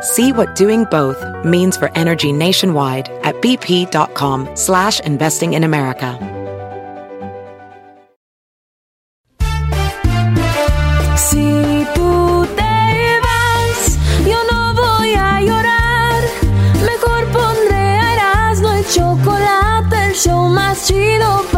See what doing both means for energy nationwide at bp.com slash investing in America. Si tú te vas, yo no voy a llorar. Mejor pondré Erasmo y chocolate, el show más chido para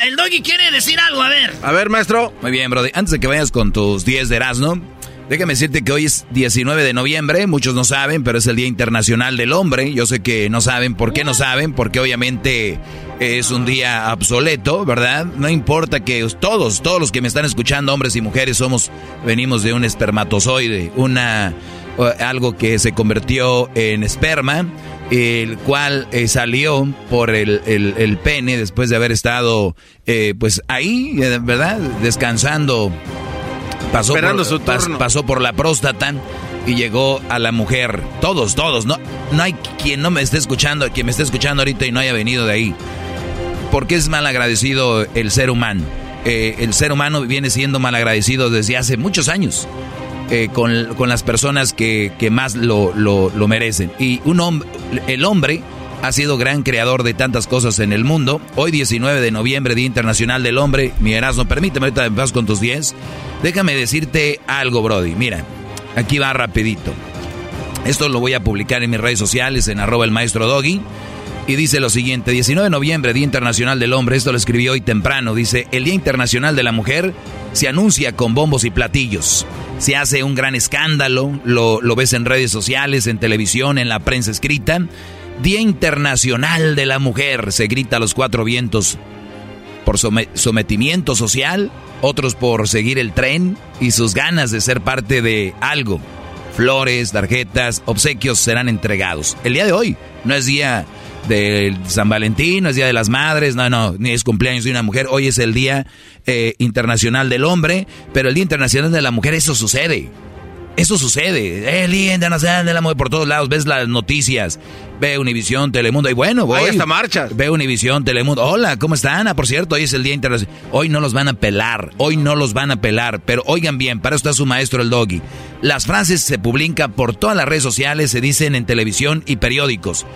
el, el doggy quiere decir algo, a ver. A ver, maestro. Muy bien, Brody. Antes de que vayas con tus 10 de Erasmo, déjame decirte que hoy es 19 de noviembre. Muchos no saben, pero es el Día Internacional del Hombre. Yo sé que no saben. ¿Por qué no saben? Porque obviamente es un día obsoleto, ¿verdad? No importa que todos, todos los que me están escuchando, hombres y mujeres, somos, venimos de un espermatozoide, una algo que se convirtió en esperma, el cual eh, salió por el, el, el, pene después de haber estado, eh, pues ahí, eh, ¿verdad? Descansando. Pasó por, su pas, pasó por la próstata y llegó a la mujer. Todos, todos. No, no hay quien no me esté escuchando, quien me esté escuchando ahorita y no haya venido de ahí. Porque es mal agradecido el ser humano. el ser humano viene siendo mal agradecido desde hace muchos años. Eh, con, con, las personas que, que más lo, lo, lo, merecen. Y un hombre, el hombre ha sido gran creador de tantas cosas en el mundo. Hoy 19 de noviembre, Día Internacional del Hombre. Mi Erasmo, permíteme, ahorita vas con tus 10. Déjame decirte algo, Brody. Mira, aquí va rapidito. Esto lo voy a publicar en mis redes sociales, en arroba el maestro Doggy. Y dice lo siguiente, 19 de noviembre, Día Internacional del Hombre, esto lo escribí hoy temprano, dice, el Día Internacional de la Mujer se anuncia con bombos y platillos. Se hace un gran escándalo, lo, lo ves en redes sociales, en televisión, en la prensa escrita. Día Internacional de la Mujer, se grita a los cuatro vientos por sometimiento social, otros por seguir el tren y sus ganas de ser parte de algo. Flores, tarjetas, obsequios serán entregados. El día de hoy no es día de San Valentín, no es Día de las Madres, no, no, ni es cumpleaños de una mujer, hoy es el Día eh, Internacional del Hombre, pero el Día Internacional de la Mujer, eso sucede. Eso sucede. El Día Internacional de la Mujer por todos lados. Ves las noticias. Ve Univisión, Telemundo. Y bueno, voy. Hay hasta marchas. Ve Univisión, Telemundo. Hola, ¿cómo están? Ah, por cierto, hoy es el Día Internacional. Hoy no los van a pelar. Hoy no los van a pelar. Pero oigan bien, para eso está su maestro el doggy. Las frases se publican por todas las redes sociales, se dicen en televisión y periódicos.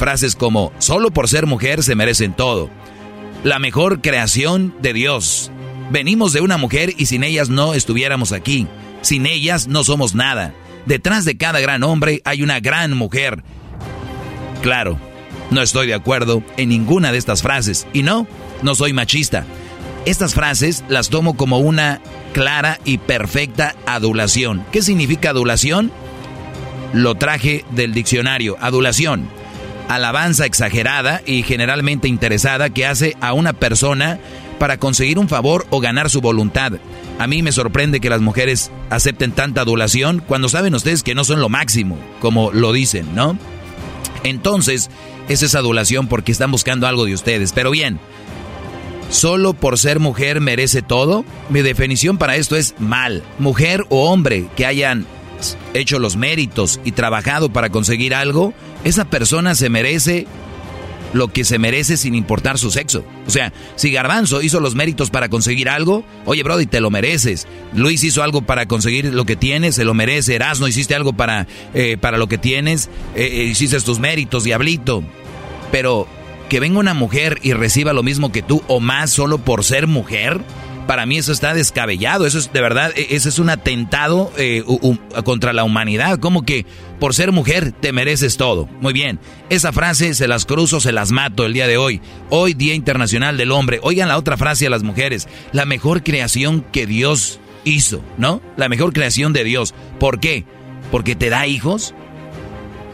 Frases como, solo por ser mujer se merecen todo. La mejor creación de Dios. Venimos de una mujer y sin ellas no estuviéramos aquí. Sin ellas no somos nada. Detrás de cada gran hombre hay una gran mujer. Claro, no estoy de acuerdo en ninguna de estas frases. Y no, no soy machista. Estas frases las tomo como una clara y perfecta adulación. ¿Qué significa adulación? Lo traje del diccionario. Adulación alabanza exagerada y generalmente interesada que hace a una persona para conseguir un favor o ganar su voluntad. A mí me sorprende que las mujeres acepten tanta adulación cuando saben ustedes que no son lo máximo, como lo dicen, ¿no? Entonces, es esa adulación porque están buscando algo de ustedes. Pero bien, ¿solo por ser mujer merece todo? Mi definición para esto es mal. Mujer o hombre que hayan hecho los méritos y trabajado para conseguir algo, esa persona se merece lo que se merece sin importar su sexo. O sea, si Garbanzo hizo los méritos para conseguir algo, oye, Brody, te lo mereces. Luis hizo algo para conseguir lo que tienes, se lo merece. Erasno, hiciste algo para, eh, para lo que tienes, eh, eh, hiciste tus méritos, diablito. Pero que venga una mujer y reciba lo mismo que tú o más solo por ser mujer, para mí eso está descabellado. Eso es de verdad, e, ese es un atentado eh, contra la humanidad. Como que por ser mujer te mereces todo. Muy bien. Esa frase se las cruzo, se las mato el día de hoy. Hoy, Día Internacional del Hombre. Oigan la otra frase a las mujeres. La mejor creación que Dios hizo, ¿no? La mejor creación de Dios. ¿Por qué? Porque te da hijos.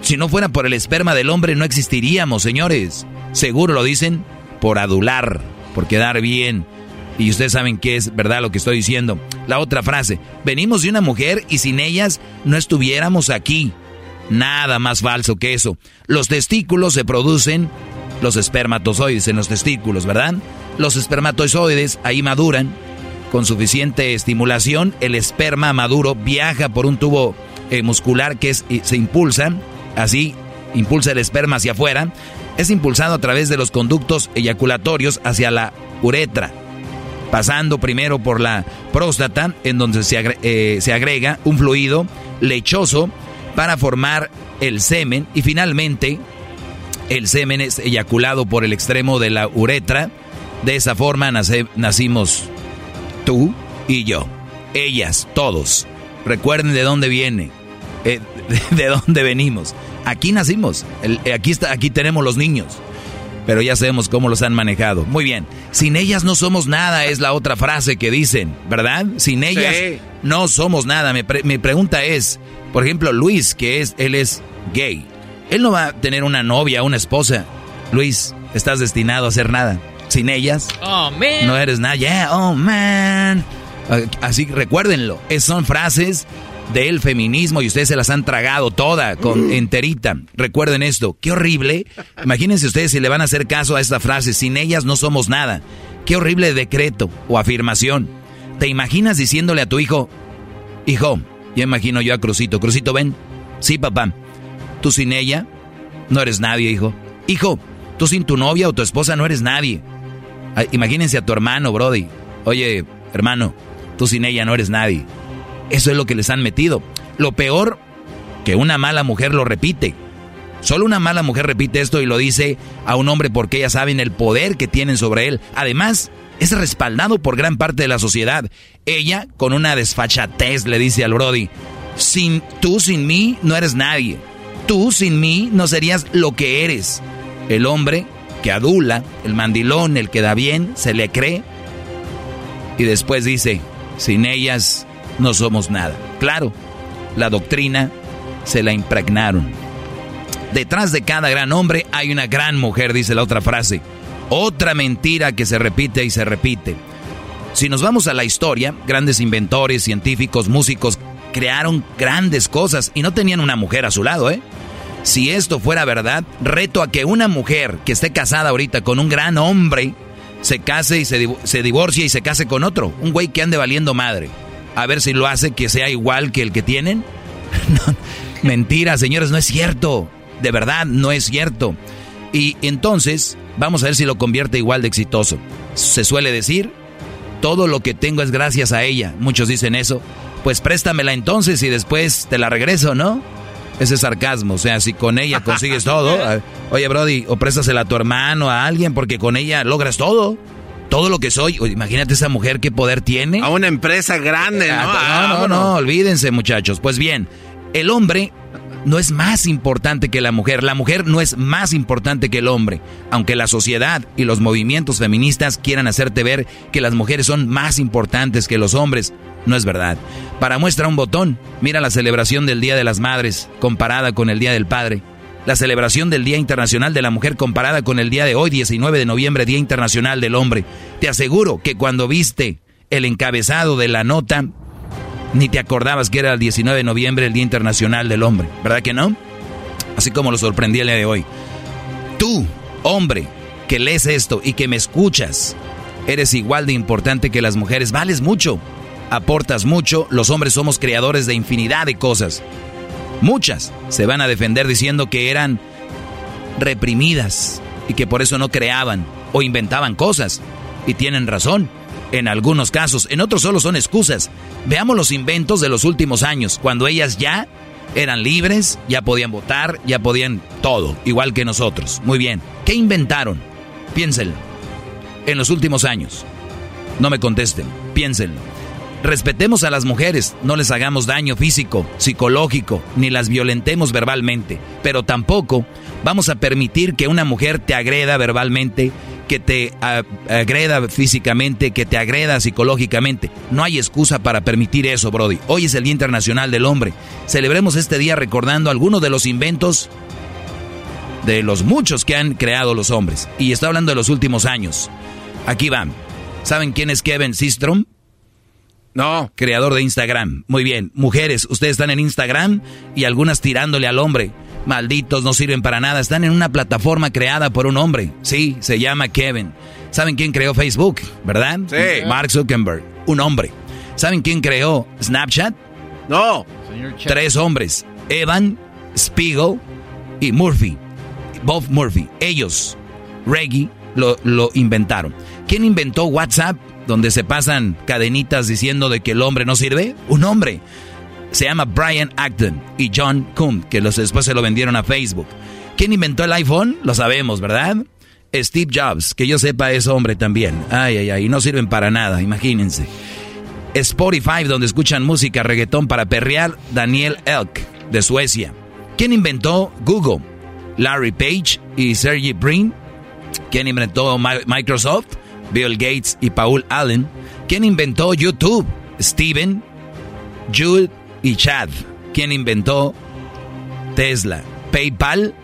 Si no fuera por el esperma del hombre no existiríamos, señores. Seguro lo dicen por adular, por quedar bien y ustedes saben que es verdad lo que estoy diciendo. La otra frase, venimos de una mujer y sin ellas no estuviéramos aquí. Nada más falso que eso. Los testículos se producen, los espermatozoides en los testículos, ¿verdad? Los espermatozoides ahí maduran. Con suficiente estimulación, el esperma maduro viaja por un tubo eh, muscular que se impulsa, así impulsa el esperma hacia afuera. Es impulsado a través de los conductos eyaculatorios hacia la uretra pasando primero por la próstata, en donde eh, se, agrega un fluido lechoso para formar el semen y finalmente el semen es eyaculado por el extremo de la uretra. De esa forma nacimos tú y yo, ellas, todos. Recuerden de dónde viene, eh, de, dónde venimos. Aquí nacimos, aquí, está, aquí tenemos los niños pero ya sabemos cómo los han manejado. Muy bien, sin ellas no somos nada es la otra frase que dicen, ¿verdad? Sin ellas no somos nada. Mi, pregunta es, por ejemplo, Luis, que es, él es gay, él no va a tener una novia, una esposa. Luis, estás destinado a hacer nada. Sin ellas, oh, man. no eres nada. Yeah, oh man. Así recuérdenlo, son frases del feminismo y ustedes se las han tragado toda, con enterita. Recuerden esto, qué horrible. Imagínense ustedes si le van a hacer caso a esta frase, sin ellas no somos nada. Qué horrible decreto o afirmación. ¿Te imaginas diciéndole a tu hijo, hijo, ya imagino yo a Crucito, Crucito, ven. Sí, papá. Tú sin ella no eres nadie, hijo. Hijo, tú sin tu novia o tu esposa no eres nadie. Imagínense a tu hermano, Brody. Oye, hermano, tú sin ella no eres nadie. Eso es lo que les han metido. Lo peor, que una mala mujer lo repite. Solo una mala mujer repite esto y lo dice a un hombre porque ellas saben el poder que tienen sobre él. Además, es respaldado por gran parte de la sociedad. Ella, con una desfachatez, le dice al Brody, sin, tú sin mí no eres nadie. Tú sin mí no serías lo que eres. El hombre que adula, el mandilón, el que da bien, se le cree. Y después dice, sin ellas no somos nada. Claro, la doctrina se la impregnaron. Detrás de cada gran hombre hay una gran mujer, dice la otra frase. Otra mentira que se repite y se repite. Si nos vamos a la historia, grandes inventores, científicos, músicos crearon grandes cosas y no tenían una mujer a su lado, ¿eh? Si esto fuera verdad, reto a que una mujer que esté casada ahorita con un gran hombre se case y se, se divorcie y se case con otro, un güey que ande valiendo madre a ver si lo hace que sea igual que el que tienen. mentira, señores, no es cierto. De verdad, no es cierto. Y entonces, vamos a ver si lo convierte igual de exitoso. Se suele decir, todo lo que tengo es gracias a ella. Muchos dicen eso. Pues préstamela entonces y después te la regreso, ¿no? Ese sarcasmo, o sea, si con ella consigues todo, oye Brody, o préstasela a tu hermano, a alguien, porque con ella logras todo todo lo que soy. Imagínate esa mujer qué poder tiene. A una empresa grande, ¿no? Ah, no, no, no, olvídense, muchachos. Pues bien, el hombre no es más importante que la mujer. La mujer no es más importante que el hombre. Aunque la sociedad y los movimientos feministas quieran hacerte ver que las mujeres son más importantes que los hombres, no es verdad. Para muestra un botón, mira la celebración del Día de las Madres comparada con el Día del Padre la celebración del Día Internacional de la Mujer comparada con el día de hoy, 19 de noviembre, Día Internacional del Hombre. Te aseguro que cuando viste el encabezado de la nota, ni te acordabas que era el 19 de noviembre, el Día Internacional del Hombre, ¿verdad que no? Así como lo sorprendí el día de hoy. Tú, hombre, que lees esto y que me escuchas, eres igual de importante que las mujeres, vales mucho. aportas mucho, los hombres somos creadores de infinidad de cosas. Muchas se van a defender diciendo que eran reprimidas y que por eso no creaban o inventaban cosas. Y tienen razón, en algunos casos, en otros solo son excusas. Veamos los inventos de los últimos años, cuando ellas ya eran libres, ya podían votar, ya podían todo, igual que nosotros. Muy bien, ¿qué inventaron? Piénsenlo. En los últimos años. No me contesten, piénsenlo. Respetemos a las mujeres, no les hagamos daño físico, psicológico, ni las violentemos verbalmente, pero tampoco vamos a permitir que una mujer te agreda verbalmente, que te agreda físicamente, que te agreda psicológicamente. No hay excusa para permitir eso, Brody. Hoy es el Día Internacional del Hombre. Celebremos este día recordando algunos de los inventos de los muchos que han creado los hombres. Y estoy hablando de los últimos años. Aquí van. ¿Saben quién es Kevin Systrom? No. Creador de Instagram. Muy bien. Mujeres, ustedes están en Instagram y algunas tirándole al hombre. Malditos, no sirven para nada. Están en una plataforma creada por un hombre. Sí, se llama Kevin. ¿Saben quién creó Facebook? ¿Verdad? Sí. Mark Zuckerberg. Un hombre. ¿Saben quién creó Snapchat? No. Tres hombres. Evan, Spiegel y Murphy. Bob Murphy. Ellos, Reggie, lo, lo inventaron. ¿Quién inventó WhatsApp? Donde se pasan cadenitas diciendo de que el hombre no sirve? Un hombre. Se llama Brian Acton y John Kuhn, que los, después se lo vendieron a Facebook. ¿Quién inventó el iPhone? Lo sabemos, ¿verdad? Steve Jobs, que yo sepa es hombre también. Ay, ay, ay, no sirven para nada, imagínense. Spotify, donde escuchan música reggaetón para perrear, Daniel Elk, de Suecia. ¿Quién inventó Google? Larry Page y Sergey Brin. ¿Quién inventó Microsoft? Bill Gates y Paul Allen, ¿Quién inventó YouTube, Steven, Jude y Chad, ¿Quién inventó Tesla, PayPal,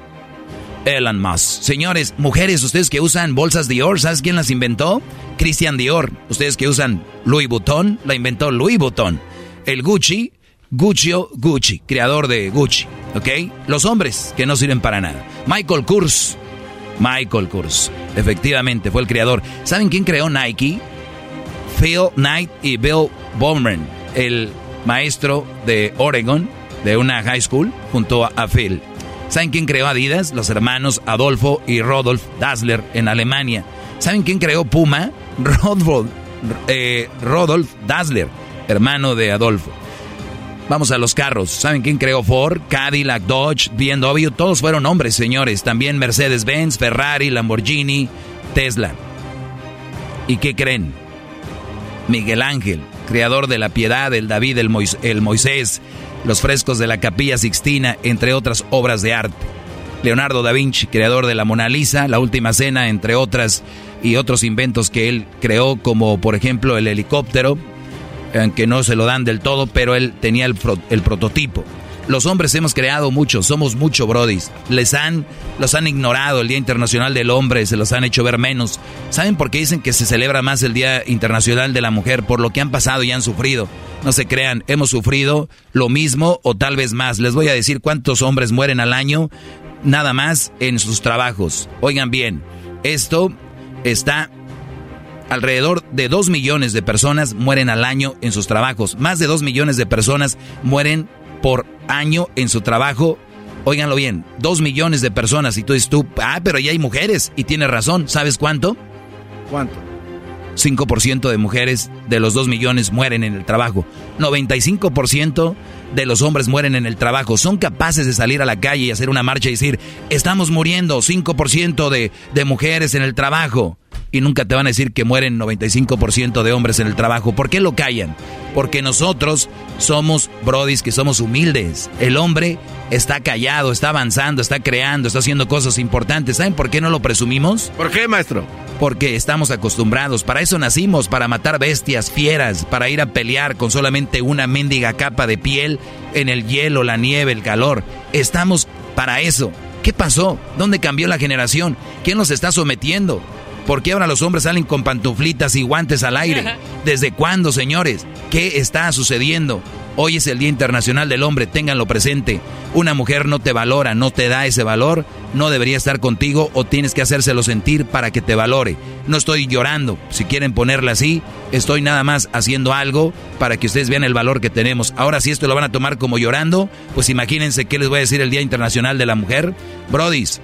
Elon Musk. Señores, mujeres, ustedes que usan bolsas Dior, ¿sabes quién las inventó? Christian Dior. Ustedes que usan Louis Vuitton, la inventó Louis Vuitton. El Gucci, Guccio Gucci, creador de Gucci. ¿Ok? Los hombres que no sirven para nada. Michael Kors, Michael Kors. Efectivamente, fue el creador. ¿Saben quién creó Nike? Phil Knight y Bill Bowman, el maestro de Oregon, de una high school, junto a Phil. ¿Saben quién creó Adidas? Los hermanos Adolfo y Rodolf Dassler en Alemania. ¿Saben quién creó Puma? Rodolf, eh, Rodolf Dassler, hermano de Adolfo. Vamos a los carros. ¿Saben quién creó Ford, Cadillac, Dodge, BMW? Todos fueron hombres, señores. También Mercedes-Benz, Ferrari, Lamborghini, Tesla. ¿Y qué creen? Miguel Ángel, creador de la piedad, el David, el, el Moisés, los frescos de la Capilla Sixtina, entre otras obras de arte. Leonardo da Vinci, creador de la Mona Lisa, la Última Cena, entre otras, y otros inventos que él creó, como por ejemplo el helicóptero, aunque no se lo dan del todo, pero él tenía el, el prototipo. Los hombres hemos creado mucho, somos mucho brodis. Les han, los han ignorado el Día Internacional del Hombre, se los han hecho ver menos. ¿Saben por qué dicen que se celebra más el Día Internacional de la Mujer? Por lo que han pasado y han sufrido. No se crean, hemos sufrido lo mismo o tal vez más. Les voy a decir cuántos hombres mueren al año, nada más en sus trabajos. Oigan bien, esto está alrededor de 2 millones de personas mueren al año en sus trabajos. Más de 2 millones de personas mueren por año en su trabajo. Óiganlo bien, 2 millones de personas. Y tú dices tú, ah, pero ya hay mujeres. Y tienes razón, ¿sabes cuánto? ¿Cuánto? 5% de mujeres de los 2 millones mueren en el trabajo. 95% de los hombres mueren en el trabajo. Son capaces de salir a la calle y hacer una marcha y decir, estamos muriendo, 5% de, de mujeres en el trabajo y nunca te van a decir que mueren 95% de hombres en el trabajo. ¿Por qué lo callan? Porque nosotros somos brodis que somos humildes. El hombre está callado, está avanzando, está creando, está haciendo cosas importantes. ¿Saben por qué no lo presumimos? ¿Por qué, maestro? Porque estamos acostumbrados. Para eso nacimos, para matar bestias, fieras, para ir a pelear con solamente una mendiga capa de piel en el hielo, la nieve, el calor. Estamos para eso. ¿Qué pasó? ¿Dónde cambió la generación? ¿Quién nos está sometiendo? ¿Por qué ahora los hombres salen con pantuflitas y guantes al aire? ¿Desde cuándo, señores? ¿Qué está sucediendo? Hoy es el Día Internacional del Hombre, ténganlo presente. Una mujer no te valora, no te da ese valor, no debería estar contigo o tienes que hacérselo sentir para que te valore. No estoy llorando, si quieren ponerla así, estoy nada más haciendo algo para que ustedes vean el valor que tenemos. Ahora si esto lo van a tomar como llorando, pues imagínense qué les voy a decir el Día Internacional de la Mujer. Brodis,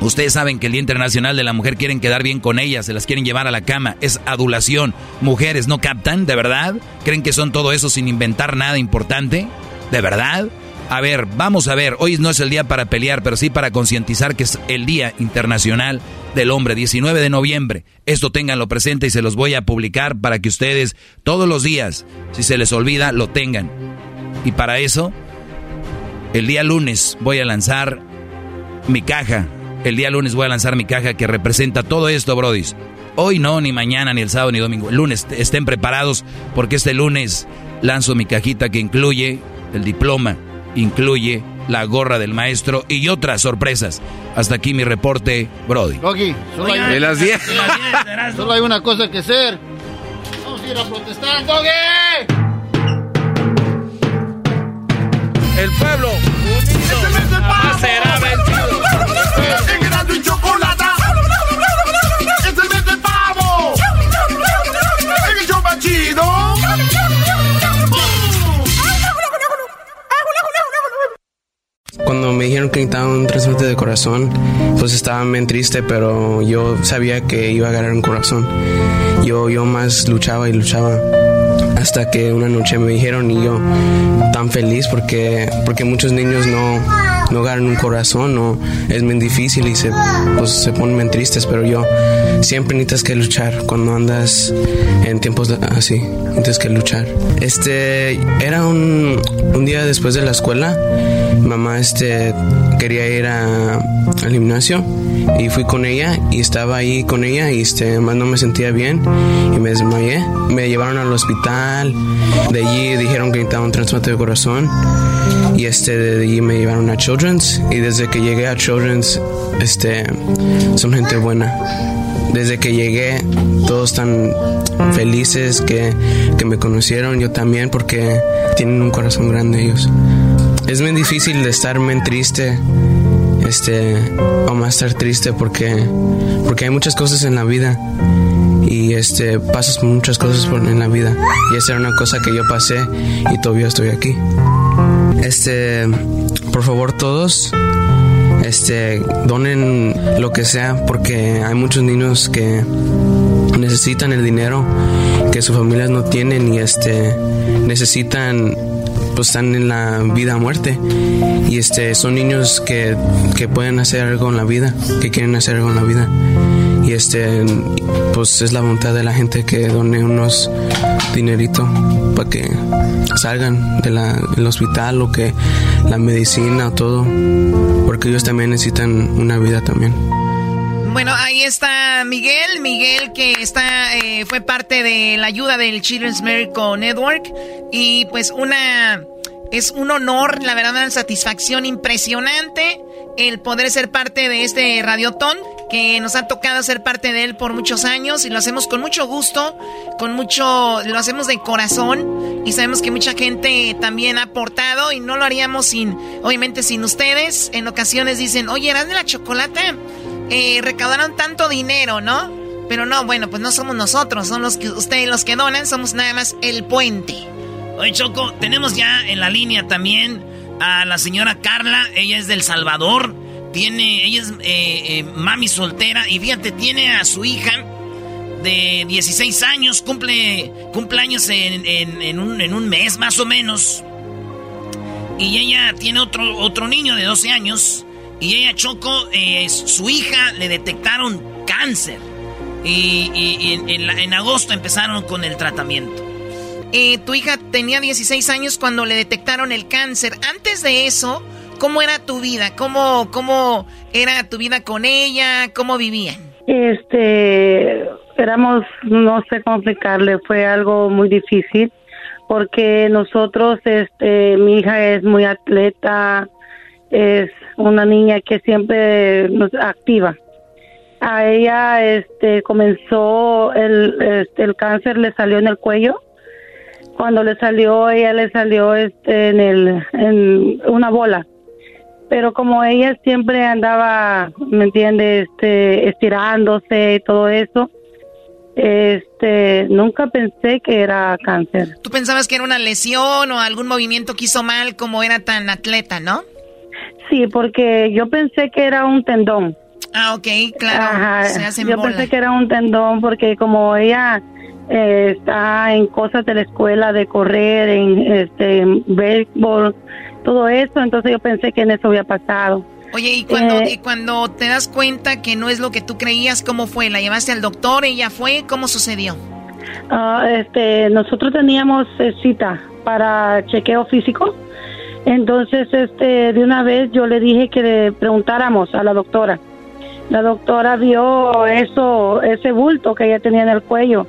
Ustedes saben que el Día Internacional de la Mujer quieren quedar bien con ellas, se las quieren llevar a la cama, es adulación. Mujeres, ¿no captan? ¿De verdad? ¿Creen que son todo eso sin inventar nada importante? ¿De verdad? A ver, vamos a ver, hoy no es el día para pelear, pero sí para concientizar que es el Día Internacional del Hombre, 19 de noviembre. Esto ténganlo presente y se los voy a publicar para que ustedes todos los días, si se les olvida, lo tengan. Y para eso, el día lunes voy a lanzar mi caja el día lunes voy a lanzar mi caja que representa todo esto, brodis. Hoy no, ni mañana, ni el sábado, ni domingo. El lunes estén preparados porque este lunes lanzo mi cajita que incluye el diploma, incluye la gorra del maestro y otras sorpresas. Hasta aquí mi reporte, Brody. solo hay, de las 10. solo hay una cosa que hacer. Vamos a ir a protestar, Doggy. El pueblo Cuando me dijeron que necesitaba un trasplante de corazón, pues estaba bien triste, pero yo sabía que iba a ganar un corazón. Yo, yo más luchaba y luchaba hasta que una noche me dijeron y yo tan feliz porque, porque muchos niños no, no ganan un corazón o es muy difícil y se, pues, se ponen bien tristes, pero yo siempre necesitas que luchar cuando andas en tiempos así, necesitas que luchar. Este era un, un día después de la escuela, mamá este quería ir a, al gimnasio y fui con ella y estaba ahí con ella y este más no me sentía bien y me desmayé. Me llevaron al hospital, de allí dijeron que necesitaba un trasplante de corazón y este de allí me llevaron a Children's y desde que llegué a Children's este son gente buena. Desde que llegué todos están felices que, que, me conocieron yo también porque tienen un corazón grande ellos. Es muy difícil de estar muy triste este o más estar triste porque porque hay muchas cosas en la vida y este pasas muchas cosas por, en la vida. Y esa era una cosa que yo pasé y todavía estoy aquí. Este, por favor todos, este, donen lo que sea porque hay muchos niños que necesitan el dinero que sus familias no tienen y este necesitan pues están en la vida muerte. Y este son niños que, que pueden hacer algo en la vida que quieren hacer algo en la vida y este pues es la voluntad de la gente que done unos dinerito para que salgan del hospital o que la medicina o todo porque ellos también necesitan una vida también. Bueno, ahí está Miguel, Miguel que está eh, fue parte de la ayuda del Children's Miracle Network y pues una es un honor, la verdad, una satisfacción impresionante el poder ser parte de este radiotón que nos ha tocado ser parte de él por muchos años y lo hacemos con mucho gusto, con mucho, lo hacemos de corazón y sabemos que mucha gente también ha aportado y no lo haríamos sin, obviamente sin ustedes. En ocasiones dicen, oye, eran de la chocolate, eh, recaudaron tanto dinero, ¿no? Pero no, bueno, pues no somos nosotros, son los que ustedes los que donan, somos nada más el puente. Oye, Choco, tenemos ya en la línea también a la señora Carla. Ella es del Salvador. Tiene, ella es eh, eh, mami soltera y fíjate, tiene a su hija de 16 años, cumple cumpleaños en, en, un, en un mes más o menos. Y ella tiene otro, otro niño de 12 años. Y ella, Choco, su hija le detectaron cáncer. Y, y, en, en agosto empezaron con el tratamiento. Eh, tu hija tenía 16 años cuando le detectaron el cáncer. Antes de eso, ¿cómo era tu vida? ¿Cómo, cómo era tu vida con ella? ¿Cómo vivían? Este, éramos, no sé cómo explicarle, fue algo muy difícil porque nosotros, este, mi hija es muy atleta, es una niña que siempre nos activa a ella este comenzó el, este, el cáncer le salió en el cuello cuando le salió ella le salió este en el en una bola. Pero como ella siempre andaba me entiende este estirándose y todo eso este nunca pensé que era cáncer. Tú pensabas que era una lesión o algún movimiento que hizo mal como era tan atleta no sí porque yo pensé que era un tendón. Ah, ok, claro. Yo pensé que era un tendón porque como ella eh, está en cosas de la escuela, de correr, en este béisbol, todo eso, entonces yo pensé que en eso había pasado. Oye, ¿y cuando, eh, y cuando te das cuenta que no es lo que tú creías, cómo fue? ¿La llevaste al doctor? ¿Ella fue? ¿Cómo sucedió? Ah, este, nosotros teníamos eh, cita para chequeo físico. Entonces, este, de una vez yo le dije que le preguntáramos a la doctora la doctora vio eso, ese bulto que ella tenía en el cuello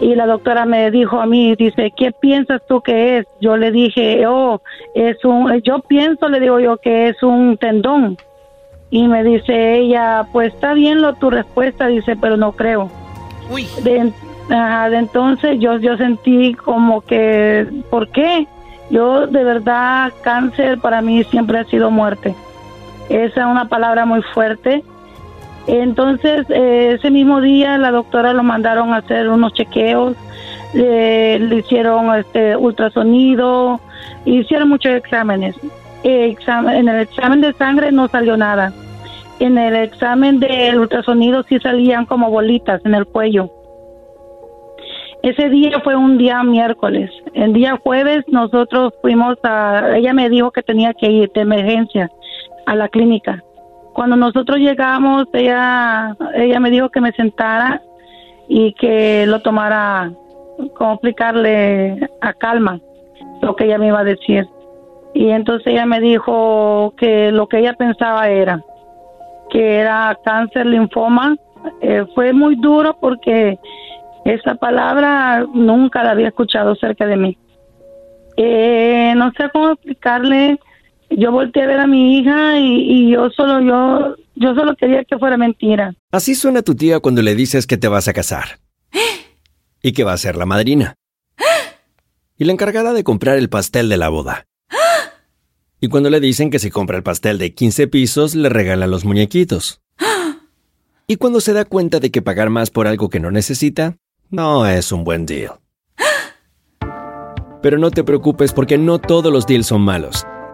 y la doctora me dijo a mí, dice, ¿qué piensas tú que es? Yo le dije, oh, es un, yo pienso, le digo yo, que es un tendón. Y me dice ella, pues está bien lo, tu respuesta, dice, pero no creo. Uy. De, de entonces yo, yo sentí como que, ¿por qué? Yo de verdad, cáncer para mí siempre ha sido muerte. Esa es una palabra muy fuerte entonces, eh, ese mismo día la doctora lo mandaron a hacer unos chequeos, le hicieron este ultrasonido, hicieron muchos exámenes. en el examen de sangre no salió nada. En el examen del ultrasonido sí salían como bolitas en el cuello. Ese día fue un día miércoles. El día jueves nosotros fuimos a, ella me dijo que tenía que ir de emergencia a la clínica. Cuando nosotros llegamos, ella, ella me dijo que me sentara y que lo tomara, como explicarle a calma lo que ella me iba a decir. Y entonces ella me dijo que lo que ella pensaba era que era cáncer linfoma. Eh, fue muy duro porque esa palabra nunca la había escuchado cerca de mí. Eh, no sé cómo explicarle yo volteé a ver a mi hija y, yo solo yo yo solo quería que fuera mentira. Así suena tu tía cuando le dices que te vas a casar. Y que va a ser la madrina. Y la encargada de comprar el pastel de la boda. Y cuando le dicen que si compra el pastel de 15 pisos, le regalan los muñequitos. Y cuando se da cuenta de que pagar más por algo que no necesita, no es un buen deal. Pero no te preocupes porque no todos los deals son malos.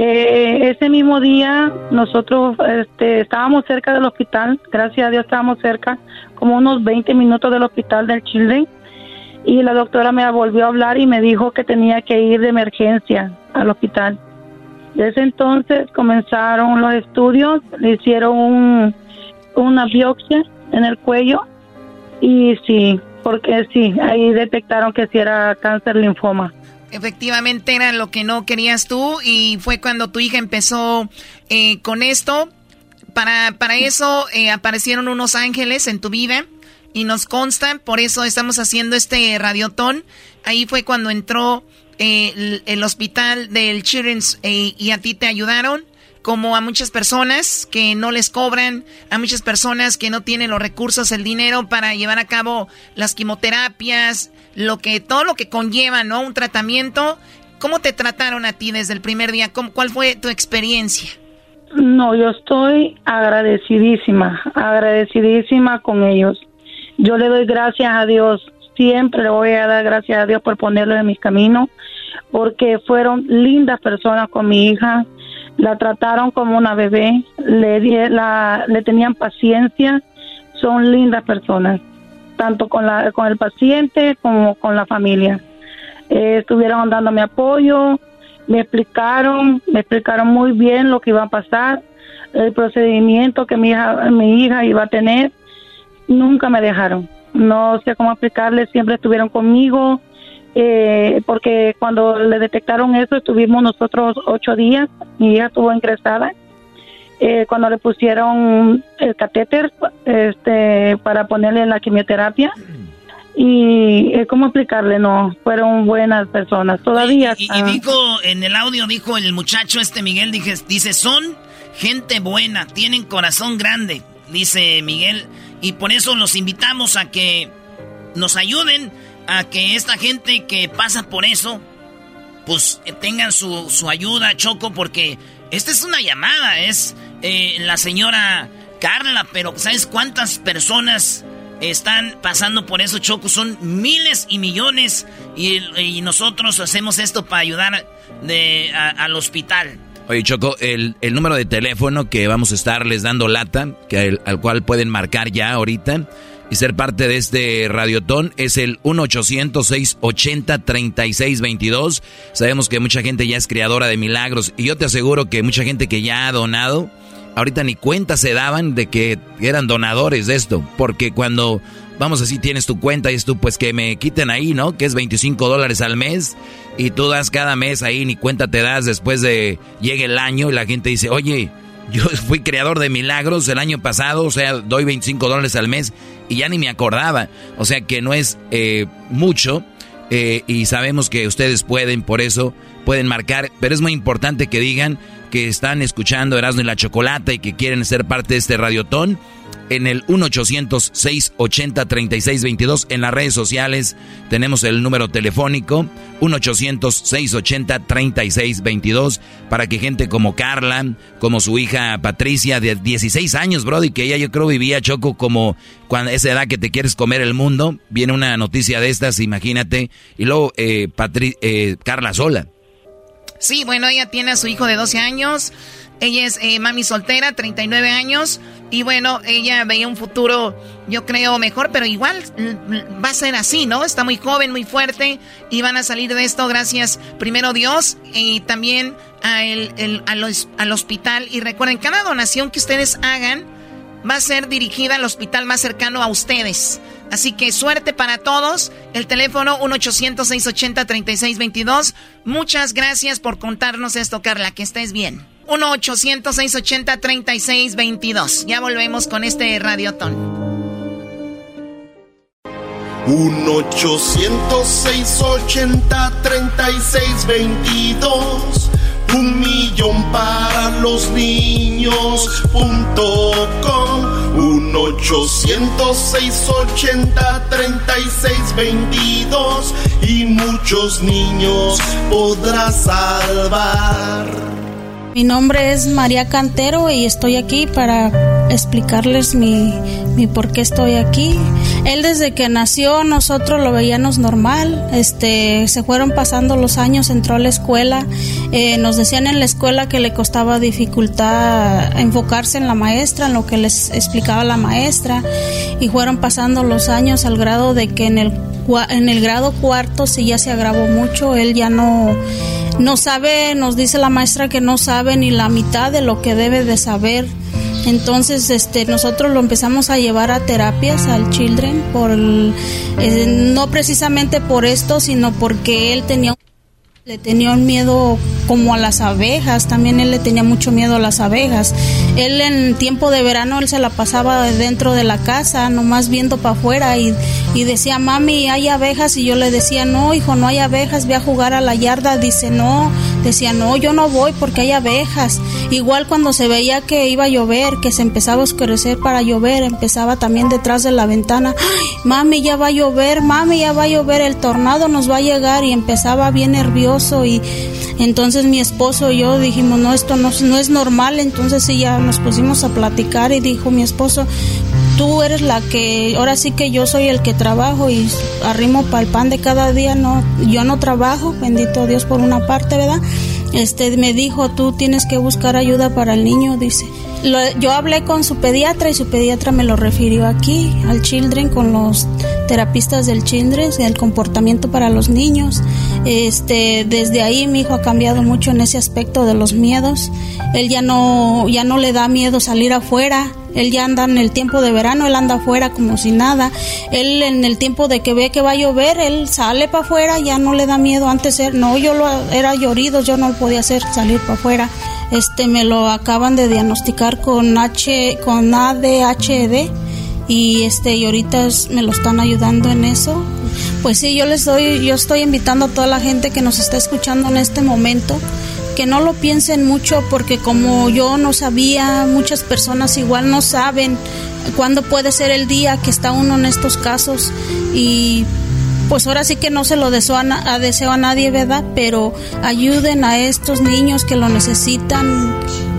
Eh, ese mismo día nosotros este, estábamos cerca del hospital, gracias a Dios estábamos cerca, como unos 20 minutos del hospital del Children, y la doctora me volvió a hablar y me dijo que tenía que ir de emergencia al hospital. Desde entonces comenzaron los estudios, le hicieron una biopsia en el cuello y sí, porque sí, ahí detectaron que sí era cáncer linfoma. Efectivamente era lo que no querías tú y fue cuando tu hija empezó eh, con esto. Para, para eso eh, aparecieron unos ángeles en tu vida y nos consta, por eso estamos haciendo este radiotón. Ahí fue cuando entró eh, el, hospital del Children's y a ti te ayudaron como a muchas personas que no les cobran, a muchas personas que no tienen los recursos, el dinero para llevar a cabo las quimioterapias, lo que todo lo que conlleva, ¿no? Un tratamiento. ¿Cómo te trataron a ti desde el primer día? ¿Cuál fue tu experiencia? No, yo estoy agradecidísima, agradecidísima con ellos. Yo le doy gracias a Dios, siempre le voy a dar gracias a Dios por ponerlo en mi camino, porque fueron lindas personas con mi hija, la trataron como una bebé, le, la, le tenían paciencia, son lindas personas, tanto con, la, con el paciente como con la familia. Eh, estuvieron dándome apoyo, me explicaron, me explicaron muy bien lo que iba a pasar, el procedimiento que mi hija, mi hija iba a tener, nunca me dejaron. No sé cómo explicarles, siempre estuvieron conmigo, eh, porque cuando le detectaron eso estuvimos nosotros ocho días, mi hija estuvo ingresada. Eh, cuando le pusieron el catéter este, para ponerle la quimioterapia, y eh, cómo explicarle no fueron buenas personas. Todavía y, dijo en el audio dijo el muchacho este Miguel dije, dice son gente buena tienen corazón grande dice Miguel. Y por eso los invitamos a que nos ayuden a que esta gente que pasa por eso, pues eh, tengan su, su ayuda, Choco, porque esta es una llamada, es eh, la señora Carla, pero ¿sabes cuántas personas están pasando por eso, Choco? Son miles y millones y, nosotros hacemos esto para ayudar de, al hospital. Oye, Choco, el, el, número de teléfono que vamos a estarles dando lata, que al cual pueden marcar ya ahorita, y ser parte de este radiotón es el 1-800-680-3622. Sabemos que mucha gente ya es creadora de milagros y yo te aseguro que mucha gente que ya ha donado, ahorita ni cuenta se daban de que eran donadores de esto, porque cuando vamos así tienes tu cuenta y es tú pues que me quiten ahí, ¿no? Que es 25 dólares al mes y tú das cada mes ahí, ni cuenta te das después de llegue el año y la gente dice, oye, yo fui creador de milagros el año pasado, o sea, doy 25 dólares al mes y ya ni me acordaba. O sea que no es eh, mucho eh, y sabemos que ustedes pueden, por eso pueden marcar, pero es muy importante que digan que están escuchando Erasmo y la Chocolata y que quieren ser parte de este radiotón en el 1-800-680-3622. En las redes sociales tenemos el número telefónico 1-800-680-3622 para que gente como Carla, como su hija Patricia de 16 años, Brody, que ella yo creo vivía Choco como cuando esa edad que te quieres comer el mundo, viene una noticia de estas, imagínate, y luego eh, eh, Carla sola. Sí, bueno, ella tiene a su hijo de 12 años, ella es eh, mami soltera, 39 años. Y bueno, ella veía un futuro, yo creo, mejor, pero igual va a ser así, ¿no? Está muy joven, muy fuerte y van a salir de esto gracias primero Dios y también a el, al hospital. Y recuerden, cada donación que ustedes hagan va a ser dirigida al hospital más cercano a ustedes. Así que suerte para todos. El teléfono 1-800-680-3622. Muchas gracias por contarnos esto, Carla. Que estés bien. 1-800-680-3622. Ya volvemos con este radiotón. 1-800-680-3622. Un millón para los niños punto com. 1-800-680-3622. Y muchos niños podrás salvar. Mi nombre es María Cantero y estoy aquí para explicarles mi, mi por qué estoy aquí. Él desde que nació nosotros lo veíamos normal, este, se fueron pasando los años, entró a la escuela, eh, nos decían en la escuela que le costaba dificultad enfocarse en la maestra, en lo que les explicaba la maestra y fueron pasando los años al grado de que en el, en el grado cuarto sí ya se agravó mucho, él ya no no sabe, nos dice la maestra que no sabe ni la mitad de lo que debe de saber. Entonces, este, nosotros lo empezamos a llevar a terapias al Children por eh, no precisamente por esto, sino porque él tenía Le tenía un miedo como a las abejas, también él le tenía mucho miedo a las abejas. Él en tiempo de verano él se la pasaba dentro de la casa, nomás viendo para afuera y, y decía, mami, hay abejas y yo le decía, no, hijo, no hay abejas, ve a jugar a la yarda. Dice, no, decía, no, yo no voy porque hay abejas. Igual cuando se veía que iba a llover, que se empezaba a oscurecer para llover, empezaba también detrás de la ventana, mami, ya va a llover, mami, ya va a llover, el tornado nos va a llegar y empezaba bien nervioso y entonces mi esposo y yo dijimos, no, esto no, no es normal, entonces sí ya nos pusimos a platicar y dijo mi esposo, tú eres la que, ahora sí que yo soy el que trabajo y arrimo para el pan de cada día, no, yo no trabajo, bendito Dios por una parte, ¿verdad? Este me dijo, tú tienes que buscar ayuda para el niño, dice. yo hablé con su pediatra y su pediatra me lo refirió aquí, al Children, con los terapistas del Children, del comportamiento para los niños. Este, desde ahí mi hijo ha cambiado mucho en ese aspecto de los miedos. Él ya no, ya no le da miedo salir afuera, él ya anda en el tiempo de verano, él anda afuera como si nada. Él en el tiempo de que ve que va a llover, él sale para afuera, ya no le da miedo. Antes no, yo lo era llorido, yo no podía hacer salir para afuera. Este me lo acaban de diagnosticar con H con ADHD y este y ahorita me lo están ayudando en eso. Pues sí, yo les doy yo estoy invitando a toda la gente que nos está escuchando en este momento que no lo piensen mucho porque como yo no sabía, muchas personas igual no saben cuándo puede ser el día que está uno en estos casos y pues ahora sí que no se lo deseo a, deseo a nadie, ¿verdad? Pero ayuden a estos niños que lo necesitan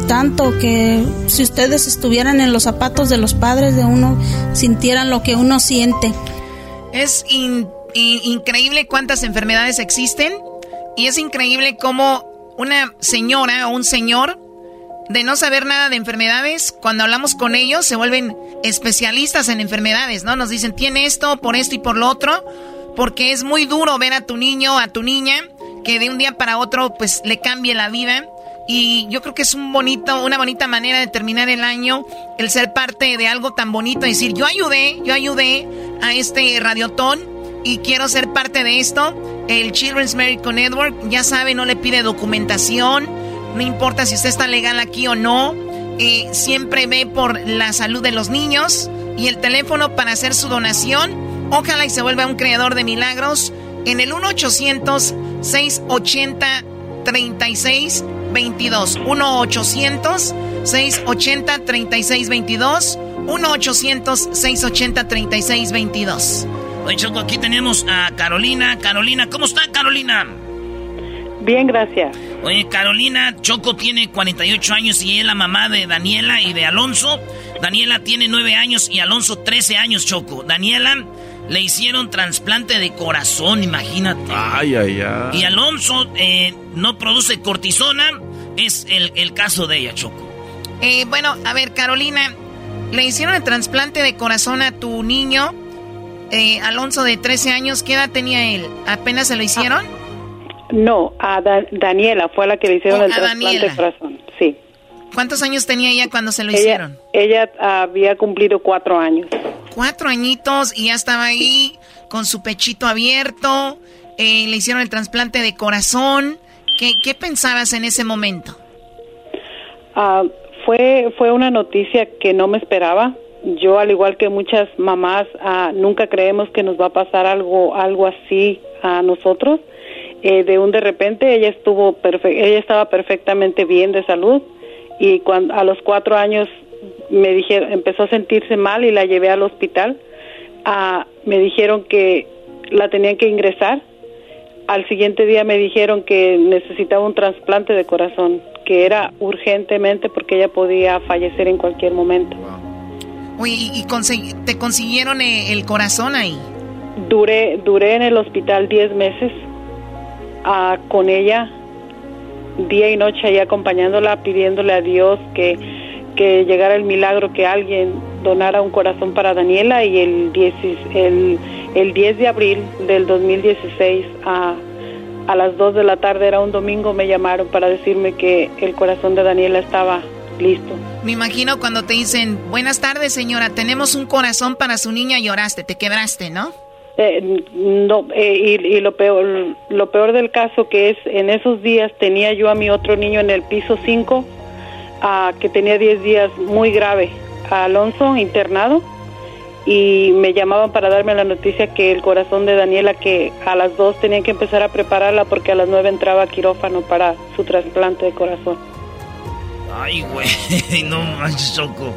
tanto que si ustedes estuvieran en los zapatos de los padres de uno, sintieran lo que uno siente. Es increíble cuántas enfermedades existen y es increíble cómo una señora o un señor de no saber nada de enfermedades, cuando hablamos con ellos se vuelven especialistas en enfermedades, ¿no? Nos dicen, tiene esto, por esto y por lo otro, porque es muy duro ver a tu niño, a tu niña, que de un día para otro pues le cambie la vida. Y yo creo que es un bonito, una bonita manera de terminar el año, el ser parte de algo tan bonito, decir, yo ayudé, yo ayudé a este radiotón y quiero ser parte de esto. El Children's Medical Network, ya sabe, no le pide documentación, no importa si usted está legal aquí o no, eh, siempre ve por la salud de los niños y el teléfono para hacer su donación, ojalá y se vuelva un creador de milagros en el 1-800-680-3622. 1-800-680-3622. 1-800-680-3622. Oye, Choco, aquí tenemos a Carolina. Carolina, ¿cómo está Carolina? Bien, gracias. Oye, Carolina, Choco tiene 48 años y es la mamá de Daniela y de Alonso. Daniela tiene 9 años y Alonso 13 años, Choco. Daniela le hicieron trasplante de corazón, imagínate. Ay, ay, ay. Y Alonso eh, no produce cortisona. Es el, caso de ella, Choco. Eh, bueno, a ver, Carolina, le hicieron el trasplante de corazón a tu niño eh, Alonso de 13 años, ¿qué edad tenía él? ¿Apenas se lo hicieron? No, a Daniela fue la que le hicieron oh, el trasplante de corazón, sí. ¿Cuántos años tenía ella cuando se lo hicieron? Ella había cumplido cuatro años. Cuatro añitos y ya estaba ahí con su pechito abierto, eh, le hicieron el trasplante de corazón. ¿Qué, pensabas en ese momento? Ah, fue, fue una noticia que no me esperaba yo al igual que muchas mamás ah, nunca creemos que nos va a pasar algo algo así a nosotros eh, de un de repente ella estuvo ella estaba perfectamente bien de salud y cuando a los cuatro años me dijeron empezó a sentirse mal y la llevé al hospital. Ah, me dijeron que la tenían que ingresar. Al siguiente día me dijeron que necesitaba un trasplante de corazón que era urgentemente porque ella podía fallecer en cualquier momento. Oye, ¿y, te consiguieron eh, el corazón ahí? Duré, duré en el hospital 10 meses ah, con ella, día y noche ahí acompañándola, pidiéndole a Dios que, que llegara el milagro, que alguien donara un corazón para Daniela y el 10, el, el 10 de abril del 2016 a, a las 2 de la tarde, era un domingo, me llamaron para decirme que el corazón de Daniela estaba listo. Me imagino cuando te dicen, buenas tardes señora, tenemos un corazón para su niña, lloraste, te quebraste, ¿no? Eh, no, eh, y, lo peor lo peor del caso que es en esos días tenía yo a mi otro niño en el piso 5 uh, que tenía 10 días muy grave a Alonso internado y me llamaban para darme la noticia que el corazón de Daniela que a las 2 tenían que empezar a prepararla porque a las 9 entraba a quirófano para su trasplante de corazón. Ay, güey, no manches, Choco.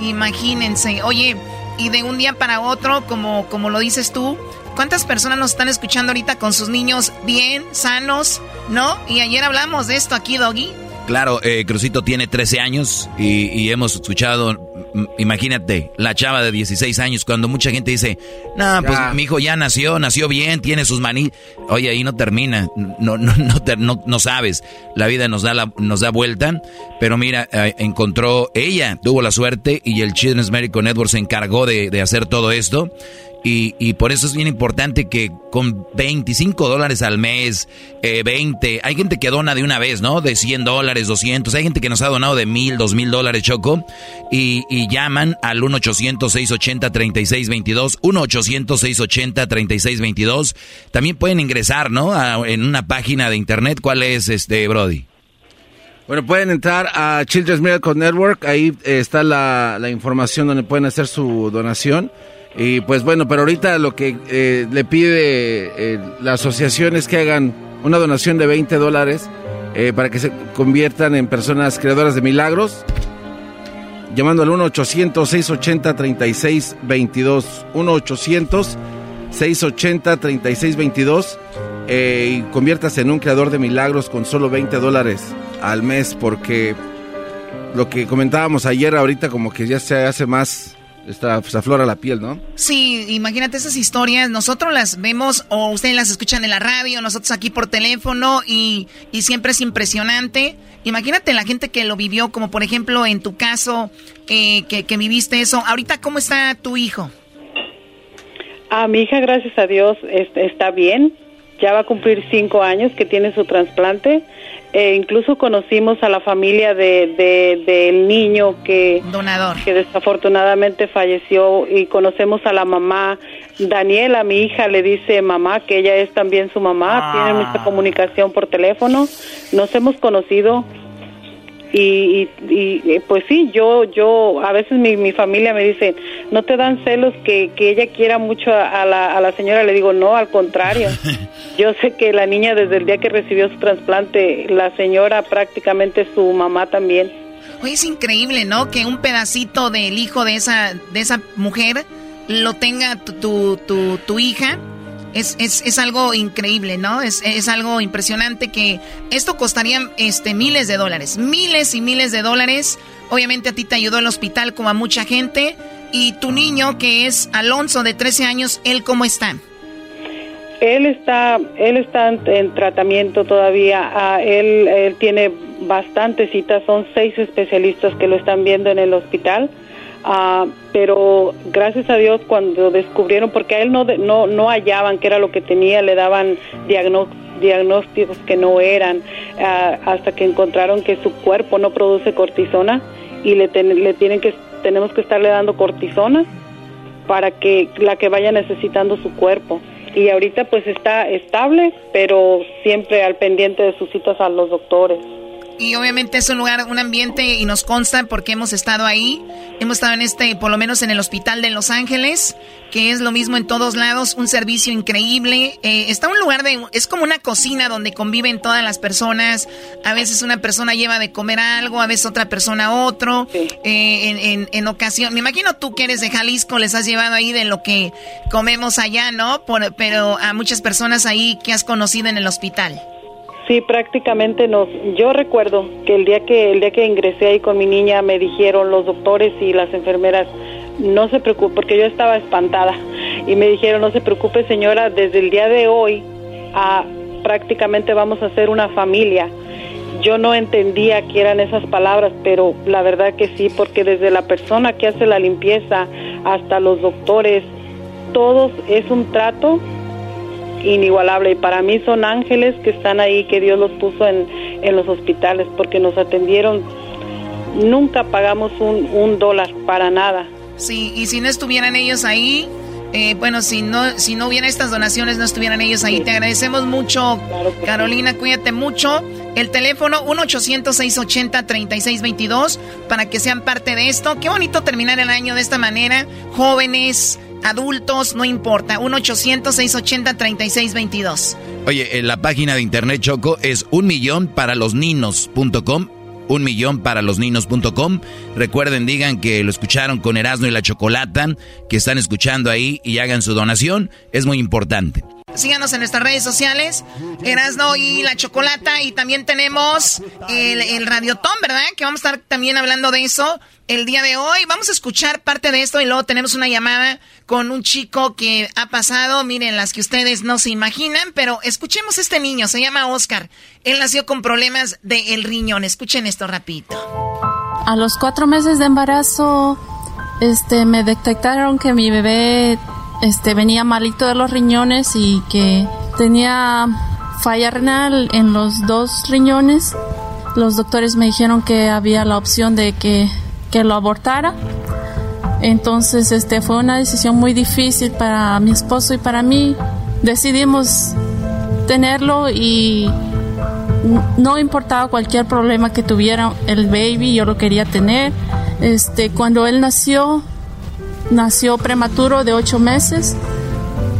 Imagínense, oye, y de un día para otro, como, como lo dices tú, ¿cuántas personas nos están escuchando ahorita con sus niños bien, sanos, no? Y ayer hablamos de esto aquí, Doggy. Claro, eh, Crucito tiene 13 años y, hemos escuchado, imagínate, la chava de 16 años, cuando mucha gente dice, no, pues mi hijo ya nació, nació bien, tiene sus maní. Oye, ahí no termina, no, no, no, no, sabes, la vida nos da, la, nos da vuelta, pero mira, eh, encontró, ella tuvo la suerte y el Children's Medical Network se encargó de, de hacer todo esto y, y, por eso es bien importante que con 25 dólares al mes, eh, 20, hay gente que dona de una vez, ¿no? De 100 dólares, 200, hay gente que nos ha donado de 1000, 2000 dólares, Choco, y, y llaman al 1-800-680-3622, 1-800-680-3622. También pueden ingresar, ¿no? en una página de internet, ¿cuál es, este, Brody? Bueno, pueden entrar a Children's Miracle Network, ahí está la, la información donde pueden hacer su donación. Y pues bueno, pero ahorita lo que eh, le pide eh, la asociación es que hagan una donación de 20 dólares eh, para que se conviertan en personas creadoras de milagros. Llamando al 1-800-680-3622. 1-800-680-3622. y conviértase en un creador de milagros con solo 20 dólares al mes porque lo que comentábamos ayer ahorita como que ya se hace más esta, se aflora la piel, ¿no? Sí, imagínate esas historias, nosotros las vemos o ustedes las escuchan en la radio, nosotros aquí por teléfono y, siempre es impresionante. Imagínate la gente que lo vivió, como por ejemplo en tu caso, eh, que, que viviste eso. Ahorita, ¿cómo está tu hijo? Ah, mi hija, gracias a Dios, está bien. Ya va a cumplir cinco años que tiene su trasplante. Eh, incluso conocimos a la familia del de, niño que, Donador. que desafortunadamente falleció y conocemos a la mamá. Daniela, mi hija, le dice mamá que ella es también su mamá, tiene mucha ah. comunicación por teléfono. Nos hemos conocido y, y, pues sí, yo, yo, a veces mi, mi familia me dice, ¿no te dan celos que, que ella quiera mucho a, la, a la señora? Le digo, no, al contrario. yo sé que la niña desde el día que recibió su trasplante, la señora prácticamente su mamá también. Oye, es increíble, ¿no? Que un pedacito del hijo de esa, de esa mujer lo tenga tu, tu, tu hija es, es, es, algo increíble, ¿no? Es, es, algo impresionante que esto costaría este, miles de dólares, miles y miles de dólares. Obviamente a ti te ayudó el hospital como a mucha gente. Y tu niño, que es Alonso de 13 años, ¿él cómo está? Él está, él está en, tratamiento todavía. Ah, él, él tiene bastantes citas, son seis especialistas que lo están viendo en el hospital. Ah, pero gracias a Dios cuando descubrieron, porque a él no, no, no hallaban qué era lo que tenía, le daban diagnósticos que no eran, ah, hasta que encontraron que su cuerpo no produce cortisona y le, le tienen que, tenemos que estarle dando cortisona para que la que vaya necesitando su cuerpo. Y ahorita pues está estable, pero siempre al pendiente de sus citas a los doctores. Y obviamente es un lugar, un ambiente, y nos consta porque hemos estado ahí. Hemos estado en este, por lo menos en el hospital de Los Ángeles, que es lo mismo en todos lados, un servicio increíble. Eh, está un lugar de, es como una cocina donde conviven todas las personas. A veces una persona lleva de comer algo, a veces otra persona otro. Eh, en, en, ocasión, me imagino tú que eres de Jalisco, les has llevado ahí de lo que comemos allá, ¿no? pero a muchas personas ahí que has conocido en el hospital. Sí, prácticamente nos. Yo recuerdo que el día que el día que ingresé ahí con mi niña me dijeron los doctores y las enfermeras no se preocupe porque yo estaba espantada y me dijeron no se preocupe señora desde el día de hoy a, prácticamente vamos a ser una familia. Yo no entendía qué eran esas palabras, pero la verdad que sí, porque desde la persona que hace la limpieza hasta los doctores, todos es un trato inigualable y para mí son ángeles que están ahí, que Dios los puso en, en los hospitales porque nos atendieron. Nunca pagamos un, un dólar para nada. Sí, y si no estuvieran ellos ahí, eh, bueno, si no, si no hubiera estas donaciones, no estuvieran ellos ahí. Te agradecemos mucho, Carolina, cuídate mucho. El teléfono 1-800-680-3622 para que sean parte de esto. Qué bonito terminar el año de esta manera. Jóvenes, adultos, no importa. 1-800-680-3622. Oye, la página de internet Choco es un un millón para los niños.com. Recuerden, digan que lo escucharon con Erasmo y la Chocolata, que están escuchando ahí y hagan su donación. Es muy importante. Síganos en nuestras redes sociales, Erasno y la Chocolata. Y también tenemos el, el Radiotón, ¿verdad? Que vamos a estar también hablando de eso el día de hoy. Vamos a escuchar parte de esto y luego tenemos una llamada con un chico que ha pasado, miren, las que ustedes no se imaginan, pero escuchemos este niño, se llama Oscar. Él nació con problemas del riñón. Escuchen esto rapidito. A los cuatro meses de embarazo, este, me detectaron que mi bebé este, venía malito de los riñones y que tenía falla renal en los dos riñones. Los doctores me dijeron que había la opción de que, que lo abortara. Entonces, este, fue una decisión muy difícil para mi esposo y para mí. Decidimos tenerlo y no importaba cualquier problema que tuviera el baby, yo lo quería tener. Este, cuando él nació, nació prematuro de ocho meses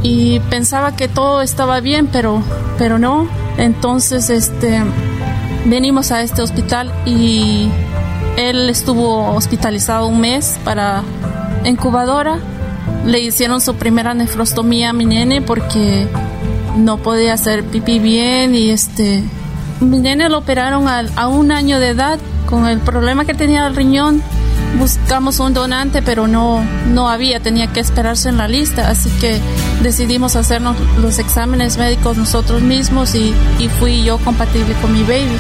y pensaba que todo estaba bien, pero, pero no. Entonces, este, venimos a este hospital y él estuvo hospitalizado un mes para incubadora. Le hicieron su primera nefrostomía a mi nene porque no podía hacer pipí bien y este, mi nene lo operaron a, a un año de edad con el problema que tenía el riñón buscamos un donante, pero no, no había, tenía que esperarse en la lista, así que decidimos hacernos los exámenes médicos nosotros mismos y, y fui yo compatible con mi baby.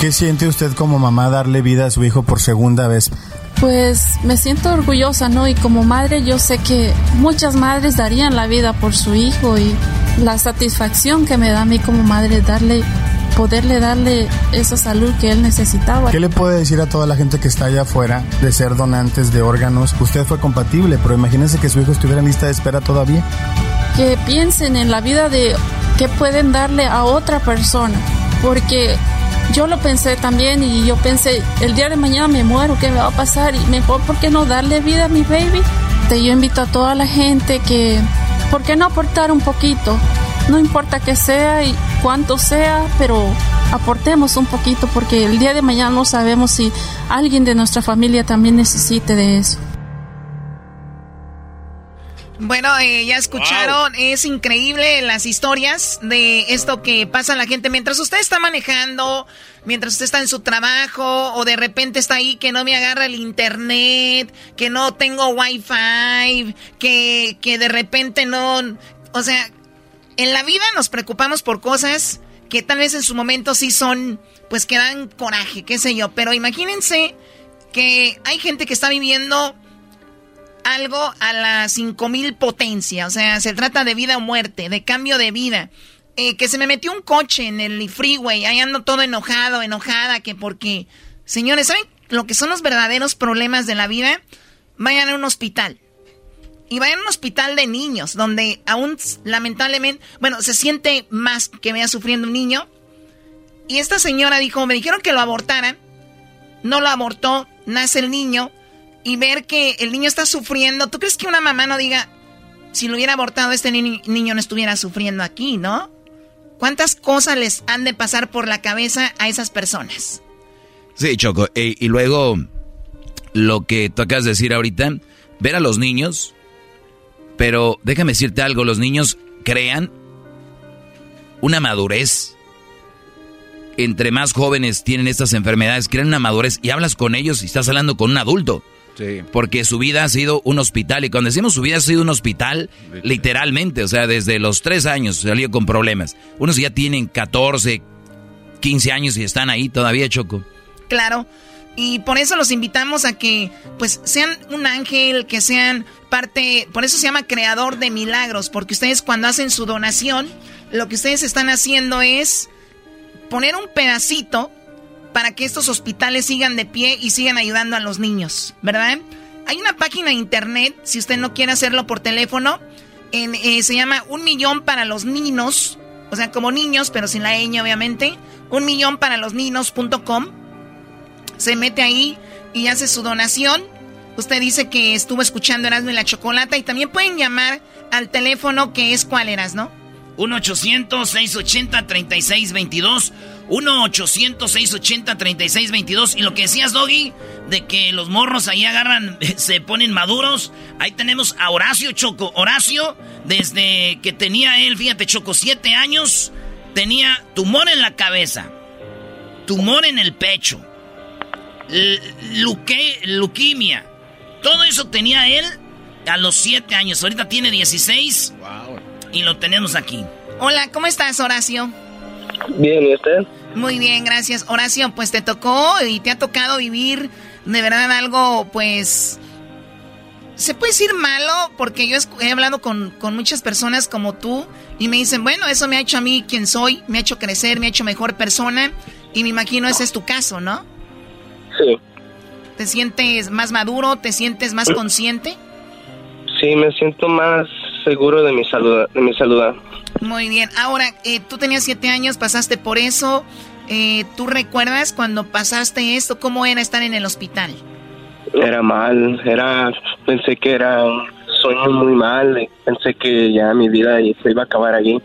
¿Qué siente usted como mamá darle vida a su hijo por segunda vez? Pues me siento orgullosa, ¿no? Y como madre yo sé que muchas madres darían la vida por su hijo y la satisfacción que me da a mí como madre darle poderle darle esa salud que él necesitaba. ¿Qué le puede decir a toda la gente que está allá afuera de ser donantes de órganos? Usted fue compatible, pero imagínense que su hijo estuviera en lista de espera todavía. Que piensen en la vida de que pueden darle a otra persona, porque yo lo pensé también y yo pensé, el día de mañana me muero, ¿qué me va a pasar? Y mejor, ¿por qué no darle vida a mi baby? Yo invito a toda la gente que, ¿por qué no aportar un poquito? No importa que sea y cuánto sea, pero aportemos un poquito porque el día de mañana no sabemos si alguien de nuestra familia también necesite de eso. Bueno, eh, ya escucharon, es increíble las historias de esto que pasa a la gente mientras usted está manejando, mientras usted está en su trabajo o de repente está ahí que no me agarra el internet, que no tengo wifi, que, que de repente no, o sea, en la vida nos preocupamos por cosas que tal vez en su momento sí son, pues que dan coraje, qué sé yo. Pero imagínense que hay gente que está viviendo algo a la 5000 potencia. O sea, se trata de vida o muerte, de cambio de vida. Eh, que se me metió un coche en el freeway, ahí ando todo enojado, enojada, que porque... Señores, ¿saben lo que son los verdaderos problemas de la vida? Vayan a un hospital y va a un hospital de niños, donde aún lamentablemente, bueno, se siente más que vea sufriendo un niño. Y esta señora dijo, me dijeron que lo abortaran, no lo abortó, nace el niño, y ver que el niño está sufriendo, ¿tú crees que una mamá no diga, si lo hubiera abortado este niño no estuviera sufriendo aquí, ¿no? ¿Cuántas cosas les han de pasar por la cabeza a esas personas? Sí, Choco, y, y luego lo que tú decir ahorita, ver a los niños pero déjame decirte algo, los niños crean una madurez. Entre más jóvenes tienen estas enfermedades, crean una madurez y hablas con ellos y estás hablando con un adulto. Sí. Porque su vida ha sido un hospital. Y cuando decimos su vida ha sido un hospital, literalmente, o sea, desde los tres años salió con problemas. Unos ya tienen 14, 15 años y están ahí todavía, Choco. Claro. Y por eso los invitamos a que pues sean un ángel, que sean parte, por eso se llama creador de milagros, porque ustedes cuando hacen su donación, lo que ustedes están haciendo es poner un pedacito para que estos hospitales sigan de pie y sigan ayudando a los niños, ¿verdad? Hay una página de internet, si usted no quiere hacerlo por teléfono, en, eh, se llama Un Millón para los Niños, o sea, como niños, pero sin la ñ, obviamente. Un millón para los niños.com. Se mete ahí y hace su donación. Usted dice que estuvo escuchando Erasmo y la Chocolata y también pueden llamar al teléfono que es cuál eras, ¿no? 1-800-680-3622. 1-800-680-3622. Y lo que decías, Doggy, de que los morros ahí agarran, se ponen maduros. Ahí tenemos a Horacio Choco. Horacio, desde que tenía él, fíjate, Choco, siete años, tenía tumor en la cabeza, tumor en el pecho, luque, leuquimia. Todo eso tenía él a los siete años. Ahorita tiene 16. Y lo tenemos aquí. Hola, ¿cómo estás, Horacio? Bien, ¿y usted? Muy bien, gracias. Horacio, pues te tocó y te ha tocado vivir de verdad algo, pues... Se puede decir malo porque yo he hablado con, con muchas personas como tú y me dicen, bueno, eso me ha hecho a mí quien soy, me ha hecho crecer, me ha hecho mejor persona y me imagino ese es tu caso, ¿no? Sí. ¿Te sientes más maduro? ¿Te sientes más consciente? Sí, me siento más seguro de mi salud. De mi salud. Muy bien. Ahora, eh, tú tenías siete años, pasaste por eso. Eh, ¿Tú recuerdas cuando pasaste esto? ¿Cómo era estar en el hospital? Era mal, era, pensé que era un sueño muy mal, pensé que ya mi vida se iba a acabar allí.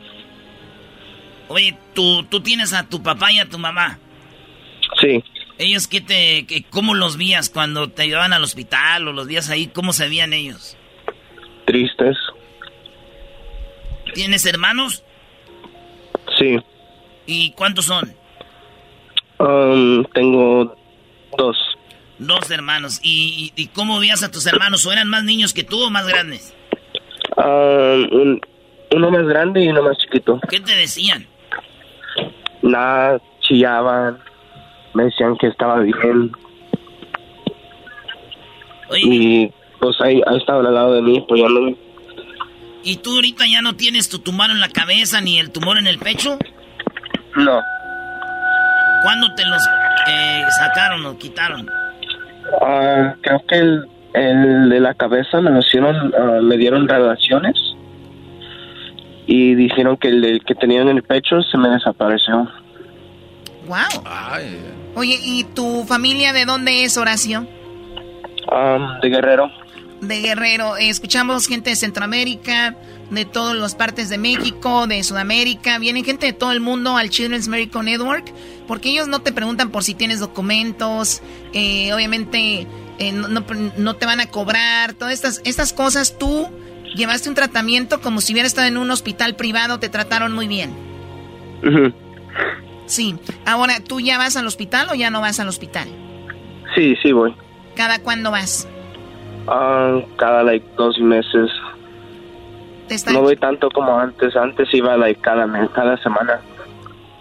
Oye, ¿tú, tú tienes a tu papá y a tu mamá. Sí. ¿Ellos qué te, que, cómo los vías cuando te llevaban al hospital o los días ahí? ¿Cómo se veían ellos? Tristes. ¿Tienes hermanos? Sí. ¿Y cuántos son? Um, tengo dos. Dos hermanos. ¿Y, cómo veías a tus hermanos? ¿O eran más niños que tú o más grandes? Um, uno más grande y uno más chiquito. ¿Qué te decían? Nada, chillaban. Me decían que estaba bien. Y pues ahí, ahí estaba al lado de mí apoyándome. ¿Y tú ahorita ya no tienes tu tumor en la cabeza ni el tumor en el pecho? No. ¿Cuándo te los eh, sacaron o quitaron? Ah, creo que el, el, de la cabeza me lo hicieron, uh, me dieron radiaciones y dijeron que el, que tenía en el pecho se me desapareció. Wow. Oye, ¿y tu familia de dónde es, Horacio? Um, de Guerrero de Guerrero. escuchamos gente de Centroamérica, de todas las partes de México, de Sudamérica. Vienen gente de todo el mundo al Children's Medical Network porque ellos no te preguntan por si tienes documentos. Eh, obviamente eh, no, te van a cobrar. Todas estas, estas cosas tú llevaste un tratamiento como si hubieras estado en un hospital privado. Te trataron muy bien. Sí. Ahora, ¿tú ya vas al hospital o ya no vas al hospital? Sí, sí voy. ¿Cada cuándo vas? Ah, cada like dos meses. No voy tanto como antes. Antes iba like cada mes, cada semana.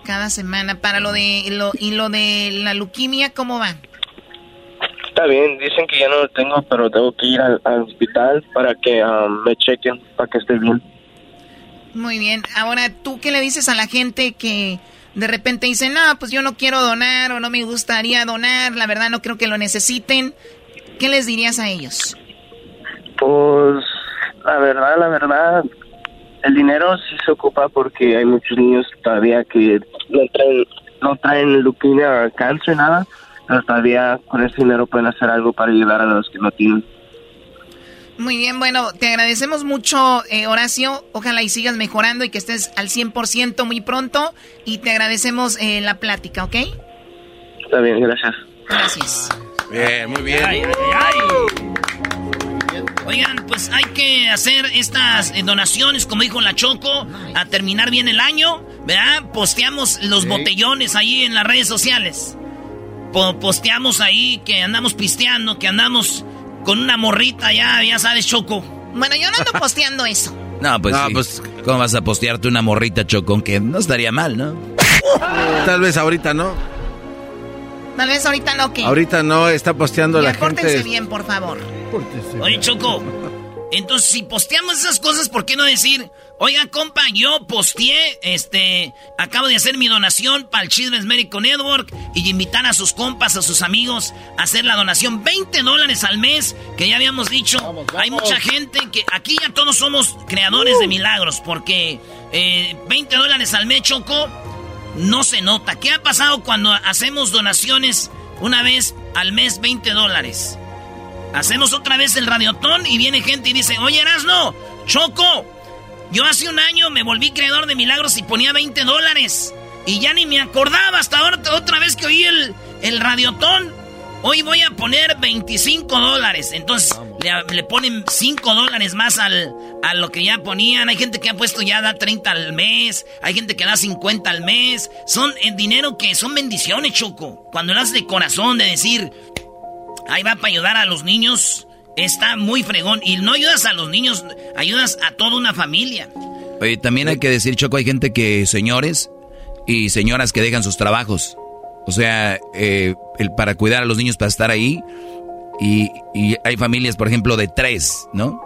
Cada semana. Para lo de lo y lo de la leuquimia, ¿cómo va? Está bien. Dicen que ya no lo tengo, pero tengo que ir al, hospital para que um, me chequen para que esté bien. Muy bien. Ahora, ¿tú qué le dices a la gente que de repente dice, no, pues yo no quiero donar o no me gustaría donar, la verdad no creo que lo necesiten? ¿Qué les dirías a ellos? Pues la verdad, la verdad, el dinero sí se ocupa porque hay muchos niños todavía que no traen, no traen leuquimia o cáncer, nada, pero todavía con ese dinero pueden hacer algo para ayudar a los que no tienen. Muy bien, bueno, te agradecemos mucho, eh, Horacio. Ojalá y sigas mejorando y que estés al 100% muy pronto. Y te agradecemos eh, la plática, ¿ok? Está bien, gracias. Gracias. Bien, muy bien. Oigan, pues hay que hacer estas eh, donaciones, como dijo la Choco, a terminar bien el año, ¿verdad? Posteamos los botellones ahí en las redes sociales. posteamos ahí que andamos pisteando, que andamos con una morrita ya, ya sabes, Choco. Bueno, yo no ando posteando eso. No, pues, pues, ¿cómo vas a postearte una morrita, Choco? Que no estaría mal, ¿no? Tal vez ahorita no. Tal vez ahorita no, que Ahorita no, está posteando la gente. bien, por favor. Oye, Choco, Entonces, si posteamos esas cosas, ¿por qué no decir, oiga, compa, yo posteé, este, acabo de hacer mi donación para el Children's Medical Network y invitar a sus compas, a sus amigos a hacer la donación, 20 dólares al mes, que ya habíamos dicho, hay mucha gente que aquí ya todos somos creadores de milagros, porque 20 eh, dólares al mes, Choco, no se nota. ¿Qué ha pasado cuando hacemos donaciones una vez al mes 20 dólares? Hacemos otra vez el radiotón y viene gente y dice, oye Erasno, Choco, yo hace un año me volví creador de milagros y ponía 20 dólares. Y ya ni me acordaba hasta ahora, otra vez que oí el, el radiotón. Hoy voy a poner 25 dólares. Entonces le, ponen 5 dólares más al, a lo que ya ponían. Hay gente que ha puesto ya da 30 al mes. Hay gente que da 50 al mes. Son el dinero que son bendiciones, Choco. Cuando lo haces de corazón, de decir, Ahí va para ayudar a los niños. Está muy fregón. Y no ayudas a los niños, ayudas a toda una familia. También hay que decir, Choco, hay gente que, señores y señoras que dejan sus trabajos. O sea, eh, el, para cuidar a los niños, para estar ahí. Y hay familias, por ejemplo, de tres, ¿no?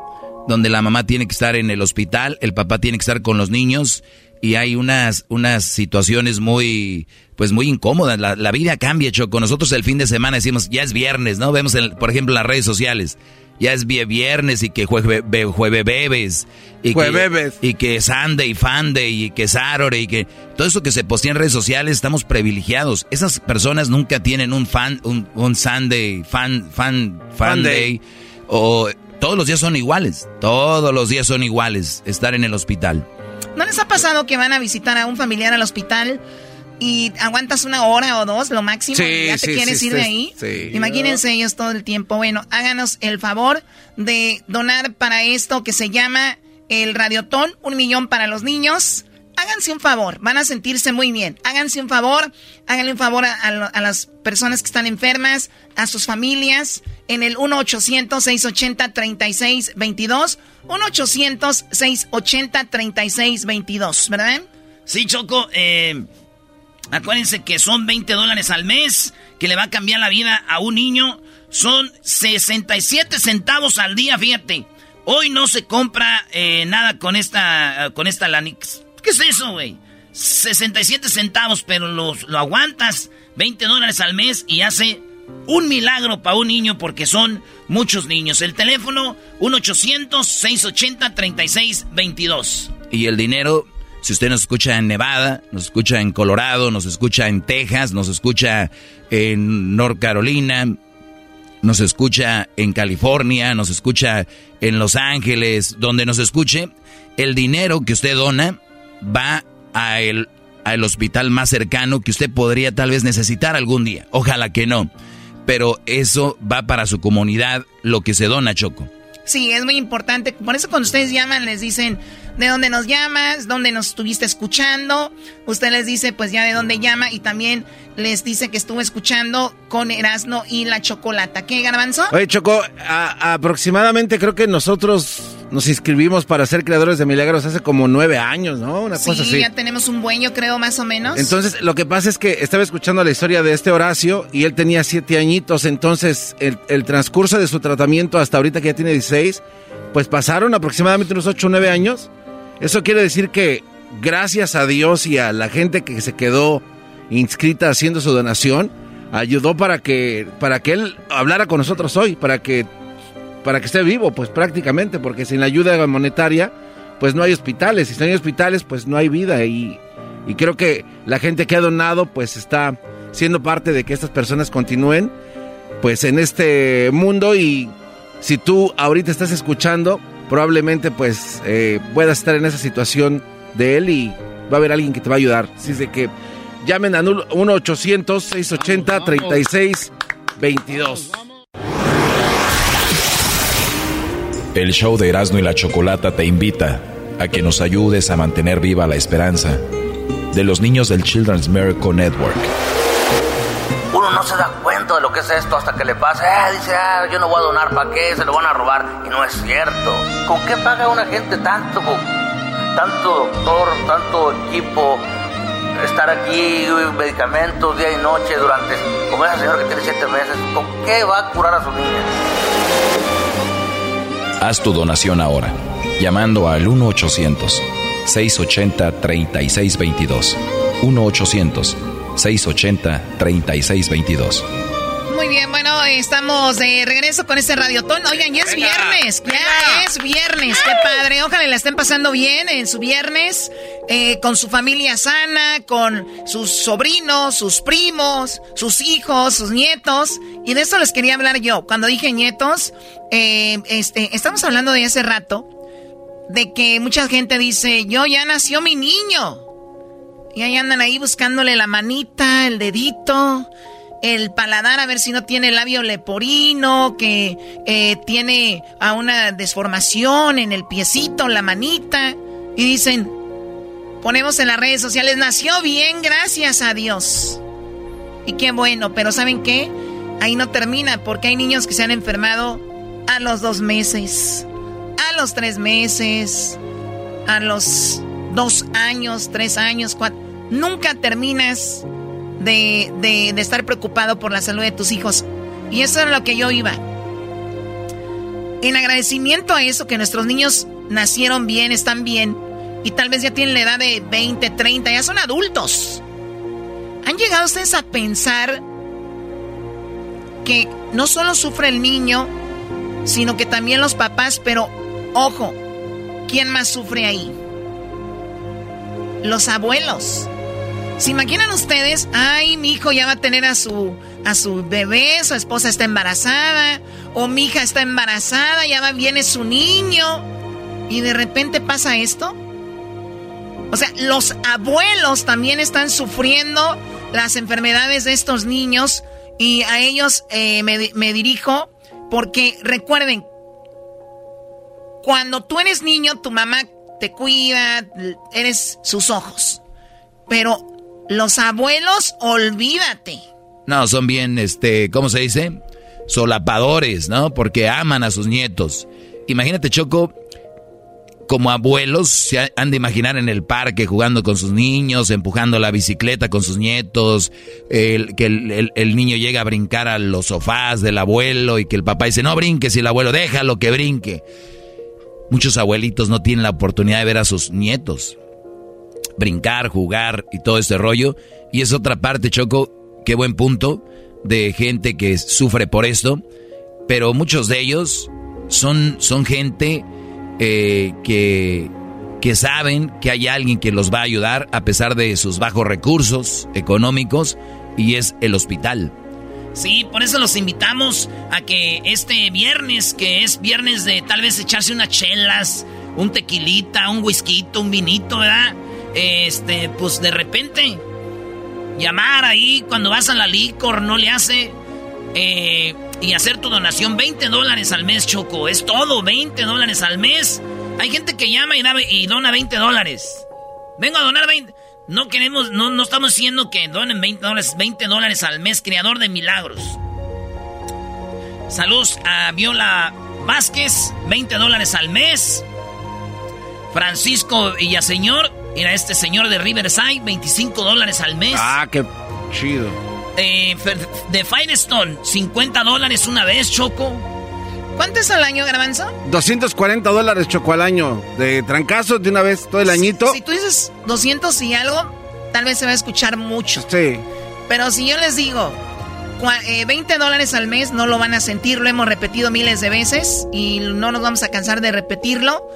Donde la mamá tiene que estar en el hospital, el papá tiene que estar con los niños y hay unas, unas situaciones muy, pues muy incómodas. La, la, vida cambia, Choco. Nosotros el fin de semana decimos, ya es viernes, ¿no? Vemos, por ejemplo, las redes sociales. Ya es viernes y que jueves jueve bebes. Y que, y que Sunday, Funday y que Saturday y que todo eso que se postea en redes sociales estamos privilegiados. Esas personas nunca tienen un fan, un, un Sunday, fan, fan, fan day. O todos los días son iguales. Todos los días son iguales. Estar en el hospital. ¿No les ha pasado que van a visitar a un familiar al hospital y aguantas una hora o dos, lo máximo, y ya te quieres ir de ahí? Imagínense ellos todo el tiempo. Bueno, háganos el favor de donar para esto que se llama el Radiotón, un millón para los niños. Háganse un favor, van a sentirse muy bien. Háganse un favor, háganle un favor a, a las personas que están enfermas, a sus familias en el 1-800-680-3622. 1-800-680-3622, ¿verdad? Sí, Choco. Eh, acuérdense que son 20 dólares al mes, que le va a cambiar la vida a un niño. Son 67 centavos al día, fíjate. Hoy no se compra eh, nada con esta, con esta Lanix. ¿Qué es eso, güey? 67 centavos, pero los, lo aguantas 20 dólares al mes y hace un milagro para un niño porque son muchos niños. El teléfono 1-800-680-3622. Y el dinero, si usted nos escucha en Nevada, nos escucha en Colorado, nos escucha en Texas, nos escucha en North Carolina, nos escucha en California, nos escucha en Los Ángeles, donde nos escuche, el dinero que usted dona va a el, al hospital más cercano que usted podría tal vez necesitar algún día. Ojalá que no pero eso va para su comunidad, lo que se dona, Choco. Sí, es muy importante. Por eso cuando ustedes llaman les dicen de dónde nos llamas, dónde nos estuviste escuchando. Usted les dice pues ya de dónde llama y también les dice que estuvo escuchando con Erasno y la Chocolata. ¿Qué, Garbanzo? Oye, Choco, aproximadamente creo que nosotros nos inscribimos para ser creadores de milagros hace como nueve años, ¿no? Una cosa así. ya tenemos un buen, yo creo, más o menos. Entonces, lo que pasa es que estaba escuchando la historia de este Horacio y él tenía siete añitos, entonces el, transcurso de su tratamiento hasta ahorita que ya tiene 16, pues pasaron aproximadamente unos ocho o nueve años. Eso quiere decir que gracias a Dios y a la gente que se quedó inscrita haciendo su donación, ayudó para que, para que él hablara con nosotros hoy, para que para que esté vivo, pues prácticamente, porque sin la ayuda monetaria, pues no hay hospitales, y si no hay hospitales, pues no hay vida, y, y creo que la gente que ha donado, pues está siendo parte de que estas personas continúen, pues en este mundo, y si tú ahorita estás escuchando, probablemente pues eh, puedas estar en esa situación de él y va a haber alguien que te va a ayudar. Así es de que llamen a 1-800-680-3622. El show de Erasmo y la Chocolata te invita a que nos ayudes a mantener viva la esperanza de los niños del Children's Miracle Network. Uno no se da cuenta de lo que es esto hasta que le pasa. Ah, dice, ah, yo no voy a donar, ¿para qué? Se lo van a robar. Y no es cierto. ¿Con qué paga una gente tanto? Tanto doctor, tanto equipo, estar aquí, medicamentos día y noche durante, como esa señora que tiene siete meses, ¿con qué va a curar a su niña? Haz tu donación ahora, llamando al 1-800-680-3622. 1-800-680-3622. Muy bien, bueno, estamos de regreso con este radiotón. Oigan, ya es viernes, ya es viernes, qué padre. Ojalá la estén pasando bien en su viernes, eh, con su familia sana, con sus sobrinos, sus primos, sus hijos, sus nietos. Y de eso les quería hablar yo. Cuando dije nietos, eh, este, estamos hablando de hace rato, de que mucha gente dice, yo ya nació mi niño. Y ahí andan ahí buscándole la manita, el dedito el paladar a ver si no tiene labio leporino, que eh, tiene a una desformación en el piecito, la manita. Y dicen, ponemos en las redes sociales, nació bien, gracias a Dios. Y qué bueno, pero ¿saben qué? Ahí no termina, porque hay niños que se han enfermado a los dos meses, a los tres meses, a los dos años, tres años, cuatro. Nunca terminas de, estar preocupado por la salud de tus hijos. Y eso es lo que yo iba. En agradecimiento a eso, que nuestros niños nacieron bien, están bien, y tal vez ya tienen la edad de 20, 30, ya son adultos. ¿Han llegado ustedes a pensar que no solo sufre el niño, sino que también los papás, pero ojo, ¿quién más sufre ahí? Los abuelos. ¿Se imaginan ustedes? Ay, mi hijo ya va a tener a su, a su bebé, su esposa está embarazada, o mi hija está embarazada, ya va, viene su niño, y de repente pasa esto. O sea, los abuelos también están sufriendo las enfermedades de estos niños, y a ellos eh, me, me dirijo, porque recuerden, cuando tú eres niño, tu mamá te cuida, eres sus ojos. Pero los abuelos, olvídate. No, son bien, este, ¿cómo se dice? Solapadores, ¿no? Porque aman a sus nietos. Imagínate, Choco, como abuelos se han de imaginar en el parque jugando con sus niños, empujando la bicicleta con sus nietos, el, que el, niño llega a brincar a los sofás del abuelo y que el papá dice, no brinques y el abuelo déjalo que brinque. Muchos abuelitos no tienen la oportunidad de ver a sus nietos brincar, jugar y todo este rollo. Y es otra parte, Choco, qué buen punto de gente que sufre por esto. Pero muchos de ellos son, son gente eh, que, que saben que hay alguien que los va a ayudar a pesar de sus bajos recursos económicos y es el hospital. Sí, por eso los invitamos a que este viernes, que es viernes de tal vez echarse unas chelas, un tequilita, un whisky, un vinito, ¿verdad? Este, pues de repente, llamar ahí cuando vas a la licor, no le hace, eh, y hacer tu donación, 20 dólares al mes, Choco, es todo, 20 dólares al mes. Hay gente que llama y, y dona 20 dólares. Vengo a donar 20. No queremos, no, no estamos diciendo que donen 20 dólares, 20 dólares al mes, creador de milagros. Saludos a Viola Vázquez, 20 dólares al mes. Francisco Villaseñor, Mira, este señor de Riverside, 25 dólares al mes. Ah, qué chido. Eh, de Firestone, 50 dólares una vez, Choco. ¿Cuánto es al año, Garbanzo? 240 dólares, Choco, al año. De trancazo de una vez todo el añito. Si, tú dices 200 y algo, tal vez se va a escuchar mucho. Sí. Pero si yo les digo 20 eh, dólares al mes, no lo van a sentir. Lo hemos repetido miles de veces y no nos vamos a cansar de repetirlo.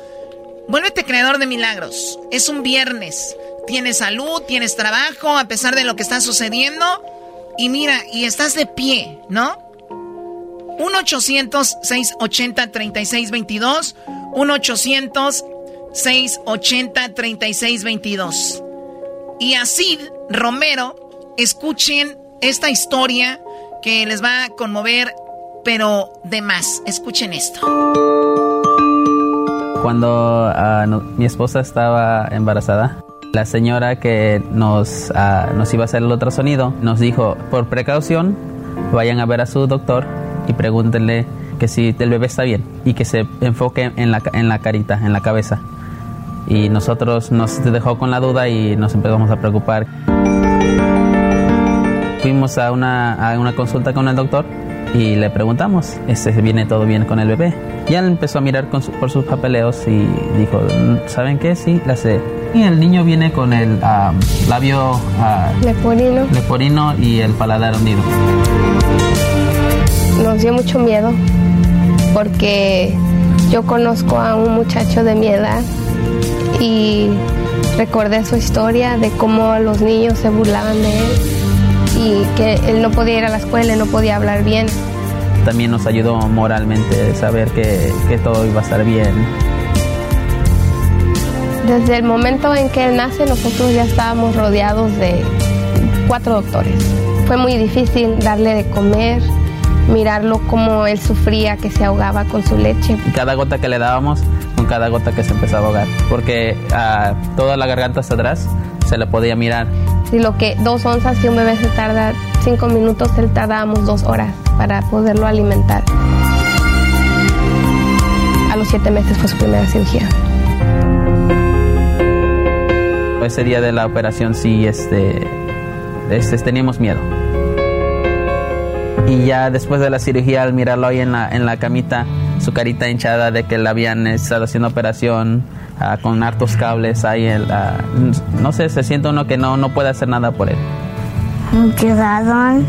Vuélvete creador de milagros. Es un viernes. Tienes salud, tienes trabajo, a pesar de lo que está sucediendo. Y mira, y estás de pie, ¿no? 1-800-680-3622. 1-800-680-3622. Y así, Romero, escuchen esta historia que les va a conmover, pero de más. Escuchen esto. Cuando ah, mi esposa estaba embarazada, la señora que nos, ah, nos iba a hacer el ultrasonido nos dijo, por precaución, vayan a ver a su doctor y pregúntenle que si el bebé está bien y que se enfoque en la, en la carita, en la cabeza. Y nosotros nos dejó con la duda y nos empezamos a preocupar. Fuimos a una, a una consulta con el doctor y le preguntamos, este, ¿viene todo bien con el bebé? Y él empezó a mirar con por sus papeleos y dijo, ¿saben qué? Sí, la sé. Y el niño viene con el ah, labio ah, leporino. leporino y el paladar hundido. Nos dio mucho miedo porque yo conozco a un muchacho de mi edad y recordé su historia de cómo los niños se burlaban de él y que él no podía ir a la escuela, no podía hablar bien. También nos ayudó moralmente saber que, que todo iba a estar bien. Desde el momento en que él nace, nosotros ya estábamos rodeados de cuatro doctores. Fue muy difícil darle de comer, mirarlo como él sufría, que se ahogaba con su leche. Cada gota que le dábamos, con cada gota que se empezaba a ahogar, porque a toda la garganta hasta atrás se le podía mirar. Si lo que dos onzas que un bebé se tarda cinco minutos, él tardábamos dos horas para poderlo alimentar. A los siete meses fue su primera cirugía. Ese día de la operación sí, este, este teníamos miedo. Y ya después de la cirugía, al mirarlo ahí en la, en la camita, su carita hinchada de que le habían estado haciendo operación ah, con hartos cables ahí, el, ah, no sé, se siente uno que no, no puede hacer nada por él. Llegaron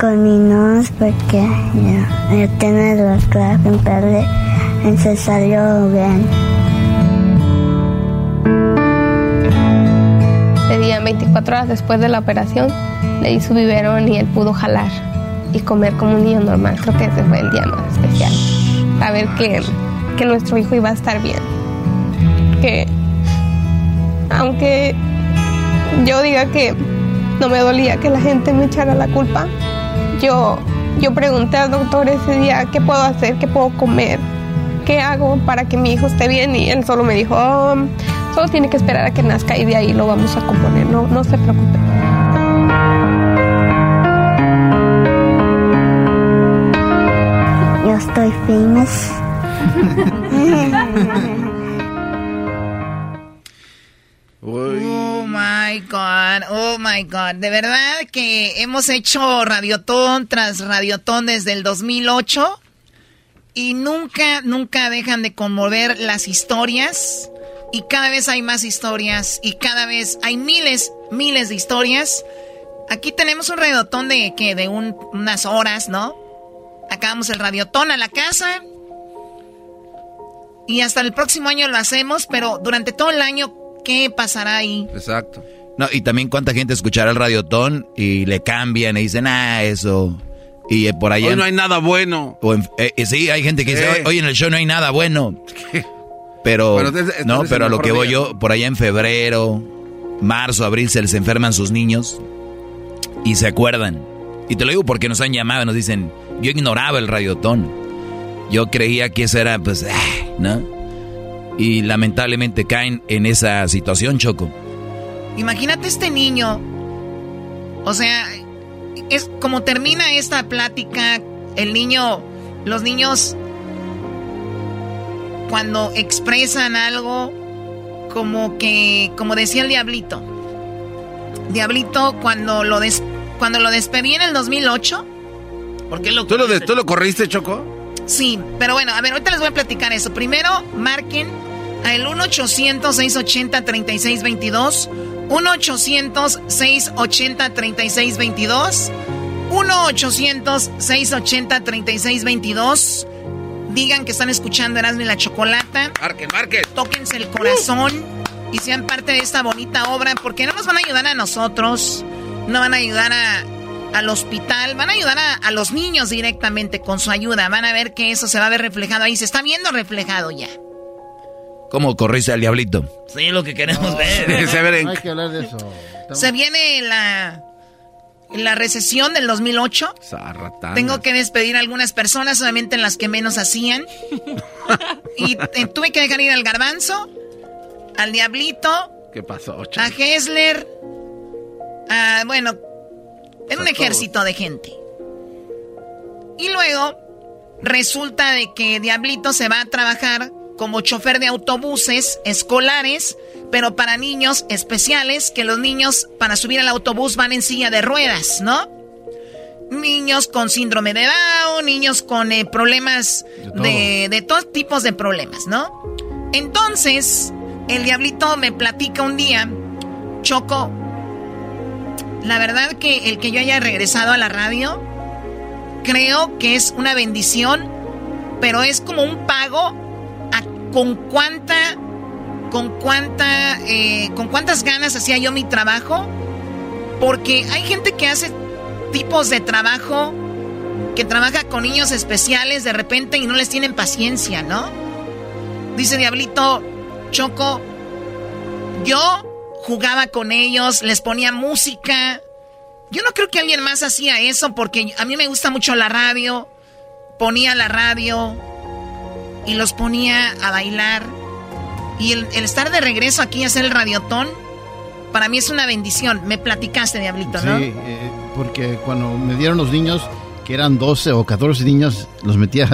con mi nose porque ya, ya tiene los claves, pero se salió bien. Serían 24 horas después de la operación, le di su biberón y él pudo jalar y comer como un niño normal. Creo que ese fue el día más especial. Saber que, que nuestro hijo iba a estar bien. Que aunque yo diga que no me dolía que la gente me echara la culpa, yo, yo pregunté al doctor ese día qué puedo hacer, qué puedo comer, qué hago para que mi hijo esté bien y él solo me dijo, "Oh, solo tiene que esperar a que nazca y de ahí lo vamos a componer, no, no se preocupe. Yo estoy famous. my God, oh my God. De verdad que hemos hecho radiotón tras radiotón desde el 2008 y nunca, nunca dejan de conmover las historias y cada vez hay más historias y cada vez hay miles, miles de historias. Aquí tenemos un radiotón de que de un- unas horas, ¿no? Acabamos el radiotón a la casa. Y hasta el próximo año lo hacemos, pero durante todo el año, ¿qué pasará ahí? Exacto. No, y también cuánta gente escuchará el radiotón y le cambian y dicen, ah, eso. Y eh, por allá. Hoy no hay nada bueno. o en- eh, eh, sí, hay gente que dice, Eh. oye, en el show no hay nada bueno. Pero, Pero este- no, pero a lo que voy yo, por allá en febrero, marzo, abril, se les enferman sus niños y se acuerdan. Y te lo digo porque nos han llamado y nos dicen, yo ignoraba el radiotón. Yo creía que eso era, pues, ah, ¿no? Y lamentablemente caen en esa situación, Choco. Imagínate este niño. O sea, es como termina esta plática, el niño, los niños cuando expresan algo como que como decía el diablito. Diablito cuando lo des, cuando lo despedí en el 2008, porque lo ¿Tú lo, de- ¿Tú lo corriste, Choco? Sí, pero bueno, a ver, ahorita les voy a platicar eso. Primero, marquen al 1-800-680-3622. 1-800-680-3622. 1-800-680-3622. Digan que están escuchando Erasmo y la Chocolata. Marquen, marquen. Tóquense el corazón y sean parte de esta bonita obra, porque no nos van a ayudar a nosotros, no van a ayudar a, al hospital, van a ayudar a, a los niños directamente con su ayuda. Van a ver que eso se va a ver reflejado ahí, se está viendo reflejado ya. ¿Cómo corriste al diablito? Sí, lo que queremos ver. No hay que hablar de eso. Se viene la, la recesión del 2008. Zarratán. Tengo que despedir a algunas personas, solamente en las que menos hacían. y eh, tuve que dejar ir al garbanzo, al diablito, ¿Qué pasó, a Choco? Hessler, a, bueno, en un A ejército de gente. Y luego resulta de que Diablito se va a trabajar como chofer de autobuses escolares, pero para niños especiales, que los niños para subir al autobús van en silla de ruedas, ¿no? niños con síndrome de Down, niños con eh, problemas de, de, todos tipos de problemas, ¿no? Entonces, el diablito me platica un día, Choco, la verdad que el que yo haya regresado a la radio, creo que es una bendición, pero es como un pago con cuánta, con cuánta, eh, con cuántas ganas hacía yo mi trabajo, porque hay gente que hace tipos de trabajo que trabaja con niños especiales de repente y no les tienen paciencia, ¿no? Dice Diablito, Choco, yo jugaba con ellos, les ponía música. Yo no creo que alguien más hacía eso porque a mí me gusta mucho la radio. Ponía la radio y los ponía a bailar. Y el, estar de regreso aquí a hacer el radiotón, para mí es una bendición. Me platicaste, Diablito, ¿no? Sí, eh, porque cuando me dieron los niños, que eran 12 o 14 niños, los metía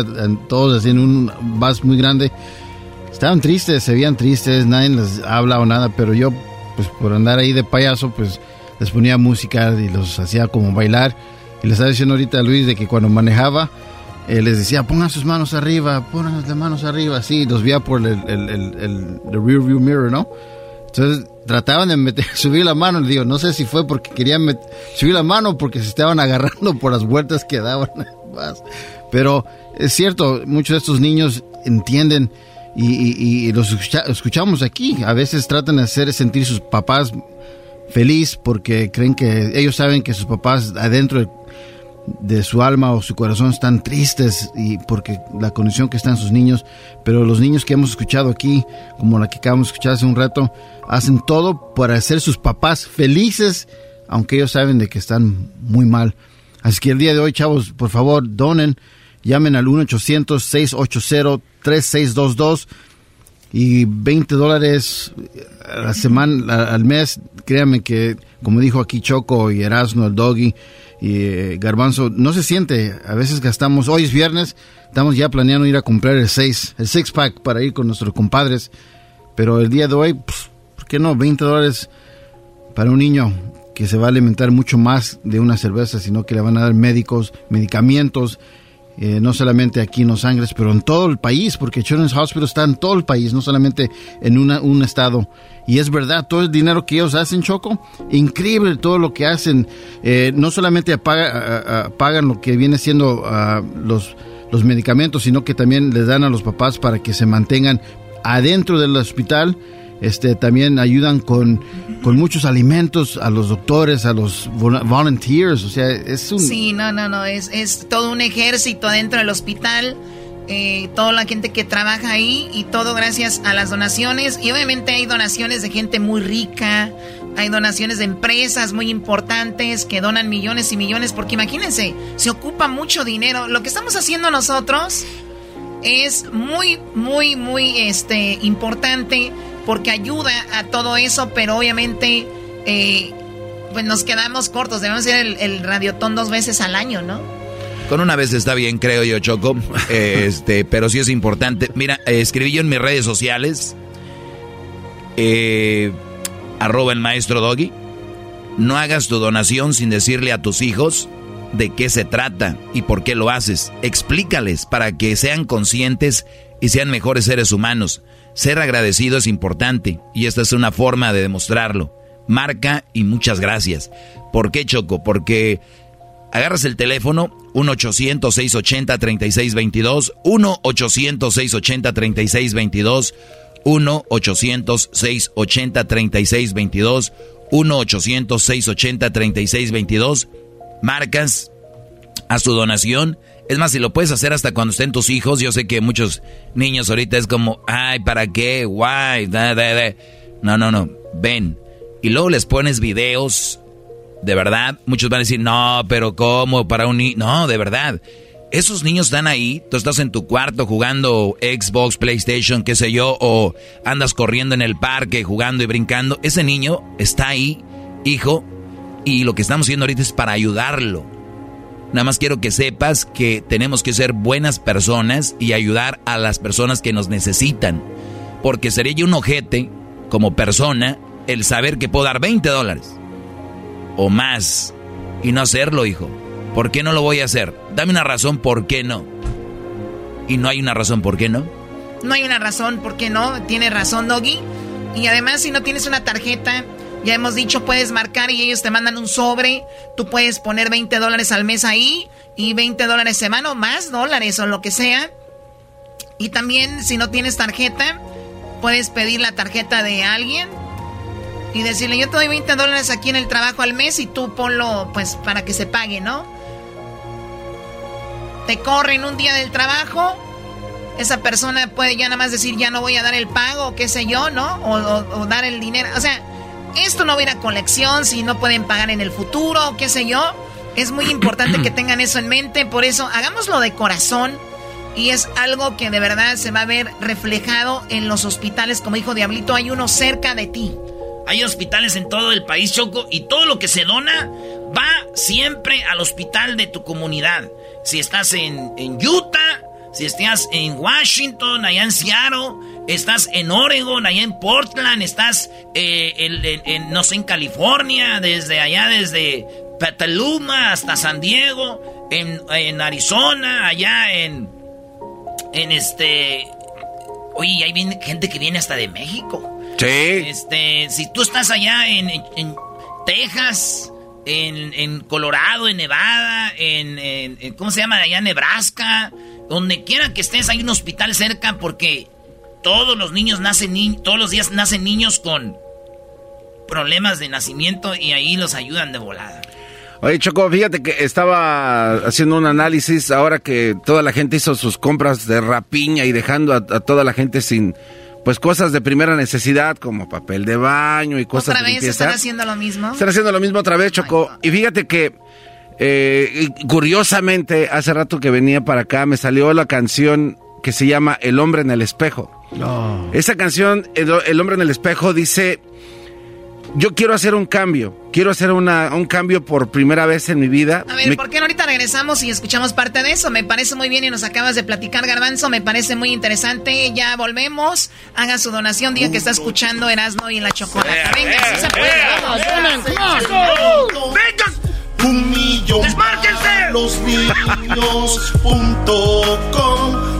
todos así en un vas muy grande. Estaban tristes, se veían tristes, nadie les habla o nada, pero yo, pues por andar ahí de payaso, pues les ponía música y los hacía como bailar. Y les estaba diciendo ahorita Luis de que cuando manejaba, eh, les decía, pongan sus manos arriba, pongan las manos arriba, así, los veía por el, el, el, el rear view mirror, ¿no? Entonces trataban de meter, subir la mano, le digo, no sé si fue porque querían subir la mano porque se estaban agarrando por las vueltas que daban. Pero es cierto, muchos de estos niños entienden y, los escuchamos aquí. A veces tratan de hacer sentir sus papás feliz porque creen que ellos saben que sus papás adentro de su alma o su corazón están tristes y porque la condición que están sus niños, pero los niños que hemos escuchado aquí, como la que acabamos de escuchar hace un rato, hacen todo para hacer sus papás felices, aunque ellos saben de que están muy mal. Así que el día de hoy, chavos, por favor, donen, llamen al 1-800-680-3622 y 20 dólares a la semana, al mes, créanme que, como dijo aquí Choco y Erasmo, el Doggy, y eh, Garbanzo, no se siente. A veces gastamos, hoy es viernes, estamos ya planeando ir a comprar el seis, el six pack para ir con nuestros compadres. Pero el día de hoy, pues, ¿por qué no? 20 dólares para un niño que se va a alimentar mucho más de una cerveza, sino que le van a dar médicos, medicamentos, eh, no solamente aquí en Los Ángeles, pero en todo el país, porque Children's Hospital está en todo el país, no solamente en una, un estado. Y es verdad, todo el dinero que ellos hacen, Choco, increíble todo lo que hacen. Eh, no solamente pagan lo que viene siendo ah, los, los medicamentos, sino que también les dan a los papás para que se mantengan adentro del hospital este, también ayudan con, muchos alimentos a los doctores, a los volunteers, o sea, es un... Sí, no, no, no, es, es todo un ejército adentro del hospital, eh, toda la gente que trabaja ahí y todo gracias a las donaciones y obviamente hay donaciones de gente muy rica, hay donaciones de empresas muy importantes que donan millones y millones, porque imagínense, se ocupa mucho dinero. Lo que estamos haciendo nosotros es muy, muy, muy este, importante porque ayuda a todo eso, pero obviamente eh, pues nos quedamos cortos. Debemos hacer el, el, radiotón dos veces al año, ¿no? Con una vez está bien, creo yo, Choco. este, pero sí es importante. Mira, escribí yo en mis redes sociales. Eh, arroba el maestro Doggy. No hagas tu donación sin decirle a tus hijos de qué se trata y por qué lo haces. Explícales para que sean conscientes y sean mejores seres humanos. Ser agradecido es importante y esta es una forma de demostrarlo. Marca y muchas gracias. ¿Por qué Choco? Porque agarras el teléfono 1-800-680-3622, 1-800-680-3622, 1-800-680-3622, 1-800-680-3622. Marcas a su donación es más, si lo puedes hacer hasta cuando estén tus hijos, yo sé que muchos niños ahorita es como, ay, ¿para qué? Guay, no, no, no, ven. Y luego les pones videos, de verdad. Muchos van a decir, no, pero ¿cómo? Para un niño. No, de verdad. Esos niños están ahí, tú estás en tu cuarto jugando Xbox, PlayStation, qué sé yo, o andas corriendo en el parque jugando y brincando. Ese niño está ahí, hijo, y lo que estamos haciendo ahorita es para ayudarlo Nada más quiero que sepas que tenemos que ser buenas personas y ayudar a las personas que nos necesitan. Porque sería yo un ojete, como persona, el saber que puedo dar 20 dólares o más y no hacerlo, hijo. ¿Por qué no lo voy a hacer? Dame una razón por qué no. Y no hay una razón por qué no. No hay una razón por qué no. Tiene razón, Doggy. Y además, si no tienes una tarjeta, ya hemos dicho, puedes marcar y ellos te mandan un sobre. Tú puedes poner 20 dólares al mes ahí y 20 dólares semana o más dólares o lo que sea. Y también, si no tienes tarjeta, puedes pedir la tarjeta de alguien y decirle, yo te doy 20 dólares aquí en el trabajo al mes y tú ponlo, pues, para que se pague, ¿no? Te corren un día del trabajo, esa persona puede ya nada más decir, ya no voy a dar el pago, o qué sé yo, ¿no? O, dar el dinero. O sea, esto no va a ir a colección si no pueden pagar en el futuro, qué sé yo. Es muy importante que tengan eso en mente, por eso hagámoslo de corazón y es algo que de verdad se va a ver reflejado en los hospitales. Como dijo Diablito, hay uno cerca de ti. Hay hospitales en todo el país, Choco, y todo lo que se dona va siempre al hospital de tu comunidad. Si estás en, en Utah, si estás en Washington, allá en Seattle, estás en Oregon, allá en Portland, estás eh, en, no sé, en California, desde allá, desde Petaluma hasta San Diego, en, en Arizona, allá en, en este... Oye, hay gente que viene hasta de México. Sí. Este, si tú estás allá en, Texas, en, Colorado, en Nevada, en, ¿cómo se llama? Allá en Nebraska, donde quiera que estés, hay un hospital cerca porque todos los niños nacen, todos los días nacen niños con problemas de nacimiento y ahí los ayudan de volada. Oye, Choco, fíjate que estaba haciendo un análisis ahora que toda la gente hizo sus compras de rapiña y dejando a toda la gente sin pues cosas de primera necesidad como papel de baño y cosas ¿Otra vez están haciendo lo mismo? Están haciendo lo mismo otra vez, Choco. y fíjate que eh, curiosamente hace rato que venía para acá me salió la canción que se llama El hombre en el espejo. Oh. Esa canción, el, hombre en el espejo, dice, yo quiero hacer un cambio, quiero hacer una, un cambio por primera vez en mi vida. A ver, ¿por qué no ahorita regresamos y escuchamos parte de eso? Me parece muy bien y nos acabas de platicar, Garbanzo, me parece muy interesante. Ya volvemos, haga su donación, diga que está escuchando Erasmo y la Chocolata. Venga, eh, sí se puede, eh, vamos, eh, vamos, vamos. ¡Venga! Un millón ¡Desmárquense! Los niños.com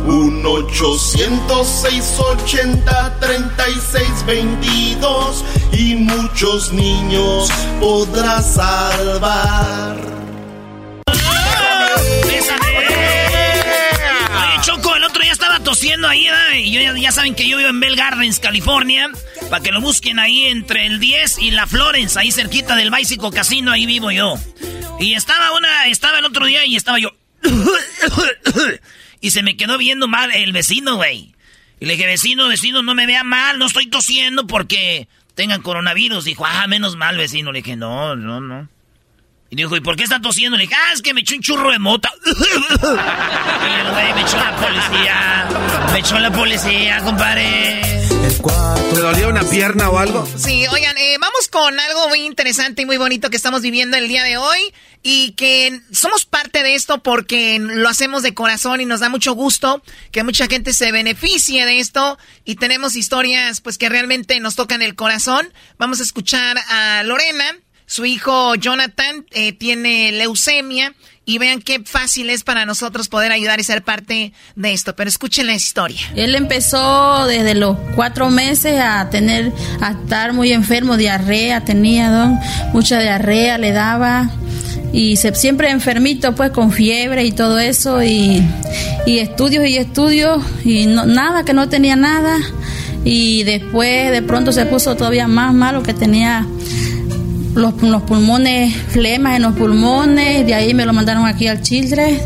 1 800 680 3622 y muchos niños podrás salvar. Oye, Choco, el otro día estaba tosiendo ahí, ¿eh? y yo, ya, ya saben que yo vivo en Bell Gardens, California, para que lo busquen ahí entre el 10 y la Florence, ahí cerquita del Bicycle Casino, ahí vivo yo. Y estaba una, estaba el otro día y estaba yo y se me quedó viendo mal el vecino, güey. Y le dije, vecino, vecino, no me vea mal, no estoy tosiendo porque tengan coronavirus. Dijo, ah, menos mal, vecino. Le dije, no, no, no. Y dijo, ¿y por qué está tosiendo? Le dije, ah, es que me echó un churro de mota. y el güey me echó la policía. Me echó la policía, compadre. ¿Te dolía una pierna o algo? Sí, oigan, eh, vamos con algo muy interesante y muy bonito que estamos viviendo el día de hoy y que somos parte de esto porque lo hacemos de corazón y nos da mucho gusto que mucha gente se beneficie de esto y tenemos historias pues que realmente nos tocan el corazón. Vamos a escuchar a Lorena, su hijo Jonathan eh, tiene leucemia y vean qué fácil es para nosotros poder ayudar y ser parte de esto. Pero escuchen la historia. Él empezó desde los cuatro meses a tener, a estar muy enfermo, diarrea tenía, don, mucha diarrea le daba y se, siempre enfermito pues con fiebre y todo eso y, estudios y estudios y nada, que no tenía nada y después de pronto se puso todavía más malo que tenía los, los pulmones, flemas en los pulmones, de ahí me lo mandaron aquí al Children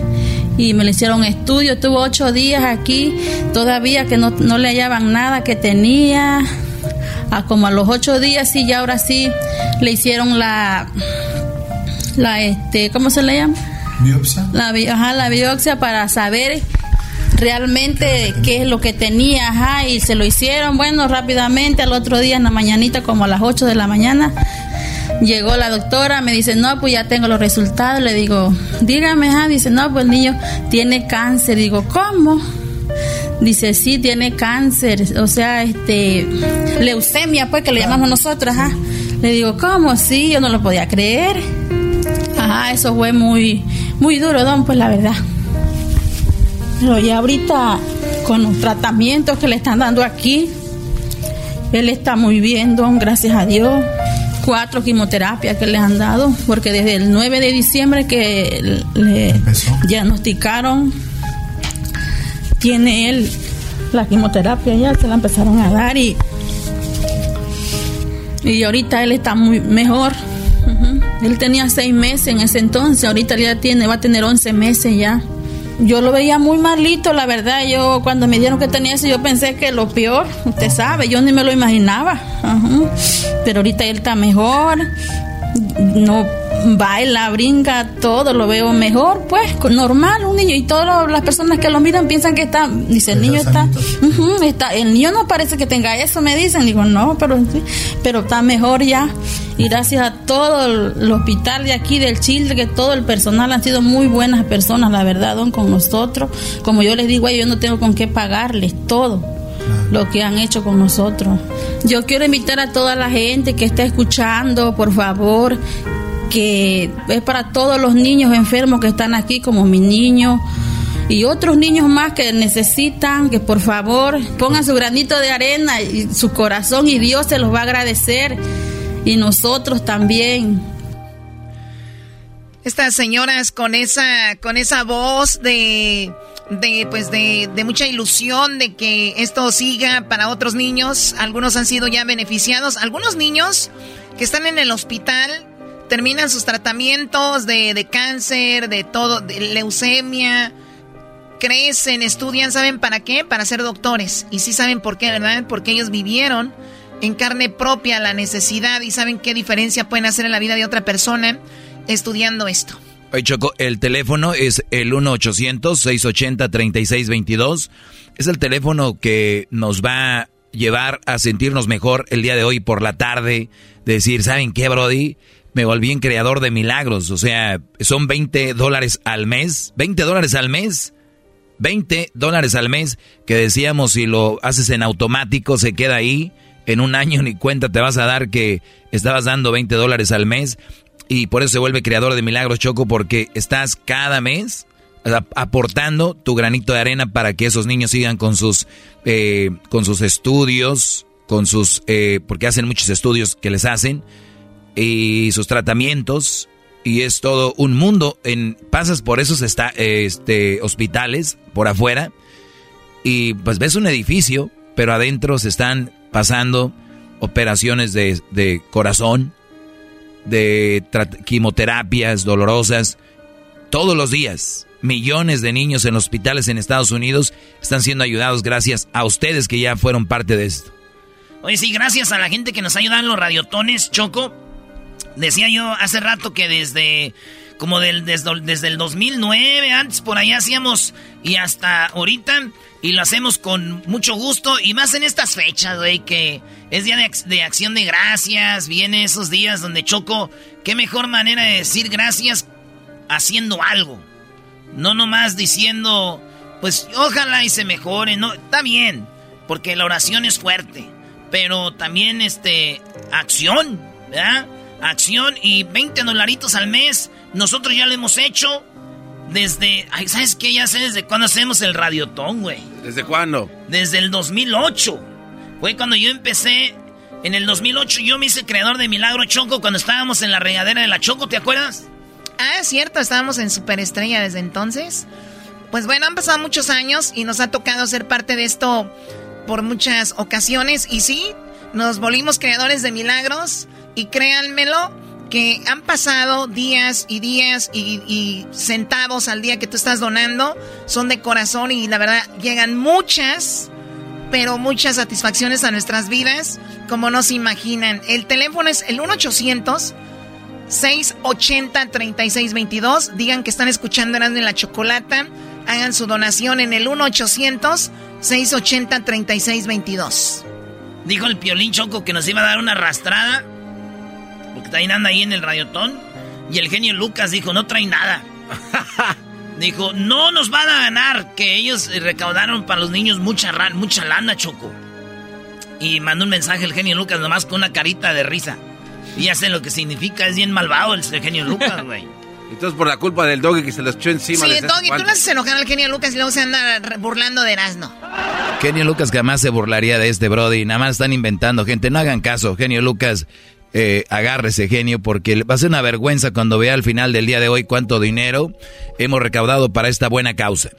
y me le hicieron estudio, estuvo ocho días aquí, todavía que no, no le hallaban nada que tenía, a como a los ocho días sí, ya ahora sí le hicieron la, la este, ¿cómo se le llama? Biopsia. La, ajá, la biopsia para saber realmente qué es lo que tenía, ajá, y se lo hicieron, bueno, rápidamente, al otro día en la mañanita, como a las 8 de la mañana, Llegó la doctora, me dice, no, pues ya tengo los resultados. Le digo, dígame, ah, dice, no, pues el niño tiene cáncer. Digo, ¿cómo? Dice, sí, tiene cáncer, o sea, este, leucemia, pues que le llamamos nosotros, ajá. Le digo, ¿cómo? Sí, yo no lo podía creer. Ajá, eso fue muy, muy duro, don, pues la verdad. Pero ya ahorita con los tratamientos que le están dando aquí, él está muy bien, don, gracias a Dios. Cuatro quimioterapias que le han dado, porque desde el 9 de diciembre que le diagnosticaron, tiene él la quimioterapia, ya se la empezaron a dar y, y ahorita él está muy mejor. Él tenía seis meses en ese entonces, ahorita ya tiene, va a tener 11 meses ya yo lo veía muy malito, la verdad. Yo cuando me dieron que tenía eso, yo pensé que lo peor, usted sabe, yo ni me lo imaginaba. Pero ahorita él está mejor, no baila, brinca, todo lo veo mejor, pues normal, un niño. Y todas las personas que lo miran piensan que está, dice, el niño está, está, el niño no parece que tenga eso, me dicen. Digo, no, pero, pero está mejor ya y gracias a todo el, hospital de aquí del Chile, que todo el personal han sido muy buenas personas, la verdad, don, con nosotros. Como yo les digo, yo no tengo con qué pagarles todo lo que han hecho con nosotros. Yo quiero invitar a toda la gente que está escuchando, por favor, que es para todos los niños enfermos que están aquí, como mi niño y otros niños más que necesitan que por favor pongan su granito de arena y su corazón y Dios se los va a agradecer y nosotros también. Estas señoras con esa, con esa voz de, de pues de, de, mucha ilusión de que esto siga para otros niños. Algunos han sido ya beneficiados. Algunos niños que están en el hospital terminan sus tratamientos de, de cáncer, de todo, de leucemia. Crecen, estudian, ¿saben para qué? Para ser doctores. Y sí saben por qué, ¿verdad? Porque ellos vivieron en carne propia la necesidad y saben qué diferencia pueden hacer en la vida de otra persona estudiando esto. Oye, Choco, el teléfono es el 1-800-680-3622. Es el teléfono que nos va a llevar a sentirnos mejor el día de hoy por la tarde. Decir, ¿saben qué, Brody? Me volví en creador de milagros. O sea, son 20 dólares al mes. 20 dólares al mes. 20 dólares al mes que decíamos si lo haces en automático se queda ahí en un año ni cuenta te vas a dar que estabas dando 20 dólares al mes y por eso se vuelve creador de milagros Choco porque estás cada mes aportando tu granito de arena para que esos niños sigan con sus eh, con sus estudios con sus eh, porque hacen muchos estudios que les hacen y sus tratamientos y es todo un mundo en pasas por esos este hospitales por afuera y pues ves un edificio pero adentro se están pasando operaciones de, corazón, de quimioterapias dolorosas, todos los días. Millones de niños en hospitales en Estados Unidos están siendo ayudados gracias a ustedes que ya fueron parte de esto. Oye, sí, gracias a la gente que nos ayuda en los radiotones, Choco. Decía yo hace rato que desde como del, desde, desde el 2009, antes por ahí hacíamos y hasta ahorita y lo hacemos con mucho gusto y más en estas fechas, güey, que es día de, acción de gracias. Viene esos días donde choco. Qué mejor manera de decir gracias haciendo algo. No nomás diciendo, pues ojalá y se mejore. No, está bien, porque la oración es fuerte. Pero también, este, acción, ¿verdad? Acción y 20 dolaritos al mes. Nosotros ya lo hemos hecho. Desde. ¿Sabes qué? Ya sé desde cuándo hacemos el radiotón, güey. ¿Desde cuándo? Desde el 2008. Fue cuando yo empecé. En el 2008 yo me hice creador de Milagro Choco cuando estábamos en la regadera de la Choco, ¿te acuerdas? Ah, es cierto, estábamos en Superestrella desde entonces. Pues bueno, han pasado muchos años y nos ha tocado ser parte de esto por muchas ocasiones. Y sí, nos volvimos creadores de milagros. Y créanmelo, que han pasado días y días y, centavos al día que tú estás donando son de corazón y la verdad llegan muchas, pero muchas satisfacciones a nuestras vidas como no se imaginan. El teléfono es el 1-800. 680-3622. Digan que están escuchando en la Chocolata. Hagan su donación en el 1-800-680-3622. Dijo el Piolín Choco que nos iba a dar una arrastrada porque también anda ahí en el radiotón. Y el genio Lucas dijo, no trae nada. dijo, no nos van a ganar, que ellos recaudaron para los niños mucha, mucha lana, Choco. Y mandó un mensaje el genio Lucas nomás con una carita de risa. Y ya sé lo que significa, es bien malvado el genio Lucas, güey. Entonces por la culpa del doggy que se los echó encima. Sí, doggy, tú no haces enojar al genio Lucas y luego se anda burlando de Erasmo. Genio Lucas jamás se burlaría de este Brody. Nada más están inventando, gente. No hagan caso. Genio Lucas, eh, agárrese, genio, porque va a ser una vergüenza cuando vea al final del día de hoy cuánto dinero hemos recaudado para esta buena causa.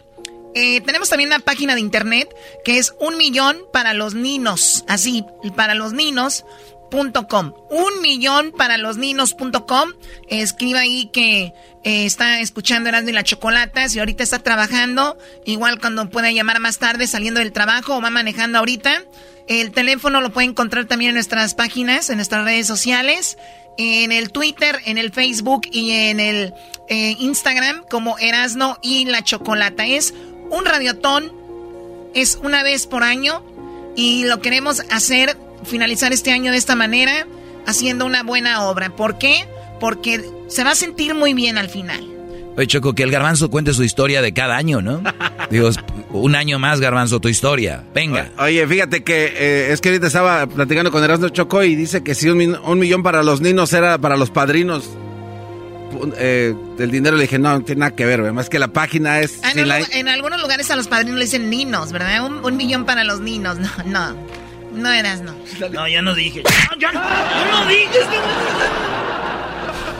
Eh, tenemos también una página de internet que es un millón para los ninos. Así, para los ninos. Com. Un millón para los ninos.com. Escriba ahí que eh, está escuchando Erasmo y la Chocolata. Si ahorita está trabajando, igual cuando pueda llamar más tarde saliendo del trabajo o va manejando ahorita. El teléfono lo puede encontrar también en nuestras páginas, en nuestras redes sociales, en el Twitter, en el Facebook y en el eh, Instagram como Erasno y la Chocolata. Es un radiotón, es una vez por año y lo queremos hacer finalizar este año de esta manera, haciendo una buena obra. ¿Por qué? Porque se va a sentir muy bien al final. Oye, Choco, que el garbanzo cuente su historia de cada año, ¿no? Digo, un año más, garbanzo, tu historia. Venga. Oye, fíjate que eh, es que ahorita estaba platicando con Erasmo Choco y dice que si un, millón para los niños era para los padrinos eh, del dinero. Le dije, no, no tiene nada que ver, además que la página es... Ah, en, algunos lugares a los padrinos le dicen ninos, ¿verdad? Un, un millón para los ninos. No, no. No eras, no. No, ya no dije. Ya, no dije.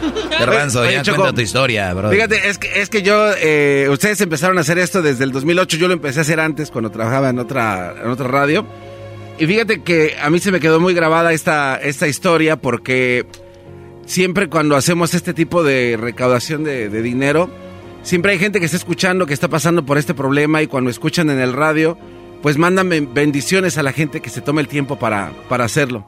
Garbanzo, ya cuenta tu historia, bro. Fíjate, es que, es que yo, eh, ustedes empezaron a hacer esto desde el 2008, yo lo empecé a hacer antes cuando trabajaba en otra, en otra radio. Y fíjate que a mí se me quedó muy grabada esta, esta historia porque siempre cuando hacemos este tipo de recaudación de, de dinero, siempre hay gente que está escuchando, que está pasando por este problema y cuando escuchan en el radio, pues mándame bendiciones a la gente que se tome el tiempo para, para hacerlo.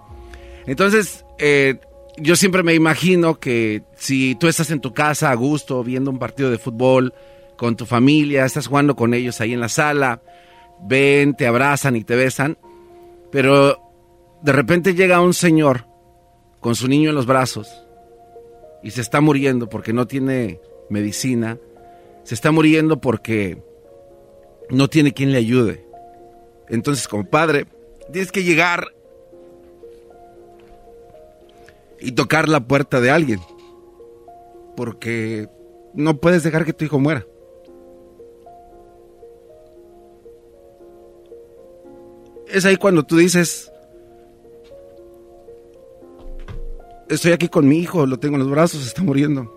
Entonces, eh, yo siempre me imagino que si tú estás en tu casa a gusto, viendo un partido de fútbol con tu familia, estás jugando con ellos ahí en la sala, ven, te abrazan y te besan, pero de repente llega un señor con su niño en los brazos y se está muriendo porque no tiene medicina, se está muriendo porque no tiene quien le ayude. Entonces, como padre, tienes que llegar y tocar la puerta de alguien. Porque no puedes dejar que tu hijo muera. Es ahí cuando tú dices, estoy aquí con mi hijo, lo tengo en los brazos, está muriendo.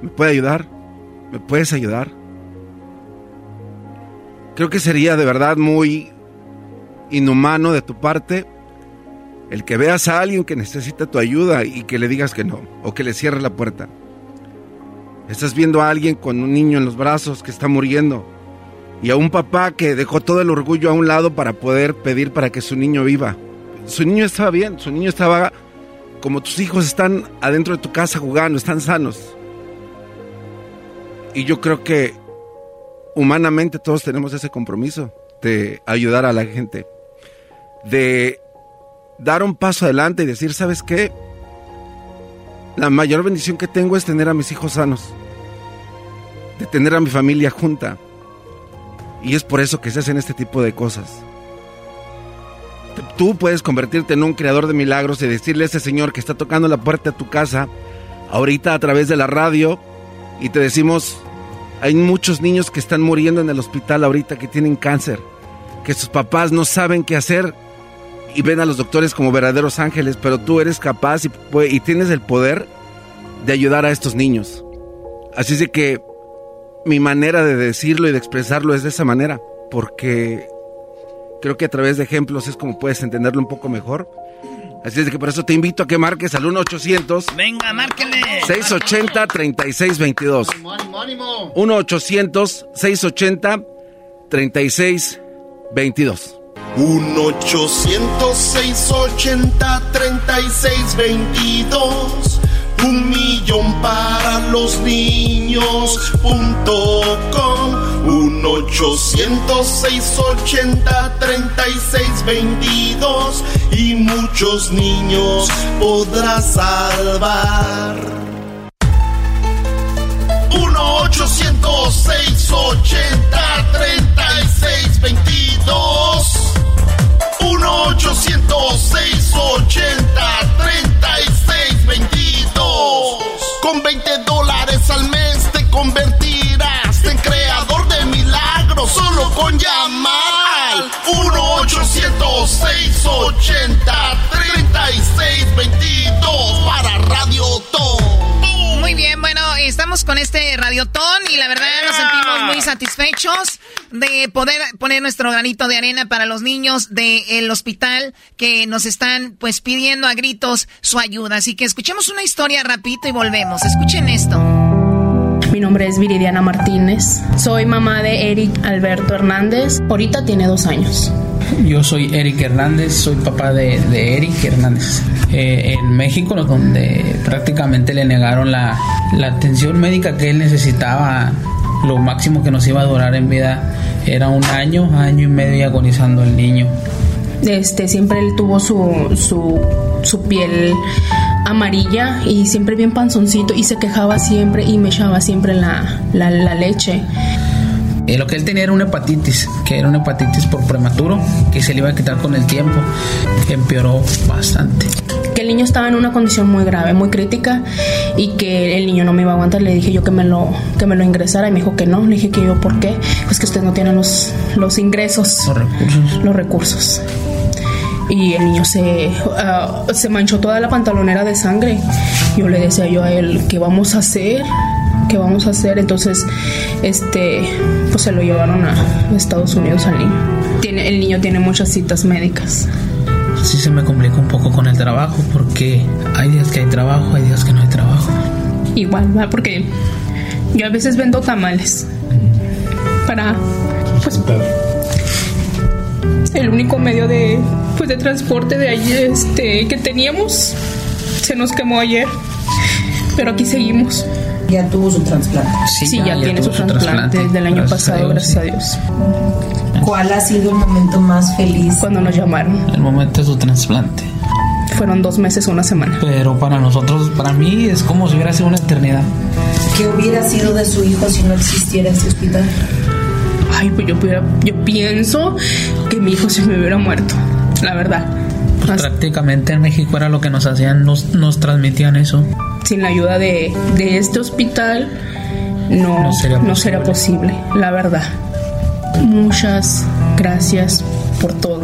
¿Me puede ayudar? ¿Me puedes ayudar? Creo que sería de verdad muy inhumano de tu parte el que veas a alguien que necesita tu ayuda y que le digas que no, o que le cierre la puerta. Estás viendo a alguien con un niño en los brazos que está muriendo y a un papá que dejó todo el orgullo a un lado para poder pedir para que su niño viva. Su niño estaba bien, su niño estaba como tus hijos están adentro de tu casa jugando, están sanos. Y yo creo que humanamente todos tenemos ese compromiso de ayudar a la gente, de dar un paso adelante y decir, ¿sabes qué? La mayor bendición que tengo es tener a mis hijos sanos, de tener a mi familia junta. Y es por eso que se hacen este tipo de cosas. Tú puedes convertirte en un creador de milagros y decirle a ese señor que está tocando la puerta de tu casa, ahorita a través de la radio, y te decimos, hay muchos niños que están muriendo en el hospital ahorita que tienen cáncer, que sus papás no saben qué hacer y ven a los doctores como verdaderos ángeles, pero tú eres capaz y, y tienes el poder de ayudar a estos niños. Así es de que mi manera de decirlo y de expresarlo es de esa manera, porque creo que a través de ejemplos es como puedes entenderlo un poco mejor. Así es que por eso te invito a que marques al 1-800. Venga, márquenle. 680-3622. 1-800-680-3622. 1-800-680-3622. Un millón para los niños punto com. Un 800-680-3622. Y muchos niños podrás salvar. 1-800-680-3622. 806-80-3622. Con 20 dólares al mes te convertirás en creador de milagros solo con llamar 1 806 80 36 22 estamos con este radiotón y la verdad nos sentimos muy satisfechos de poder poner nuestro granito de arena para los niños del hospital que nos están pues pidiendo a gritos su ayuda. Así que escuchemos una historia rapidito y volvemos. Escuchen esto. Mi nombre es Viridiana Martínez. Soy mamá de Eric Alberto Hernández. Ahorita tiene dos años. Yo soy Eric Hernández, soy papá de, de Eric Hernández. Eh, en México, donde prácticamente le negaron la, la atención médica que él necesitaba, lo máximo que nos iba a durar en vida era un año, año y medio agonizando el niño. Este, siempre él tuvo su, su, su piel amarilla y siempre bien panzoncito y se quejaba siempre y me echaba siempre la, la, la leche. Eh, lo que él tenía era una hepatitis, que era una hepatitis por prematuro, que se le iba a quitar con el tiempo. Empeoró bastante. Que el niño estaba en una condición muy grave, muy crítica y que el niño no me iba a aguantar. Le dije yo que me lo, que me lo ingresara y me dijo que no. Le dije que yo, ¿por qué? Pues que usted no tiene los, los ingresos, los recursos. Los recursos y el niño se, uh, se manchó toda la pantalonera de sangre. Yo le decía yo a él, ¿qué vamos a hacer? ¿Qué vamos a hacer? Entonces, este, pues se lo llevaron a Estados Unidos al niño. Tiene, el niño tiene muchas citas médicas. Sí se me complica un poco con el trabajo porque hay días que hay trabajo, hay días que no hay trabajo. Igual, porque yo a veces vendo tamales para, pues, el único medio de de transporte de allí este que teníamos se nos quemó ayer pero aquí seguimos. Ya tuvo su trasplante. Sí, ya, ya, tiene su trasplante desde el año gracias pasado gracias a Dios. ¿cuál ha sido el momento más feliz cuando nos llamaron. El momento de su trasplante. Fueron dos meses una semana. Pero para nosotros para mí es como si hubiera sido una eternidad. ¿qué hubiera sido de su hijo si no existiera ese hospital? ay, pues yo, yo pienso que mi hijo se me hubiera muerto, la verdad. Pues prácticamente en México era lo que nos hacían, nos, nos transmitían eso. Sin la ayuda de, de este hospital, no, no, sería, no sería posible, la verdad. Muchas gracias por todo.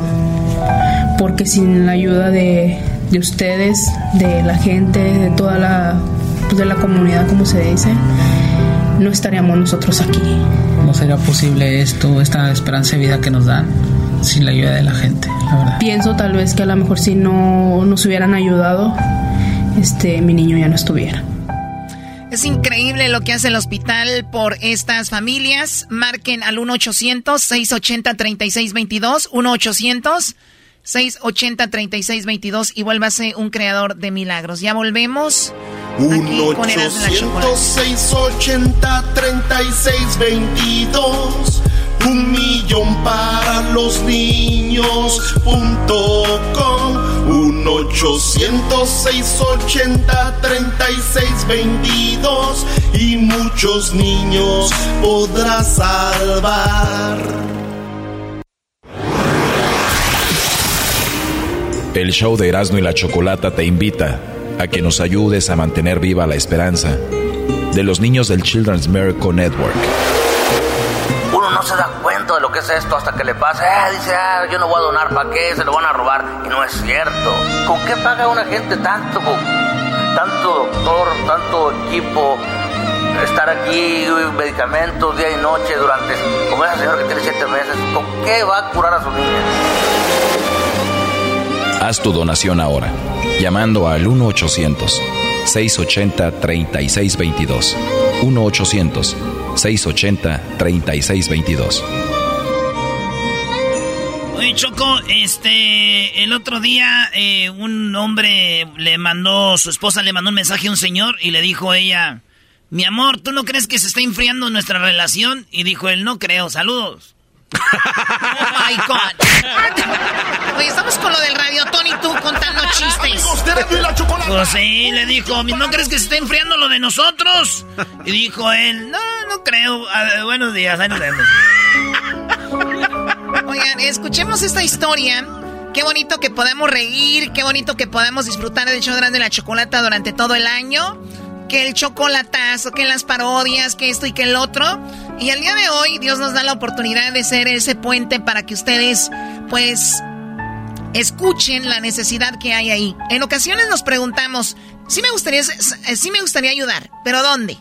Porque sin la ayuda de, de ustedes, de la gente, de toda la, pues de la comunidad, como se dice, no estaríamos nosotros aquí. No sería posible esto, esta esperanza de vida que nos dan sin la ayuda de la gente, la verdad. Pienso tal vez que a lo mejor si no nos hubieran ayudado, este mi niño ya no estuviera. Es increíble lo que hace el hospital por estas familias. Marquen al 1-800-680-3622. 1-800-680-3622 y vuélvase un creador de milagros. Ya volvemos. 1-800-680-3622. Un millón para los niños punto com. 1-800-680-3622. Y muchos niños podrás salvar. El show de Erasmo y la Chocolata te invita a que nos ayudes a mantener viva la esperanza de los niños del Children's Miracle Network. Se da cuenta de lo que es esto hasta que le pasa. Ah, dice, ah, yo no voy a donar, ¿para qué? Se lo van a robar. Y no es cierto. ¿Con qué paga una gente tanto? Tanto doctor, tanto equipo, estar aquí, medicamentos día y noche durante, como esa señora que tiene siete meses, ¿con qué va a curar a su niña? Haz tu donación ahora, llamando al 1-800-680-3622. 1-800-680-3622. Oye, Choco, este, el otro día eh, un hombre le mandó, su esposa le mandó un mensaje a un señor y le dijo a ella, mi amor, ¿tú no crees que se está enfriando nuestra relación? Y dijo él, no creo, saludos. Oh my God. Oye, estamos con lo del radio Tony tú contando chistes. Pues sí, le dijo, ¿no crees que se está enfriando lo de nosotros? Y dijo él, no, no creo. Buenos días, ahí. Oigan, escuchemos esta historia. Qué bonito que podamos reír, qué bonito que podamos disfrutar del show grande de la chocolata durante todo el año. Que el chocolatazo, que las parodias, que esto y que el otro. Y al día de hoy, Dios nos da la oportunidad de ser ese puente para que ustedes, pues, escuchen la necesidad que hay ahí. En ocasiones nos preguntamos, sí me gustaría, sí me gustaría ayudar, pero ¿dónde?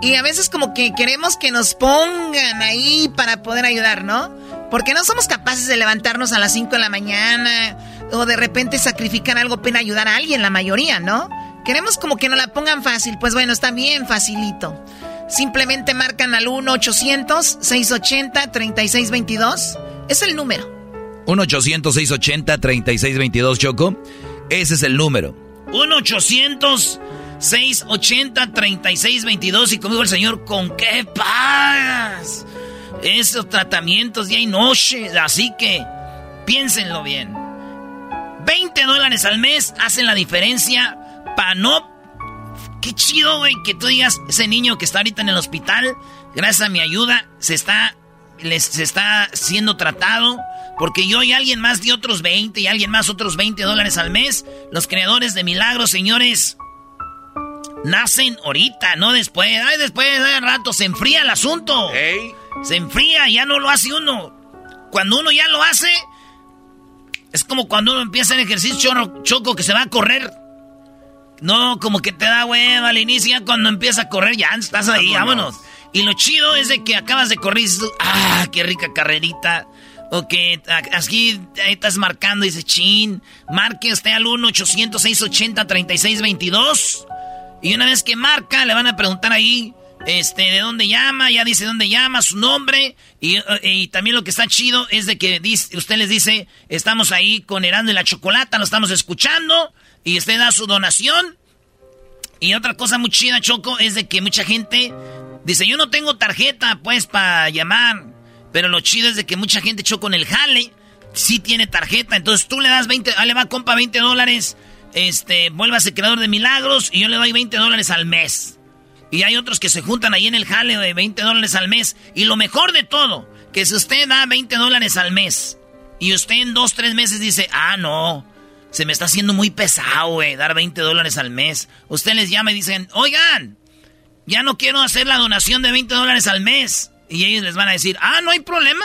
Y a veces como que queremos que nos pongan ahí para poder ayudar, ¿no? Porque no somos capaces de levantarnos a las 5 de la mañana o de repente sacrificar algo para ayudar a alguien, la mayoría, ¿no? Queremos como que nos la pongan fácil. Pues bueno, está bien facilito. Simplemente marcan al 1-800-680-3622. Es el número. 1-800-680-3622, Choco. Ese es el número. 1-800-680-3622. Y como dijo el señor, ¿con qué pagas? Esos tratamientos día y noche. Así que piénsenlo bien. 20 dólares al mes hacen la diferencia para no... Qué chido, güey, que tú digas, ese niño que está ahorita en el hospital, gracias a mi ayuda, se está, les, se está siendo tratado. Porque yo y alguien más de otros 20 y alguien más otros 20 dólares al mes. Los creadores de milagros, señores, nacen ahorita, no después. Ay, después de rato se enfría el asunto. Se enfría, ya no lo hace uno. Cuando uno ya lo hace, es como cuando uno empieza el ejercicio choco que se va a correr. No, como que te da hueva al inicio, cuando empieza a correr ya estás ahí, vámonos. Y lo chido es de que acabas de correr y dices, ah, qué rica carrerita. O que aquí ahí estás marcando y dices, chin, marque usted al 1-800-680-3622. Y una vez que marca, le van a preguntar ahí, este, de dónde llama, ya dice dónde llama, su nombre. Y, y también lo que está chido es de que usted les dice, estamos ahí con Herando y la Chocolata, lo estamos escuchando y usted da su donación. Y otra cosa muy chida, Choco, es de que mucha gente dice, yo no tengo tarjeta, pues, para llamar. Pero lo chido es de que mucha gente, Choco, en el jale, sí tiene tarjeta. Entonces tú le das 20, ah, le va, compa, 20 dólares, este, vuélvase creador de milagros y yo le doy 20 dólares al mes. Y hay otros que se juntan ahí en el jale de 20 dólares al mes. Y lo mejor de todo, que si usted da 20 dólares al mes y usted en dos, tres meses dice, ah, no, se me está haciendo muy pesado, güey, dar 20 dólares al mes. Usted les llama y dicen, oigan, ya no quiero hacer la donación de 20 dólares al mes. Y ellos les van a decir, ah, no hay problema.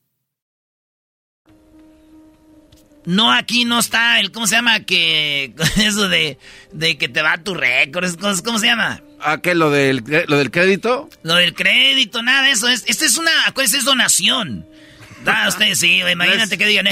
No, aquí no está el, ¿cómo se llama? Que, eso de, de que te va tu récord, ¿cómo se llama? ¿A qué? ¿Lo del, ¿Lo del crédito? Lo del crédito, nada de eso. Es, esta es una, acuérdense, es donación. Da usted, sí, imagínate que digan,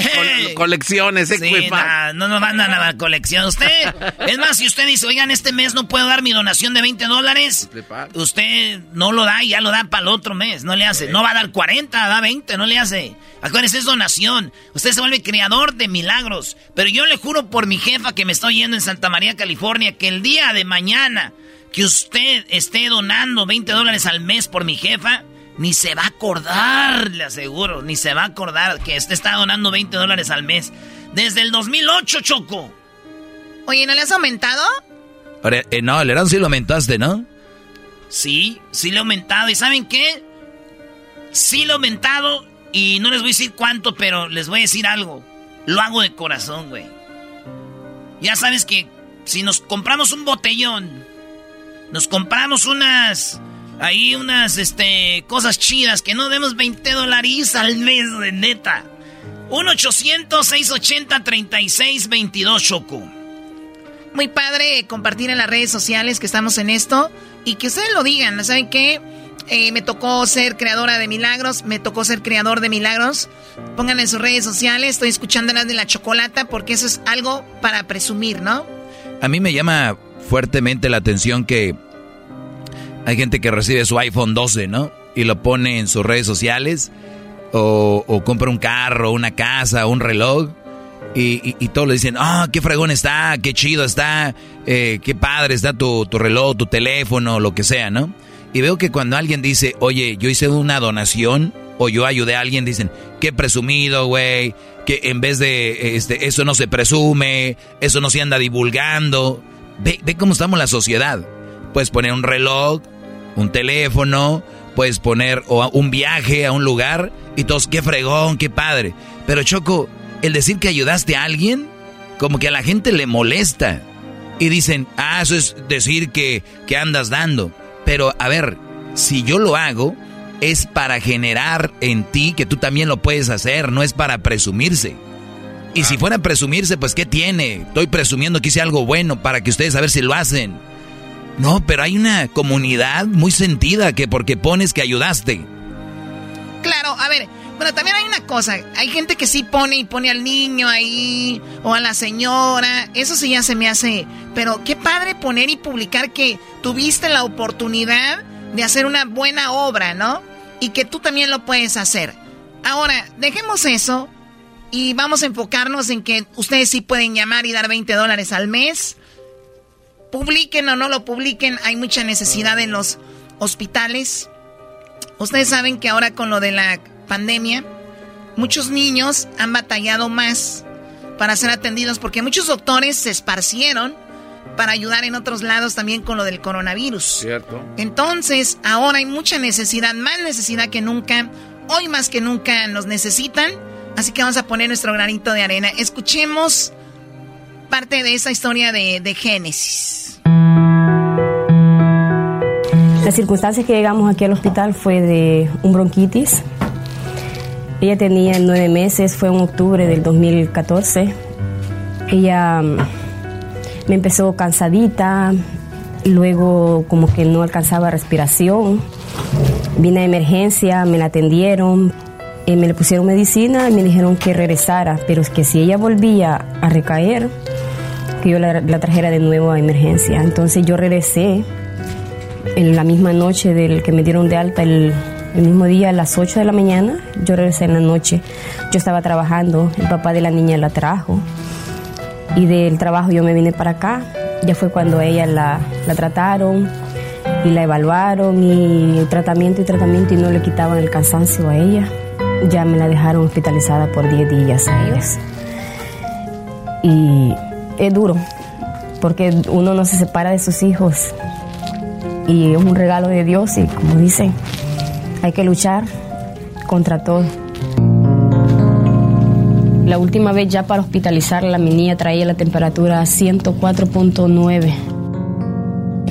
colecciones, sí, no nos mandan a la colección. Usted, es más, si usted dice, oigan, este mes no puedo dar mi donación de 20 dólares, usted no lo da y ya lo da para el otro mes, no le hace. No va a dar 40, da 20, no le hace. Acuérdense, es donación. Usted se vuelve creador de milagros. Pero yo le juro por mi jefa que me estoy yendo en Santa María, California, que el día de mañana que usted esté donando 20 dólares al mes por mi jefa, ni se va a acordar, le aseguro, ni se va a acordar que usted está donando 20 dólares al mes. Desde el 2008, Choco. Oye, ¿no le has aumentado? Eh, no, el sí lo aumentaste, ¿no? Sí, sí lo he aumentado. ¿Y saben qué? Sí lo he aumentado y no les voy a decir cuánto, pero les voy a decir algo. Lo hago de corazón, güey. Ya sabes que si nos compramos un botellón, nos compramos unas Ahí unas este, cosas chidas que no demos 20 dólares al mes, de neta. 1-800-680-3622, Choco. Muy padre compartir en las redes sociales que estamos en esto y que ustedes lo digan, ¿saben qué? Eh, me tocó ser creadora de milagros, me tocó ser creador de milagros. Pónganle en sus redes sociales, estoy escuchando las de la chocolata porque eso es algo para presumir, ¿no? A mí me llama fuertemente la atención que hay gente que recibe su iPhone 12, ¿no? Y lo pone en sus redes sociales o, compra un carro, una casa, un reloj. Y, y, todos le dicen, ah, qué fregón está, qué chido está, eh, qué padre está tu, reloj, tu teléfono, lo que sea, ¿no? Y veo que cuando alguien dice, oye, yo hice una donación o yo ayudé a alguien, dicen, qué presumido, güey, que en vez de este, eso no se presume, eso no se anda divulgando. Ve, ve cómo estamos la sociedad. Puedes poner un reloj, un teléfono, puedes poner o un viaje a un lugar y todos, qué fregón, qué padre. Pero Choco, el decir que ayudaste a alguien, como que a la gente le molesta. Y dicen, ah, eso es decir que, que andas dando. Pero a ver, si yo lo hago, es para generar en ti que tú también lo puedes hacer, no es para presumirse. Y si fuera a presumirse, pues ¿qué tiene? Estoy presumiendo que hice algo bueno para que ustedes a ver si lo hacen. No, pero hay una comunidad muy sentida que porque pones que ayudaste. Claro, a ver, pero también hay una cosa, hay gente que sí pone y pone al niño ahí o a la señora, eso sí ya se me hace, pero qué padre poner y publicar que tuviste la oportunidad de hacer una buena obra, ¿no? Y que tú también lo puedes hacer. Ahora, dejemos eso y vamos a enfocarnos en que ustedes sí pueden llamar y dar 20 dólares al mes publiquen o no lo publiquen, hay mucha necesidad en los hospitales. Ustedes saben que ahora con lo de la pandemia, muchos niños han batallado más para ser atendidos porque muchos doctores se esparcieron para ayudar en otros lados también con lo del coronavirus. Cierto. Entonces, ahora hay mucha necesidad, más necesidad que nunca. Hoy más que nunca nos necesitan. Así que vamos a poner nuestro granito de arena. Escuchemos parte de esa historia de, de Génesis. La circunstancia que llegamos aquí al hospital fue de un bronquitis. Ella tenía nueve meses, fue en octubre del 2014. Ella mm, me empezó cansadita, luego como que no alcanzaba respiración. Vine a emergencia, me la atendieron, eh, me le pusieron medicina y me dijeron que regresara, pero es que si ella volvía a recaer, que yo la, trajera de nuevo a emergencia. Entonces yo regresé en la misma noche del que me dieron de alta, el, mismo día a las 8 de la mañana, yo regresé en la noche. Yo estaba trabajando, el papá de la niña la trajo y del trabajo yo me vine para acá. Ya fue cuando ella la, la trataron y la evaluaron y tratamiento y tratamiento y no le quitaban el cansancio a ella. Ya me la dejaron hospitalizada por 10 días a ellos. Y es duro, porque uno no se separa de sus hijos y es un regalo de Dios y como dicen, hay que luchar contra todo. La última vez ya para hospitalizarla, mi niña traía la temperatura a 104.9.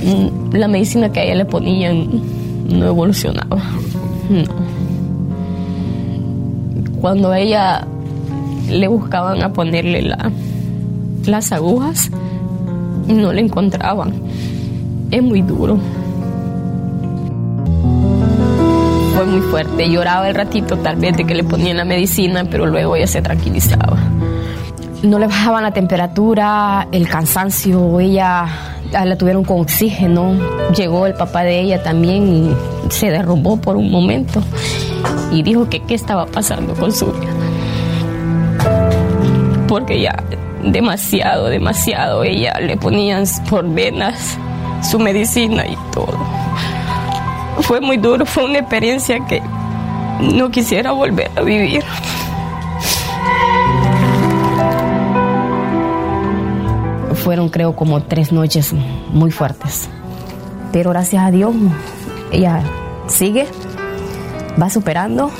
Mm, la medicina que a ella le ponían no evolucionaba. Cuando ella le buscaban a ponerle la, las agujas no le encontraban. Es muy duro. Fue muy fuerte. Lloraba el ratito tal vez de que le ponían la medicina, pero luego ella se tranquilizaba. No le bajaban la temperatura, el cansancio, ella la tuvieron con oxígeno. Llegó el papá de ella también y se derrumbó por un momento y dijo que qué estaba pasando con su vida. Porque ya demasiado, demasiado. Ella le ponían por venas su medicina y todo. Fue muy duro, fue una experiencia que no quisiera volver a vivir. Fueron creo como tres noches muy fuertes. Pero gracias a Dios ella sigue, va superando.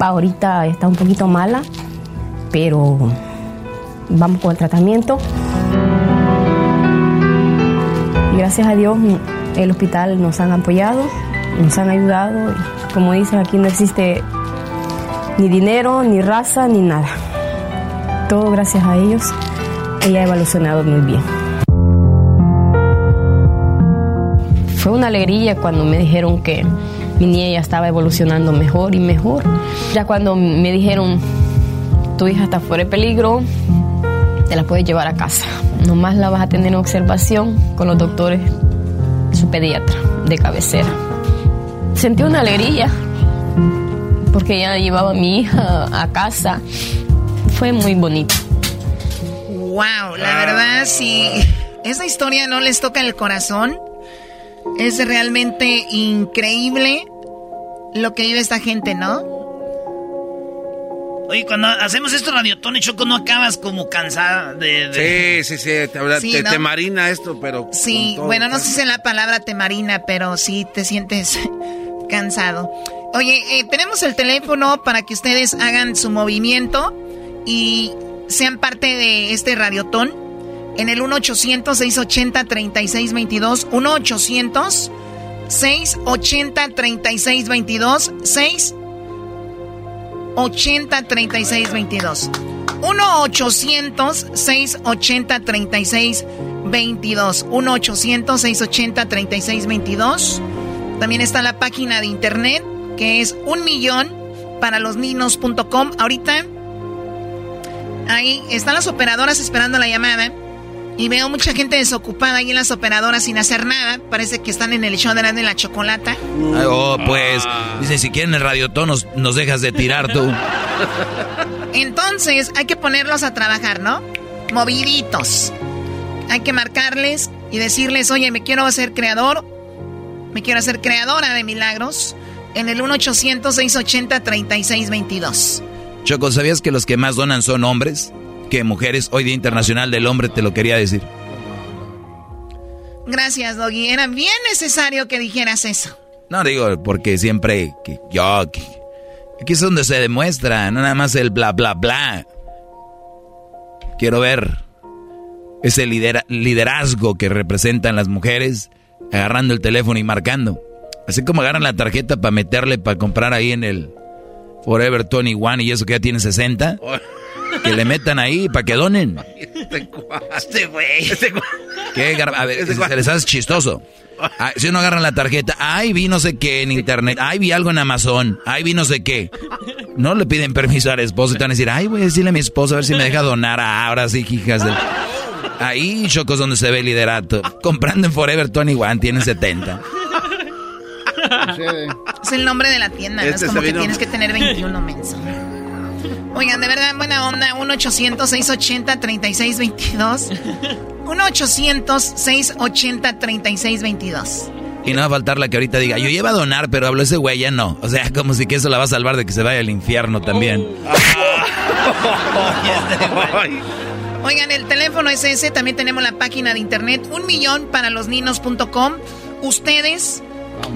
Ahorita está un poquito mala, pero vamos con el tratamiento. Gracias a Dios el hospital nos han apoyado, nos han ayudado. Como dicen, aquí no existe ni dinero, ni raza, ni nada. Todo gracias a ellos. Ella ha evolucionado muy bien. fue una alegría cuando me dijeron que mi niña ya estaba evolucionando mejor y mejor. Ya cuando me dijeron, tu hija está fuera de peligro, te la puedes llevar a casa. Nomás la vas a tener en observación con los doctores, su pediatra de cabecera. Sentí una alegría porque ya llevaba a mi hija a casa. Fue muy bonito. Wow, la verdad, si esa historia no les toca el corazón, es realmente increíble lo que vive esta gente, ¿no? Oye, cuando hacemos esto radiotones, Choco, no acabas como cansada de... Sí, sí, sí, te, marina esto, pero... Sí, bueno, no sé si es la palabra te marina, pero sí te sientes cansado. Oye, eh, tenemos el teléfono para que ustedes hagan su movimiento y sean parte de este radiotón en el 1-800-680-3622. 1-800-680-3622. 680-3622. 1-800-680-3622. 1-800-680-3622. También está la página de internet que es un millón para los niños.com. Ahorita ahí están las operadoras esperando la llamada. Y veo mucha gente desocupada ahí en las operadoras sin hacer nada. Parece que están en el show de la, de la chocolata. oh, pues, dice, si quieren el radiotón nos, nos dejas de tirar tú. Entonces, hay que ponerlos a trabajar, ¿no? Moviditos. Hay que marcarles y decirles, oye, me quiero hacer creador, me quiero hacer creadora de milagros en el 1-800-680-3622. Choco, ¿sabías que los que más donan son hombres? Que mujeres, hoy Día Internacional del Hombre, te lo quería decir. Gracias, Doggy. Era bien necesario que dijeras eso. No digo, porque siempre que yo... aquí es donde se demuestra, no nada más el bla, bla, bla. Quiero ver ese liderazgo que representan las mujeres agarrando el teléfono y marcando. Así como agarran la tarjeta para meterle, para comprar ahí en el Forever 21 y eso que ya tiene 60. Que le metan ahí para que donen. Este güey. Este ¿Qué? A ver, este se les hace chistoso. Ah, si uno agarra la tarjeta, ay, vi no sé qué en internet, ay, vi algo en Amazon, ay, vi no sé qué. No le piden permiso al esposo y te van a decir, ay, voy a decirle a mi esposo a ver si me deja donar. ahora sí, hijas de... Ahí, chocos, donde se ve el liderato. Comprando en Forever 21, tienen 70. Es el nombre de la tienda, es este como que tienes que tener 21 menso. Oigan, de verdad, buena onda. 1-800-680-3622. 1-800-680-3622. Y no va a faltar la que ahorita diga, yo iba a donar, pero habló ese güey, ya no. O sea, como si que eso la va a salvar de que se vaya al infierno también. Oigan, el teléfono es ese, también tenemos la página de internet, un millón para los niños.com. Ustedes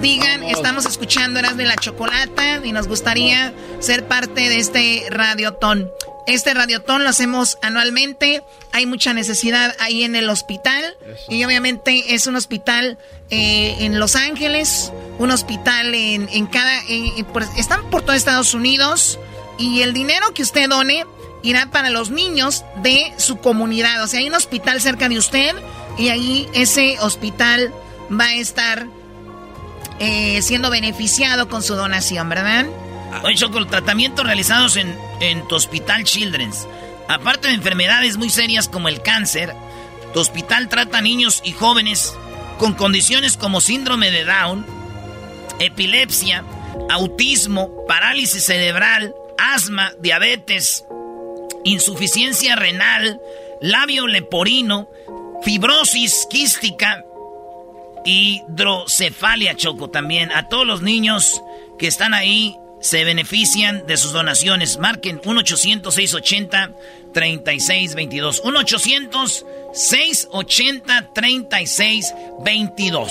digan, estamos escuchando Eras de la Chocolata y nos gustaría ser parte de este radiotón. Este radiotón lo hacemos anualmente. Hay mucha necesidad ahí en el hospital. Y obviamente es un hospital eh, en Los Ángeles, un hospital en, en cada... están por todo Estados Unidos. Y el dinero que usted done irá para los niños de su comunidad. O sea, hay un hospital cerca de usted y ahí ese hospital va a estar eh, siendo beneficiado con su donación, ¿verdad? Oye, Choco, tratamientos realizados en, en tu hospital Children's. Aparte de enfermedades muy serias como el cáncer, tu hospital trata a niños y jóvenes con condiciones como síndrome de Down, epilepsia, autismo, parálisis cerebral, asma, diabetes, insuficiencia renal, labio leporino, fibrosis quística, hidrocefalia, Choco, también. A todos los niños que están ahí se benefician de sus donaciones. Marquen 1-800-680-3622. 1-800-680-3622.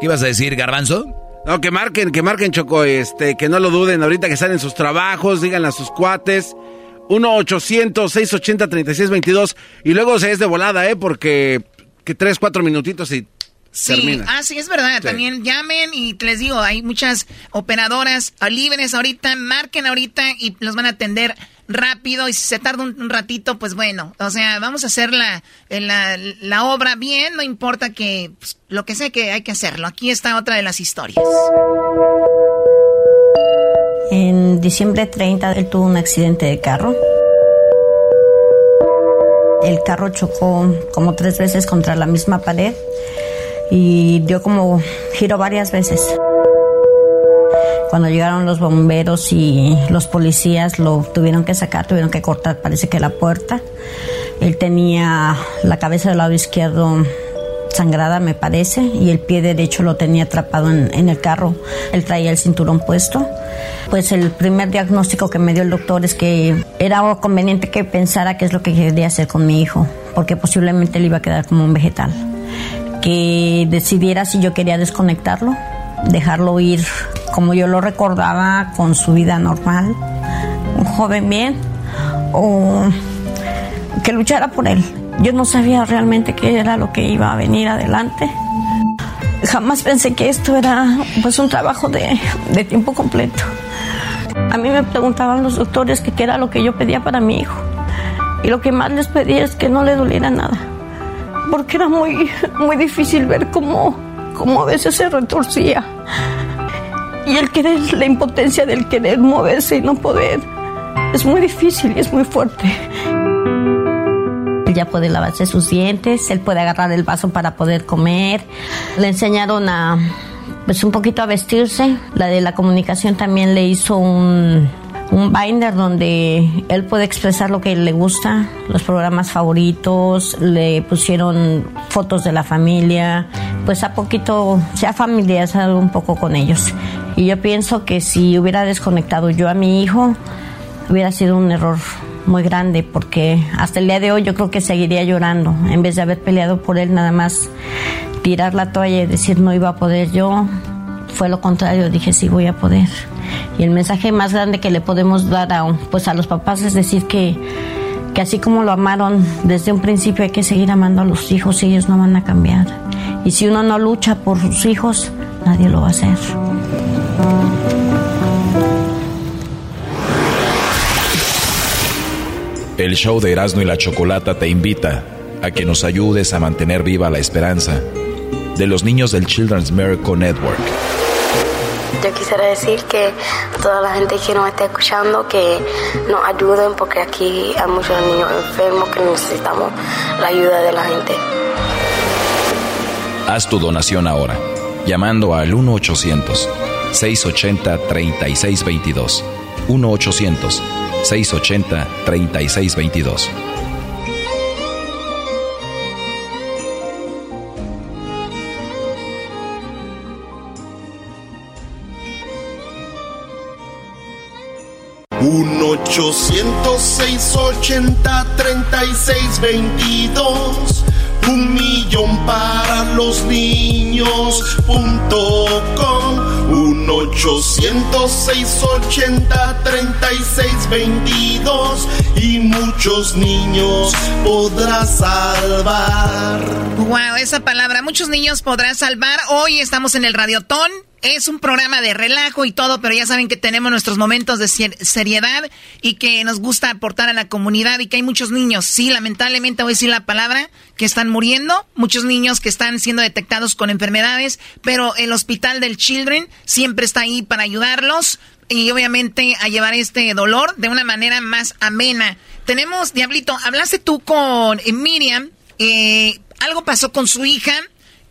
¿Qué ibas a decir, Garbanzo? No, que marquen, que marquen, Choco, este, que no lo duden ahorita que salen sus trabajos, digan a sus cuates. 1-800-680-3622. Y luego se es de volada, ¿eh? Porque que 3, 4 minutitos y Sí, ah, sí, es verdad. También llamen y les digo, hay muchas operadoras libres ahorita, marquen ahorita y los van a atender rápido y si se tarda un, ratito, pues bueno, o sea, vamos a hacer la, la, la obra bien, no importa que pues, lo que sea que hay que hacerlo. Aquí está otra de las historias. En diciembre 30 él tuvo un accidente de carro. El carro chocó como tres veces contra la misma pared y dio como giro varias veces. Cuando llegaron los bomberos y los policías lo tuvieron que sacar, tuvieron que cortar, parece que la puerta. Él tenía la cabeza del lado izquierdo sangrada, me parece, y el pie derecho lo tenía atrapado en, el carro. Él traía el cinturón puesto. Pues el primer diagnóstico que me dio el doctor es que era conveniente que pensara qué es lo que quería hacer con mi hijo, porque posiblemente él iba a quedar como un vegetal. Que decidiera si yo quería desconectarlo, dejarlo ir como yo lo recordaba con su vida normal, un joven bien, o que luchara por él. Yo no sabía realmente qué era lo que iba a venir adelante. Jamás pensé que esto era pues un trabajo de, tiempo completo. A mí me preguntaban los doctores qué era lo que yo pedía para mi hijo. Y lo que más les pedía es que no le doliera nada. Porque era muy, muy difícil ver cómo, cómo a veces se retorcía. Y el querer, la impotencia del querer moverse y no poder, es muy difícil y es muy fuerte ya puede lavarse sus dientes, él puede agarrar el vaso para poder comer. Le enseñaron a, pues un poquito a vestirse. La de la comunicación también le hizo un, un binder donde él puede expresar lo que le gusta, los programas favoritos, le pusieron fotos de la familia, pues a poquito se ha familiarizado un poco con ellos. Y yo pienso que si hubiera desconectado yo a mi hijo, hubiera sido un error muy grande porque hasta el día de hoy yo creo que seguiría llorando en vez de haber peleado por él nada más tirar la toalla y decir no iba a poder yo fue lo contrario dije sí voy a poder y el mensaje más grande que le podemos dar a pues a los papás es decir que que así como lo amaron desde un principio hay que seguir amando a los hijos y ellos no van a cambiar. Y si uno no lucha por sus hijos nadie lo va a hacer. El show de Erasmo y la Chocolata te invita a que nos ayudes a mantener viva la esperanza de los niños del Children's Miracle Network. Yo quisiera decir que toda la gente que nos está escuchando que nos ayuden porque aquí hay muchos niños enfermos que necesitamos la ayuda de la gente. Haz tu donación ahora, llamando al 1-800-680-3622. 1-800 680-3622. Un 800 680 3622 un millón para los niños punto com, un 800 ochenta treinta y y muchos niños podrás salvar. Wow, esa palabra, muchos niños podrás salvar. Hoy estamos en el Radiotón es un programa de relajo y todo, pero ya saben que tenemos nuestros momentos de seriedad y que nos gusta aportar a la comunidad y que hay muchos niños, sí, lamentablemente voy a decir la palabra, que están muriendo, muchos niños que están siendo detectados con enfermedades, pero el hospital del Children siempre está ahí para ayudarlos y obviamente a llevar este dolor de una manera más amena. Tenemos, Diablito, hablaste tú con Miriam, eh, algo pasó con su hija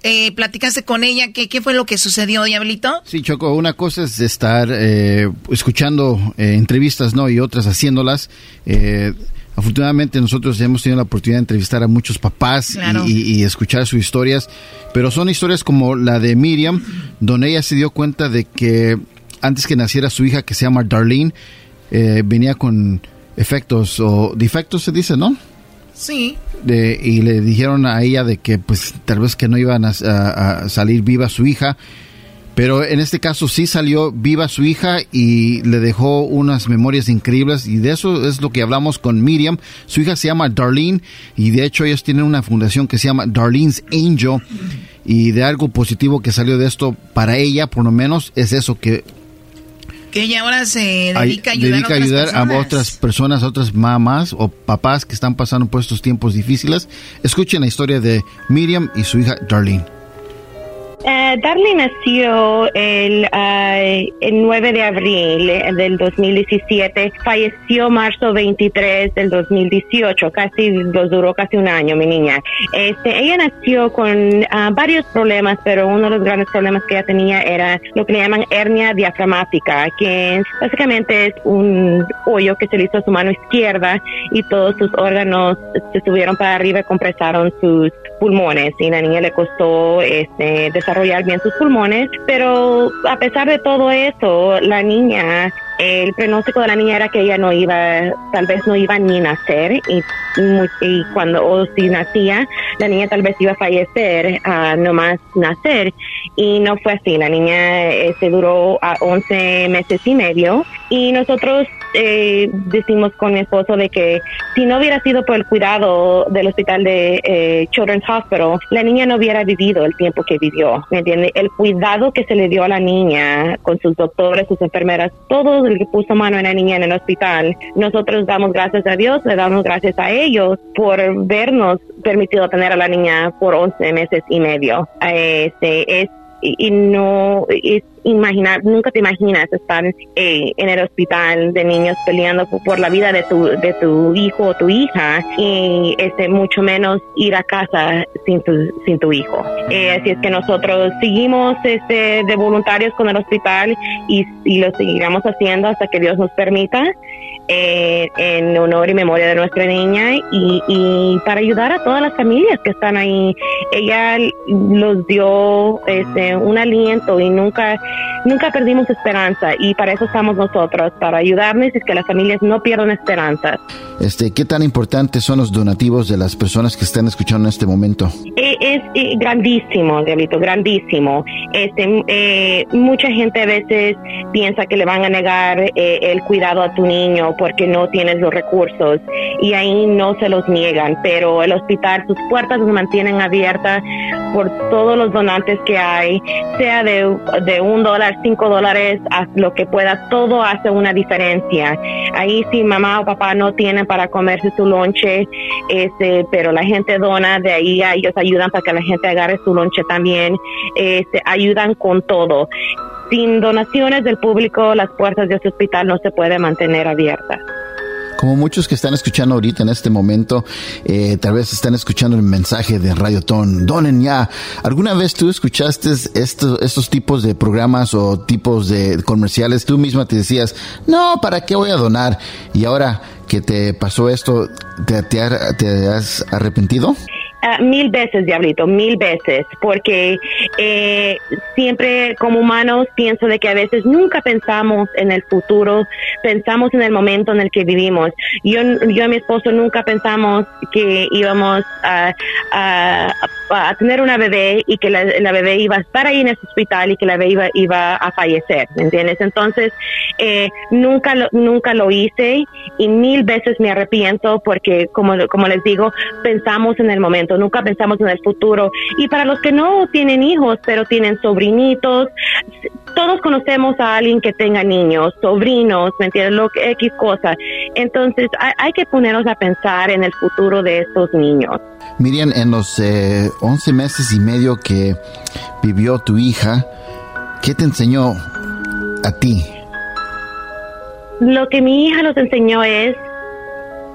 eh, platicaste con ella, ¿qué, ¿qué fue lo que sucedió, Diablito? Sí, Choco, una cosa es estar eh, escuchando eh, entrevistas, ¿no? Y otras haciéndolas. Eh, afortunadamente nosotros hemos tenido la oportunidad de entrevistar a muchos papás y, escuchar sus historias, pero son historias como la de Miriam, donde ella se dio cuenta de que antes que naciera su hija, que se llama Darlene, venía con efectos o defectos, se dice, ¿no? Sí. Y le dijeron a ella de que pues tal vez que no iban a, salir viva su hija, pero en este caso sí salió viva su hija y le dejó unas memorias increíbles y de eso es lo que hablamos con Miriam. Su hija se llama Darlene y de hecho ellos tienen una fundación que se llama Darlene's Angel y de algo positivo que salió de esto para ella por lo menos es eso que Que ella ahora se dedica a ayudar, a, ayudar a, otras personas, a otras mamás o papás que están pasando por estos tiempos difíciles. Escuchen la historia de Miriam y su hija Darlene. Uh, Darlene nació el, uh, el 9 de abril del 2017, falleció marzo 23 del 2018, casi los duró casi un año mi niña. Este, ella nació con uh, varios problemas, pero uno de los grandes problemas que ella tenía era lo que le llaman hernia diafragmática, que básicamente es un hoyo que se le hizo a su mano izquierda y todos sus órganos se subieron para arriba y compresaron sus pulmones y la niña le costó este, desarrollar bien sus pulmones, pero a pesar de todo eso, la niña el pronóstico de la niña era que ella no iba, tal vez no iba ni nacer y, y cuando o si nacía, la niña tal vez iba a fallecer a no más nacer y no fue así. La niña se duró a 11 meses y medio y nosotros eh, decimos con mi esposo de que si no hubiera sido por el cuidado del hospital de eh, Children's Hospital, la niña no hubiera vivido el tiempo que vivió. ¿Me entiende? El cuidado que se le dio a la niña con sus doctores, sus enfermeras, todo el que puso mano en la niña en el hospital, nosotros damos gracias a Dios, le damos gracias a ellos por vernos permitido tener a la niña por 11 meses y medio. Este, es y, no es imaginar, nunca te imaginas estar eh, en el hospital de niños peleando por, la vida de tu, de tu hijo o tu hija y este, mucho menos ir a casa sin tu, sin tu hijo. Eh, así es que nosotros seguimos este, de voluntarios con el hospital y, y lo seguiremos haciendo hasta que Dios nos permita. Eh, en honor y memoria de nuestra niña y, y, para ayudar a todas las familias que están ahí. Ella los dio este, un aliento y nunca, nunca perdimos esperanza y para eso estamos nosotros, para ayudarnos y que las familias no pierdan esperanza. Este, ¿Qué tan importantes son los donativos de las personas que están escuchando en este momento? Eh, es, eh, grandísimo, Diablito, grandísimo. Este, mucha gente a veces piensa que le van a negar el cuidado a tu niño porque no tienes los recursos y ahí no se los niegan, pero el hospital, sus puertas se mantienen abiertas por todos los donantes que hay, sea de, de un dólar, cinco dólares, a lo que pueda, todo hace una diferencia. Ahí si mamá o papá no tienen para comerse su lonche, este, pero la gente dona, de ahí ellos ayudan para que la gente agarre su lonche también, este, ayudan con todo sin donaciones del público, las puertas de este hospital no se pueden mantener abiertas. Como muchos que están escuchando ahorita en este momento, eh, tal vez están escuchando el mensaje de Radio Ton. Donen ya. ¿Alguna vez tú escuchaste estos, estos tipos de programas o tipos de comerciales? Tú misma te decías, no, ¿para qué voy a donar? Y ahora que te pasó esto, ¿te, te has arrepentido? Ah, mil veces, Diablito, mil veces, porque eh, siempre como humanos pienso de que a veces nunca pensamos en el futuro, pensamos en el momento en el que vivimos. Yo, yo y mi esposo nunca pensamos que íbamos a, a, tener una bebé y que la, bebé iba a estar ahí en ese hospital y que la bebé iba, iba a fallecer, ¿me entiendes? Entonces, eh, nunca, lo, nunca lo hice y mil veces me arrepiento porque, como, como les digo, pensamos en el momento nunca pensamos en el futuro. Y para los que no tienen hijos, pero tienen sobrinitos, todos conocemos a alguien que tenga niños, sobrinos, ¿me entiendes? Lo X cosa. Entonces, hay, que ponernos a pensar en el futuro de estos niños. Miriam, en los eh, 11 meses y medio que vivió tu hija, ¿qué te enseñó a ti? Lo que mi hija nos enseñó es,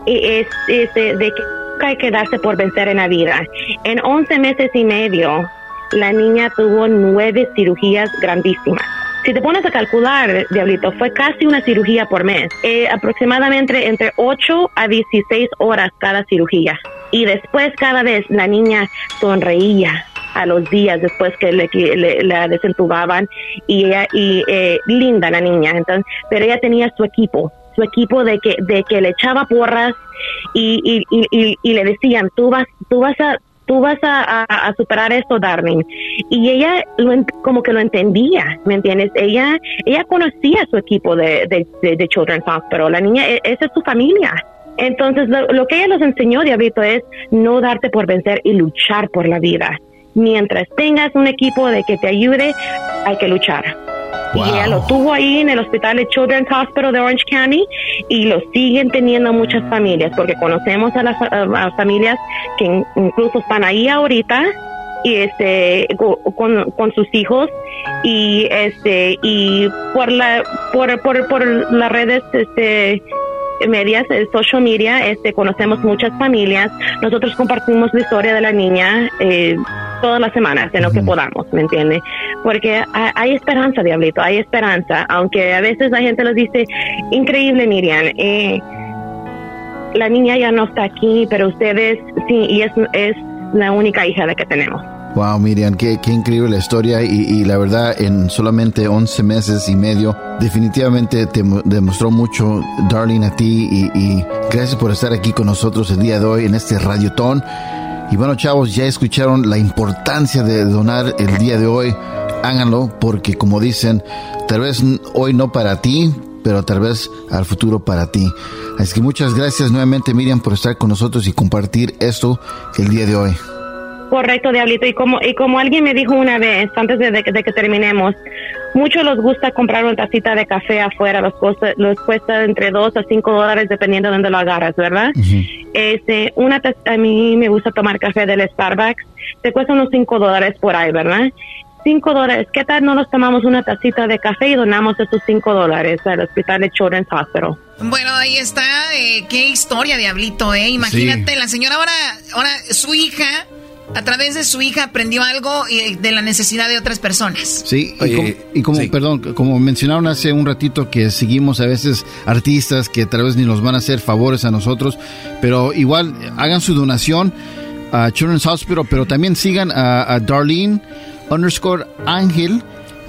es, es de que hay que darse por vencer en la vida. En 11 meses y medio, la niña tuvo nueve cirugías grandísimas. Si te pones a calcular, Diablito, fue casi una cirugía por mes. Eh, aproximadamente entre 8 a 16 horas cada cirugía. Y después cada vez la niña sonreía a los días después que le, la desentubaban y ella y eh, linda la niña entonces pero ella tenía su equipo su equipo de que de que le echaba porras y, y, le decían, tú vas, tú vas a, tú vas a, superar esto, Darling. Y ella como que lo entendía, ¿me entiendes? Ella, ella conocía su equipo de, de, de, Children's Hospital, la niña, e, esa es su familia. Entonces, lo, que ella nos enseñó, Diablito, es no darte por vencer y luchar por la vida. Mientras tengas un equipo de que te ayude, hay que luchar. Y ella lo tuvo ahí en el hospital de Children's Hospital de Orange County y lo siguen teniendo muchas familias porque conocemos a las, familias que incluso están ahí ahorita y este con, con, sus hijos y este y por la por, por, por las redes este medias, el social media, este, conocemos muchas familias. Nosotros compartimos la historia de la niña eh, todas las semanas en lo que podamos, ¿me entiende? Porque hay, esperanza, Diablito, hay esperanza, aunque a veces la gente nos dice, increíble, Miriam, eh, la niña ya no está aquí, pero ustedes sí, y es, es la única hija de que tenemos. Wow, Miriam, qué, qué increíble la historia y, la verdad en solamente 11 meses y medio definitivamente te demostró mucho, Darling, a ti y, gracias por estar aquí con nosotros el día de hoy en este Radiotón. Y bueno, chavos, ya escucharon la importancia de donar el día de hoy. Háganlo porque como dicen, tal vez hoy no para ti, pero tal vez al futuro para ti. Así que muchas gracias nuevamente Miriam por estar con nosotros y compartir esto el día de hoy. Correcto, Diablito. Y como, y como alguien me dijo una vez, antes de, que terminemos, mucho les gusta comprar una tacita de café afuera, los, cuesta, los cuesta entre 2 a 5 dólares dependiendo de dónde lo agarras, ¿verdad? este, una a mí me gusta tomar café del Starbucks, te cuesta unos 5 dólares por ahí, ¿verdad? 5 dólares, ¿qué tal no nos tomamos una tacita de café y donamos esos 5 dólares al hospital de Children's Hospital? Bueno, ahí está, eh, qué historia, Diablito, ¿eh? Imagínate, la señora ahora, ahora su hija a través de su hija aprendió algo de la necesidad de otras personas. Sí, y como, perdón, como mencionaron hace un ratito que seguimos a veces artistas que tal vez ni nos van a hacer favores a nosotros, pero igual hagan su donación a Children's Hospital, pero también sigan a, a Darlene underscore Ángel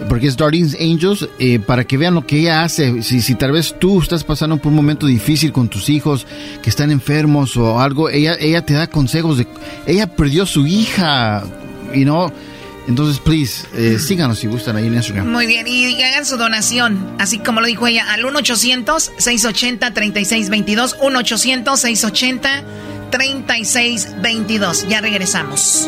porque es Darlene's Angels, eh, para que vean lo que ella hace. Si, si tal vez tú estás pasando por un momento difícil con tus hijos que están enfermos o algo, ella, ella te da consejos de... Ella perdió su hija, y no... Entonces, please, eh, síganos si gustan ahí en Instagram. Muy bien, y hagan su donación, así como lo dijo ella, al 1-800-680-3622, 1-800-680-3622. Ya regresamos.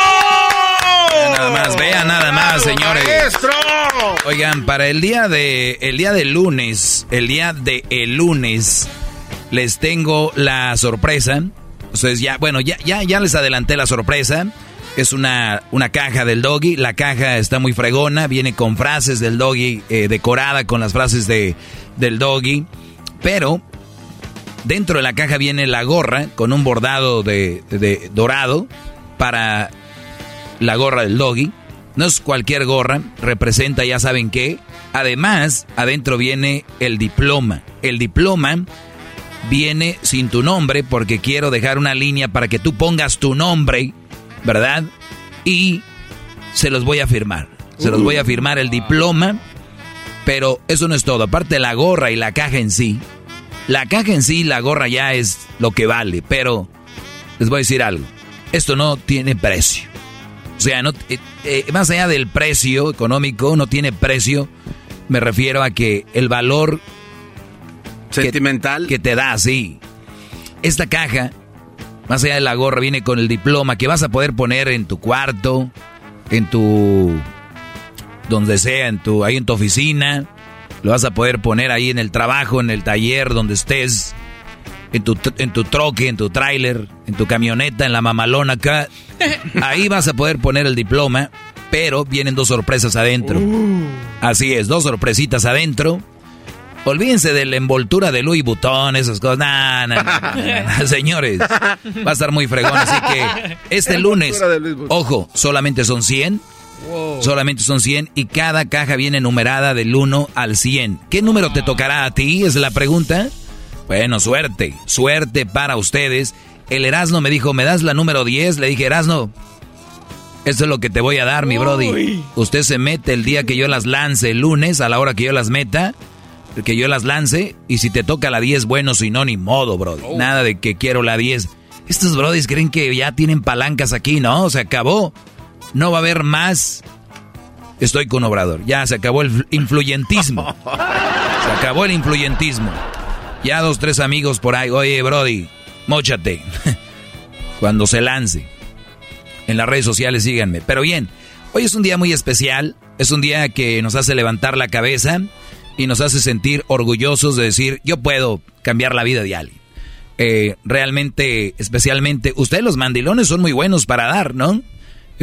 Nada más, vean nada más, señores. ¡Maestro! Oigan, para el día de el día de lunes, el día de el lunes les tengo la sorpresa. Ustedes ya, bueno, ya ya ya les adelanté la sorpresa. Es una, una caja del doggy. La caja está muy fregona. Viene con frases del doggy eh, decorada con las frases de, del doggy. Pero dentro de la caja viene la gorra con un bordado de, de dorado para la gorra del doggy. No es cualquier gorra, representa ya saben qué. Además, adentro viene el diploma. El diploma viene sin tu nombre porque quiero dejar una línea para que tú pongas tu nombre, ¿verdad? Y se los voy a firmar. Se los voy a firmar el diploma, pero eso no es todo. Aparte la gorra y la caja en sí. La caja en sí, la gorra ya es lo que vale, pero les voy a decir algo. Esto no tiene precio. O sea, no, eh, eh, más allá del precio económico, no tiene precio. Me refiero a que el valor sentimental que, te da, sí. Esta caja, más allá de la gorra, viene con el diploma que vas a poder poner en tu cuarto, en tu donde sea, en tu ahí en tu oficina, lo vas a poder poner ahí en el trabajo, en el taller, donde estés en tu, en tu troque, en tu tráiler, en tu camioneta, en la mamalona acá. Ahí vas a poder poner el diploma, pero vienen dos sorpresas adentro. Uh. Así es, dos sorpresitas adentro. Olvídense de la envoltura de Louis Vuitton, esas cosas. Nah, nah, Señores, va a estar muy fregón. Así que este lunes, ojo, solamente son 100. Solamente son 100 y cada caja viene numerada del 1 al 100. ¿Qué número te tocará a ti? Es la pregunta. Bueno, suerte, suerte para ustedes. El Erasno me dijo, ¿me das la número 10? Le dije, Erasno, Eso es lo que te voy a dar, mi Brody. Usted se mete el día que yo las lance, el lunes, a la hora que yo las meta, que yo las lance, y si te toca la 10, bueno, si no, ni modo, Brody. Oh. Nada de que quiero la 10. Estos Brodis creen que ya tienen palancas aquí, ¿no? Se acabó. No va a haber más. Estoy con Obrador. Ya se acabó el influyentismo. Se acabó el influyentismo. Ya dos, tres amigos por ahí. Oye, Brody, mochate. Cuando se lance. En las redes sociales síganme. Pero bien, hoy es un día muy especial. Es un día que nos hace levantar la cabeza y nos hace sentir orgullosos de decir, yo puedo cambiar la vida de alguien. Eh, realmente, especialmente, ustedes los mandilones son muy buenos para dar, ¿no?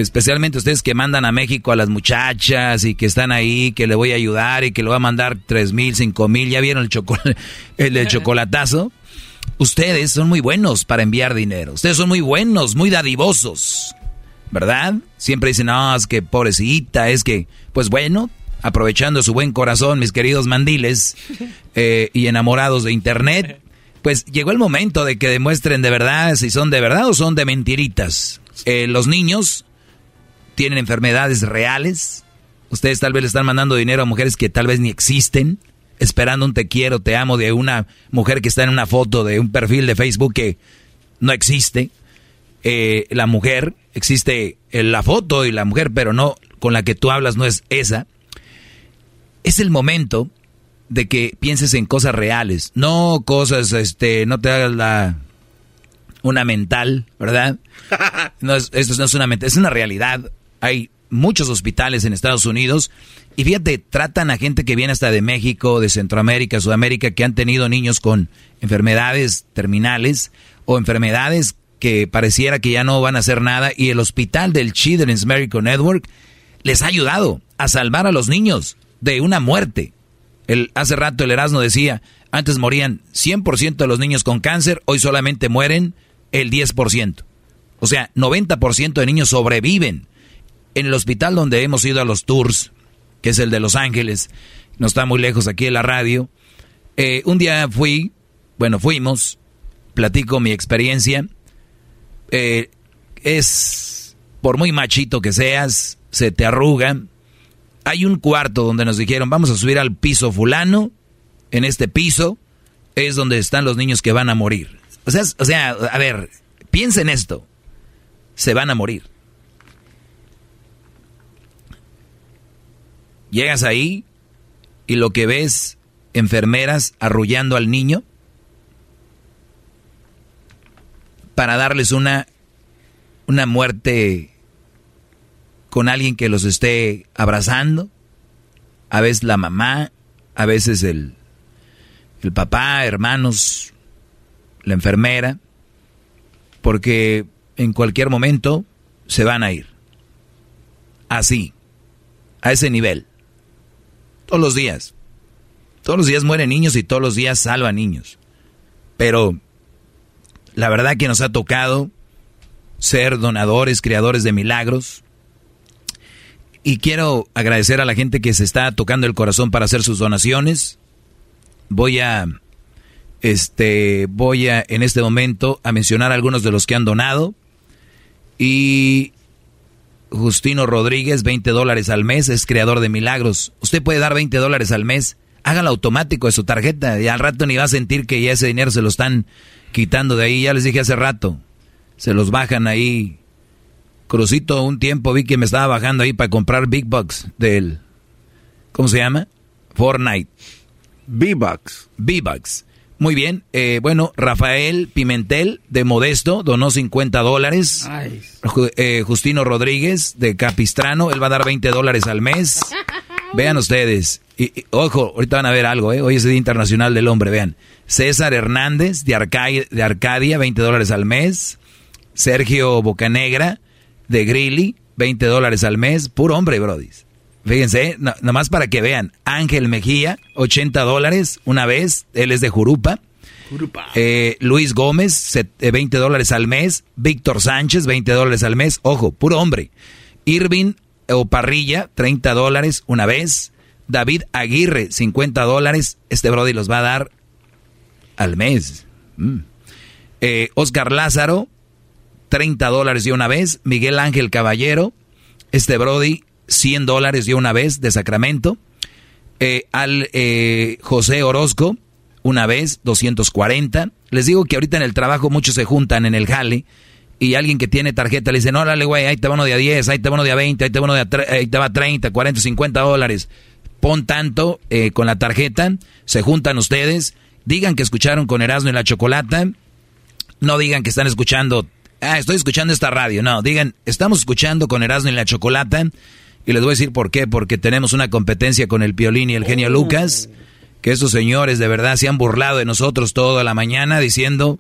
Especialmente ustedes que mandan a México a las muchachas y que están ahí, que le voy a ayudar y que le voy a mandar tres mil, cinco mil. ¿Ya vieron el, el, el chocolatazo? Ustedes son muy buenos para enviar dinero. Ustedes son muy buenos, muy dadivosos. ¿Verdad? Siempre dicen, no, es que pobrecita, es que, pues bueno, aprovechando su buen corazón, mis queridos mandiles eh, y enamorados de Internet, pues llegó el momento de que demuestren de verdad si son de verdad o son de mentiritas. Eh, los niños tienen enfermedades reales. Ustedes tal vez le están mandando dinero a mujeres que tal vez ni existen, esperando un te quiero, te amo de una mujer que está en una foto de un perfil de Facebook que no existe. Eh, la mujer, existe la foto y la mujer, pero no con la que tú hablas no es esa. Es el momento de que pienses en cosas reales, no cosas, este, no te hagas la una mental, ¿verdad? No es, esto no es una mental, es una realidad. Hay muchos hospitales en Estados Unidos y fíjate, tratan a gente que viene hasta de México, de Centroamérica, Sudamérica, que han tenido niños con enfermedades terminales o enfermedades que pareciera que ya no van a hacer nada y el hospital del Children's Medical Network les ha ayudado a salvar a los niños de una muerte. El, hace rato el Erasmo decía, antes morían 100% de los niños con cáncer, hoy solamente mueren el 10%. O sea, 90% de niños sobreviven. En el hospital donde hemos ido a los tours, que es el de Los Ángeles, no está muy lejos aquí de la radio, eh, un día fui, bueno, fuimos, platico mi experiencia, eh, es, por muy machito que seas, se te arruga, hay un cuarto donde nos dijeron, vamos a subir al piso fulano, en este piso es donde están los niños que van a morir. O sea, o sea, a ver, piensen esto, se van a morir. Llegas ahí y lo que ves, enfermeras arrullando al niño para darles una, una muerte con alguien que los esté abrazando, a veces la mamá, a veces el, el papá, hermanos, la enfermera, porque en cualquier momento se van a ir. Así, a ese nivel. Todos los días. Todos los días mueren niños y todos los días salvan niños. Pero la verdad que nos ha tocado ser donadores, creadores de milagros, y quiero agradecer a la gente que se está tocando el corazón para hacer sus donaciones. Voy a, este, voy a, en este momento, a mencionar algunos de los que han donado. Y Justino Rodríguez, 20 dólares al mes, es creador de milagros. Usted puede dar 20 dólares al mes, hágalo automático de su tarjeta y al rato ni va a sentir que ya ese dinero se lo están quitando de ahí. Ya les dije hace rato, se los bajan ahí Crucito, un tiempo vi que me estaba bajando ahí para comprar Big Bucks del... ¿Cómo se llama? Fortnite. B-Bucks. B-Bucks. Muy bien. Eh, bueno, Rafael Pimentel de Modesto donó 50 dólares. Eh, Justino Rodríguez de Capistrano, él va a dar 20 dólares al mes. Vean ustedes. Y, ojo, ahorita van a ver algo, ¿eh? Hoy es el Día Internacional del Hombre, vean. César Hernández de, Arcadia, de Arcadia, 20 dólares al mes. Sergio Bocanegra de Grilly, 20 dólares al mes, puro hombre, Brody. Fíjense, nomás para que vean. Ángel Mejía, 80 dólares una vez, él es de Jurupa. Jurupa. Eh, Luis Gómez, 20 eh, dólares al mes. Víctor Sánchez, 20 dólares al mes. Ojo, puro hombre. Irving Parrilla, 30 dólares una vez. David Aguirre, 50 dólares. Este Brody los va a dar al mes. Mm. Eh, Oscar Lázaro, 30 dólares de una vez. Miguel Ángel Caballero, Este Brody, 100 dólares dio una vez de Sacramento. Eh, al eh, José Orozco, una vez, 240. Les digo que ahorita en el trabajo muchos se juntan en el jale y alguien que tiene tarjeta le dice, no, dale, güey, ahí te va uno de a 10, ahí te va uno de a 20, ahí te va de a, ahí te va 30, 40, 50 dólares. Pon tanto eh, con la tarjeta, se juntan ustedes, digan que escucharon con Erasmo y la Chocolata, no digan que están escuchando, ah, estoy escuchando esta radio, no, digan, estamos escuchando con Erasmo y la Chocolata, y les voy a decir por qué, porque tenemos una competencia con el Piolín y el genio Lucas, que esos señores de verdad se han burlado de nosotros toda la mañana diciendo,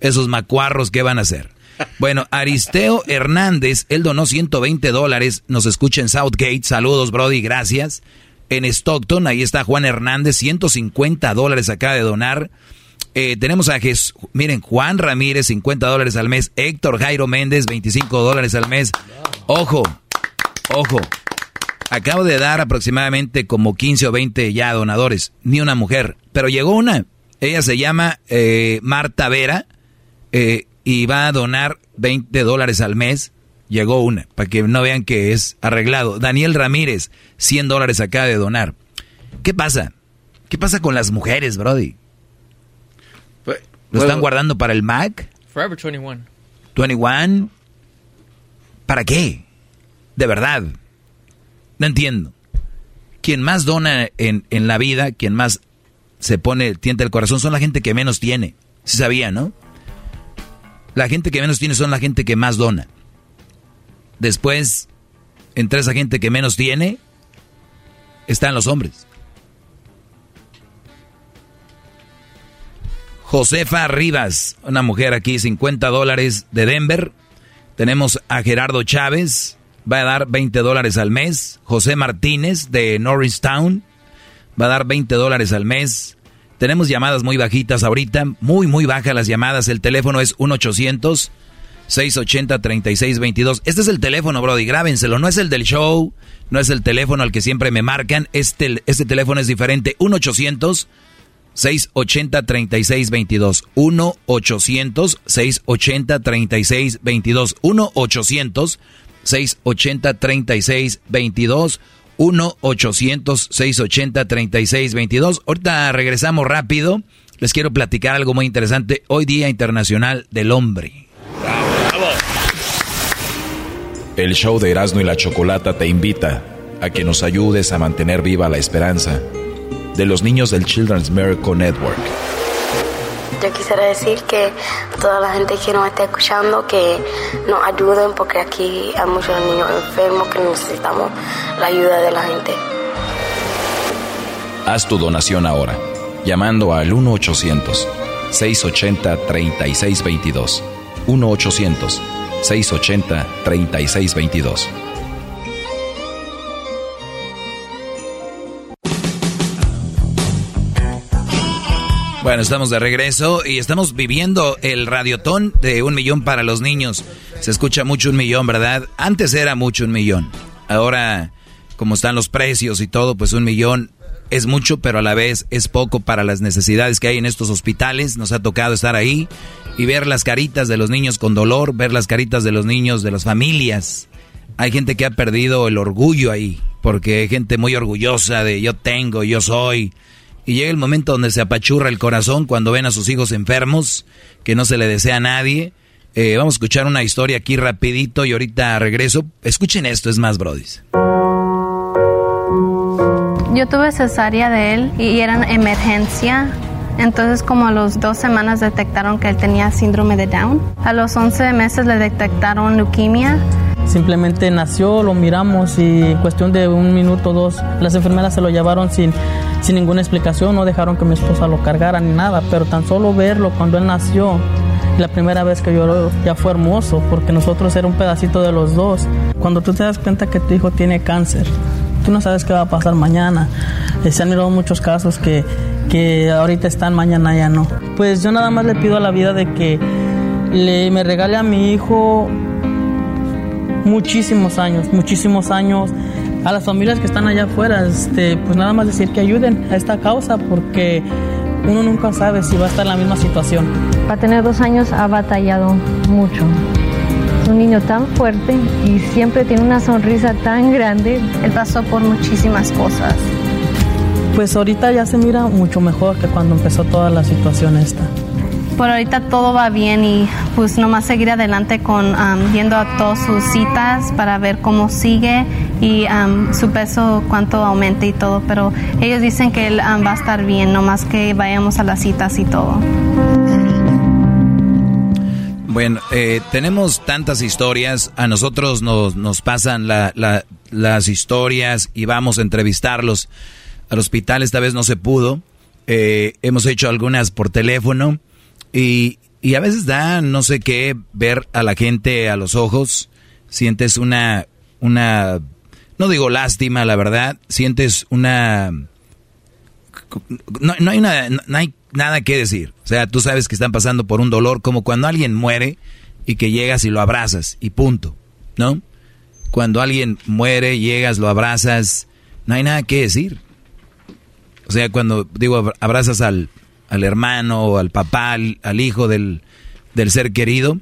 esos macuarros, ¿qué van a hacer? Bueno, Aristeo Hernández, él donó 120 dólares, nos escucha en Southgate, saludos Brody, gracias. En Stockton, ahí está Juan Hernández, 150 dólares acaba de donar. Eh, tenemos a Jesús, miren, Juan Ramírez, 50 dólares al mes. Héctor Jairo Méndez, 25 dólares al mes. Ojo, ojo. Acabo de dar aproximadamente como 15 o 20 ya donadores, ni una mujer, pero llegó una. Ella se llama eh, Marta Vera. Eh, y va a donar 20 dólares al mes. Llegó una, para que no vean que es arreglado. Daniel Ramírez, 100 dólares acaba de donar. ¿Qué pasa? ¿Qué pasa con las mujeres, Brody? ¿Lo están guardando para el Mac? Forever 21. 21. ¿Para qué? De verdad. No entiendo. Quien más dona en, en la vida, quien más se pone, tienta el corazón, son la gente que menos tiene. Se sabía, ¿no? La gente que menos tiene son la gente que más dona. Después, entre esa gente que menos tiene, están los hombres. Josefa Rivas, una mujer aquí, 50 dólares de Denver. Tenemos a Gerardo Chávez, va a dar 20 dólares al mes. José Martínez de Norristown va a dar 20 dólares al mes. Tenemos llamadas muy bajitas ahorita, muy, muy bajas las llamadas. El teléfono es 1-800-680-3622. Este es el teléfono, Brody, grábenselo. No es el del show, no es el teléfono al que siempre me marcan. Este, este teléfono es diferente. 1-800-680-3622. 1-800-680-3622. 1-800-680-3622. 1-800-680-3622. Ahorita regresamos rápido. Les quiero platicar algo muy interesante. Hoy Día Internacional del Hombre. El show de Erasmo y la Chocolata te invita a que nos ayudes a mantener viva la esperanza de los niños del Children's Miracle Network. Yo quisiera decir que toda la gente que nos está escuchando que nos ayuden porque aquí hay muchos niños enfermos que necesitamos la ayuda de la gente. Haz tu donación ahora, llamando al 1-800-680-3622. 1-800-680-3622. Bueno, estamos de regreso y estamos viviendo el radiotón de un millón para los niños. Se escucha mucho un millón, ¿verdad? Antes era mucho un millón. Ahora, como están los precios y todo, pues un millón es mucho, pero a la vez es poco para las necesidades que hay en estos hospitales. Nos ha tocado estar ahí y ver las caritas de los niños con dolor, ver las caritas de los niños, de las familias. Hay gente que ha perdido el orgullo ahí, porque hay gente muy orgullosa de yo tengo, yo soy y llega el momento donde se apachurra el corazón cuando ven a sus hijos enfermos, que no se le desea a nadie. Eh, vamos a escuchar una historia aquí rapidito y ahorita regreso. Escuchen esto, es más, brodis. Yo tuve cesárea de él y era en emergencia. Entonces como a los dos semanas detectaron que él tenía síndrome de Down. A los 11 meses le detectaron leucemia Simplemente nació, lo miramos y en cuestión de un minuto o dos las enfermeras se lo llevaron sin, sin ninguna explicación, no dejaron que mi esposa lo cargara ni nada, pero tan solo verlo cuando él nació, la primera vez que lloró ya fue hermoso porque nosotros era un pedacito de los dos. Cuando tú te das cuenta que tu hijo tiene cáncer, tú no sabes qué va a pasar mañana. Eh, se han mirado muchos casos que, que ahorita están, mañana ya no. Pues yo nada más le pido a la vida de que le, me regale a mi hijo muchísimos años, muchísimos años. A las familias que están allá afuera, este, pues nada más decir que ayuden a esta causa porque uno nunca sabe si va a estar en la misma situación. Para tener dos años ha batallado mucho. un niño tan fuerte y siempre tiene una sonrisa tan grande. Él pasó por muchísimas cosas. Pues ahorita ya se mira mucho mejor que cuando empezó toda la situación esta. Por ahorita todo va bien y pues nomás seguir adelante con yendo a todas sus citas para ver cómo sigue y su peso cuánto aumenta y todo, pero ellos dicen que él va a estar bien, nomás que vayamos a las citas y todo. Bueno, eh, tenemos tantas historias, a nosotros nos, nos pasan las historias y vamos a entrevistarlos al hospital, esta vez no se pudo, eh, hemos hecho algunas por teléfono y, y a veces da no sé qué ver a la gente a los ojos, sientes una, una, no digo lástima, la verdad, sientes una, no, no hay una, no hay nada que decir. O sea, tú sabes que están pasando por un dolor como cuando alguien muere y que llegas y lo abrazas y punto, ¿no? Cuando alguien muere, llegas, lo abrazas, no hay nada que decir. O sea, cuando digo abrazas al, al hermano al papá, al, hijo del, del, ser querido,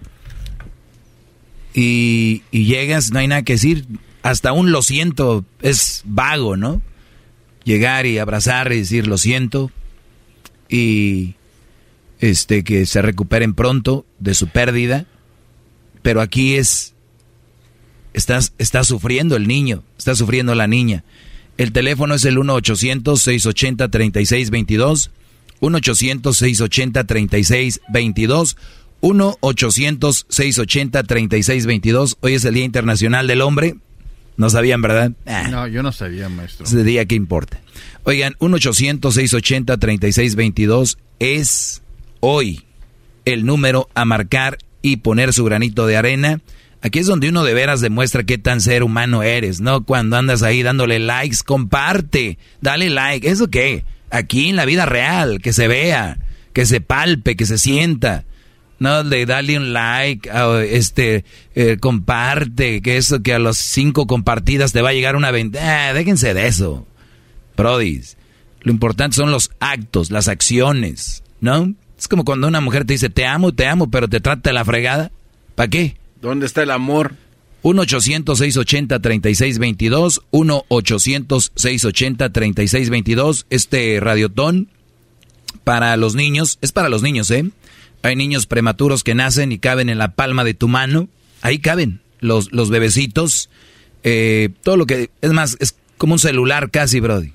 y, y, llegas, no hay nada que decir. Hasta un lo siento es vago, ¿no? Llegar y abrazar y decir lo siento y este que se recuperen pronto de su pérdida. Pero aquí es estás está sufriendo el niño, está sufriendo la niña. El teléfono es el 1-800-680-3622. 1-800-680-3622. 1-800-680-3622. Hoy es el Día Internacional del Hombre. ¿No sabían, verdad? Ah. No, yo no sabía, maestro. Ese día que importa. Oigan, 1-800-680-3622 es hoy el número a marcar y poner su granito de arena. Aquí es donde uno de veras demuestra qué tan ser humano eres, ¿no? Cuando andas ahí dándole likes, comparte, dale like. ¿Eso qué? Aquí en la vida real, que se vea, que se palpe, que se sienta. No, de dale un like, este, eh, comparte, que eso que a los cinco compartidas te va a llegar una venta. Ah, déjense de eso, prodis. Lo importante son los actos, las acciones, ¿no? Es como cuando una mujer te dice, te amo, te amo, pero te trata la fregada. ¿Para qué? ¿Dónde está el amor? 1-800-680-3622, 1-800-680-3622, este radiotón para los niños, es para los niños, ¿eh? Hay niños prematuros que nacen y caben en la palma de tu mano, ahí caben los, los bebecitos, eh, todo lo que, es más, es como un celular casi, Brody,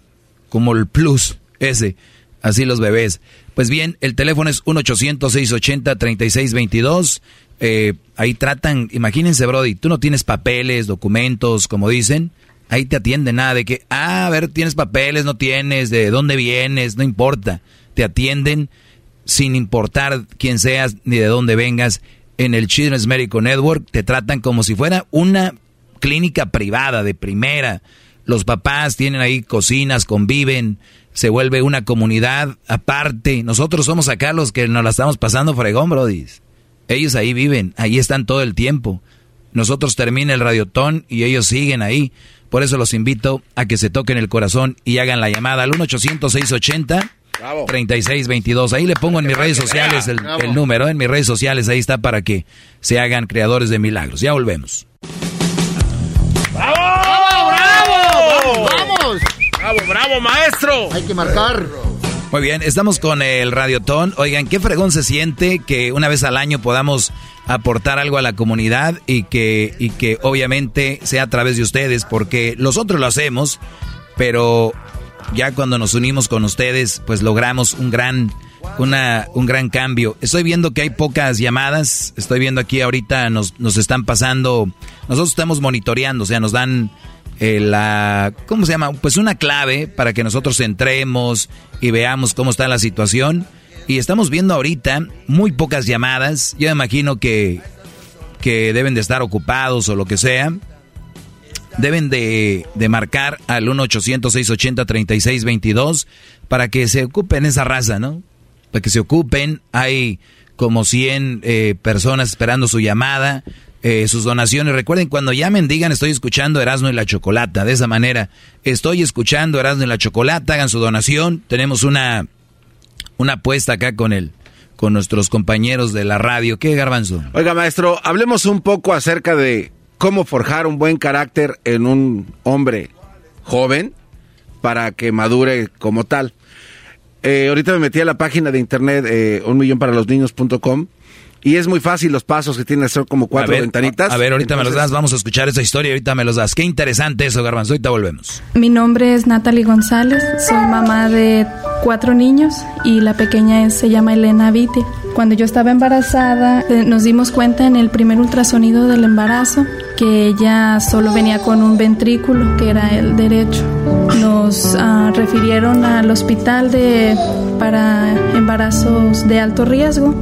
como el plus ese, así los bebés. Pues bien, el teléfono es 1-800-680-3622. Eh, ahí tratan, imagínense, Brody, tú no tienes papeles, documentos, como dicen. Ahí te atienden nada de que, ah, a ver, tienes papeles, no tienes, de dónde vienes, no importa. Te atienden sin importar quién seas ni de dónde vengas. En el Children's Medical Network te tratan como si fuera una clínica privada de primera. Los papás tienen ahí cocinas, conviven, se vuelve una comunidad aparte. Nosotros somos acá los que nos la estamos pasando fregón, Brody. Ellos ahí viven, ahí están todo el tiempo. Nosotros termina el radiotón y ellos siguen ahí. Por eso los invito a que se toquen el corazón y hagan la llamada al 1-800-680-3622. Ahí le pongo en mis redes sociales el, el, número, en mis redes sociales, ahí está para que se hagan creadores de milagros. Ya volvemos. ¡Bravo, maestro! Hay que marcar. Muy bien, estamos con el Radiotón. Oigan, qué fregón se siente que una vez al año podamos aportar algo a la comunidad y que, y que obviamente sea a través de ustedes, porque nosotros lo hacemos, pero ya cuando nos unimos con ustedes, pues logramos un gran, una, un gran cambio. Estoy viendo que hay pocas llamadas, estoy viendo aquí ahorita nos, nos están pasando, nosotros estamos monitoreando, o sea, nos dan eh, la, ¿cómo se llama? Pues una clave para que nosotros entremos y veamos cómo está la situación. Y estamos viendo ahorita muy pocas llamadas. Yo imagino que, que deben de estar ocupados o lo que sea. Deben de, de marcar al 1-800-680-3622 para que se ocupen esa raza, ¿no? Para que se ocupen. Hay como 100 eh, personas esperando su llamada. Eh, sus donaciones. Recuerden, cuando llamen, digan estoy escuchando Erasmo y la Chocolata. De esa manera, estoy escuchando Erasmo y la Chocolata, hagan su donación. Tenemos una, una apuesta acá con el, con nuestros compañeros de la radio. ¿Qué, Garbanzo? Oiga, maestro, hablemos un poco acerca de cómo forjar un buen carácter en un hombre joven para que madure como tal. Eh, ahorita me metí a la página de internet eh, un y es muy fácil los pasos que tiene son como cuatro ventanitas. A ver, ahorita me los das, vamos a escuchar esa historia, ahorita me los das. Qué interesante eso, Garbanzo, ahorita volvemos. Mi nombre es Natalie González, soy mamá de cuatro niños y la pequeña se llama Elena Vite. Cuando yo estaba embarazada, eh, nos dimos cuenta en el primer ultrasonido del embarazo que ella solo venía con un ventrículo, que era el derecho. Nos ah, refirieron al hospital de, para embarazos de alto riesgo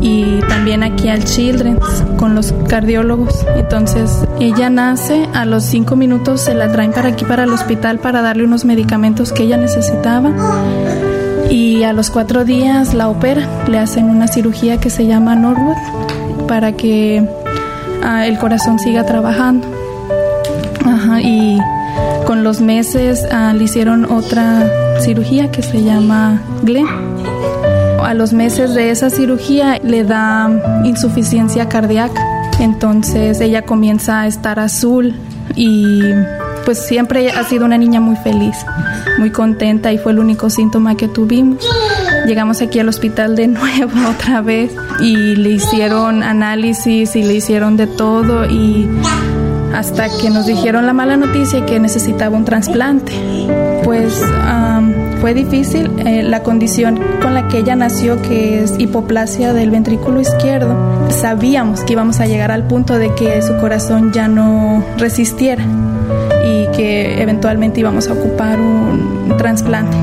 y también aquí al Children's con los cardiólogos. Entonces ella nace, a los cinco minutos se la traen para aquí, para el hospital, para darle unos medicamentos que ella necesitaba. Y a los cuatro días la opera, le hacen una cirugía que se llama Norwood para que ah, el corazón siga trabajando. y con los meses ah, le hicieron otra cirugía que se llama Glenn a los meses de esa cirugía le da insuficiencia cardíaca. Entonces ella comienza a estar azul y pues siempre ha sido una niña muy feliz, muy contenta y fue el único síntoma que tuvimos. Llegamos aquí al hospital de nuevo otra vez y le hicieron análisis y le hicieron de todo y hasta que nos dijeron la mala noticia que necesitaba un trasplante. Pues fue difícil. Eh, la condición con la que ella nació, que es hipoplasia del ventrículo izquierdo, sabíamos que íbamos a llegar al punto de que su corazón ya no resistiera y que eventualmente íbamos a ocupar un, trasplante.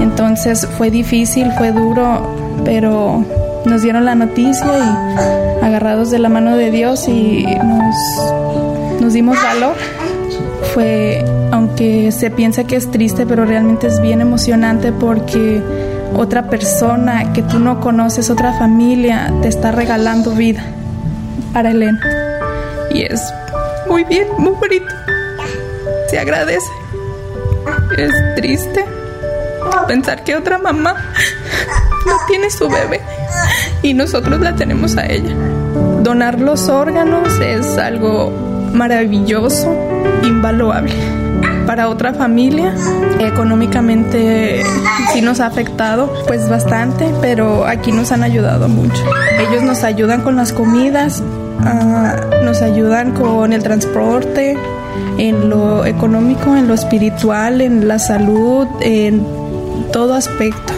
Entonces fue difícil, fue duro, pero nos dieron la noticia y agarrados de la mano de Dios y nos, nos dimos valor. Fue aunque se piensa que es triste, pero realmente es bien emocionante porque otra persona que tú no conoces, otra familia, te está regalando vida para Elena. Y es muy bien, muy bonito. Se agradece. Es triste pensar que otra mamá no tiene su bebé y nosotros la tenemos a ella. Donar los órganos es algo maravilloso, invaluable para otra familia. Económicamente sí nos ha afectado pues bastante, pero aquí nos han ayudado mucho. Ellos nos ayudan con las comidas, ah, nos ayudan con el transporte, en lo económico, en lo espiritual, en la salud, en todo aspecto.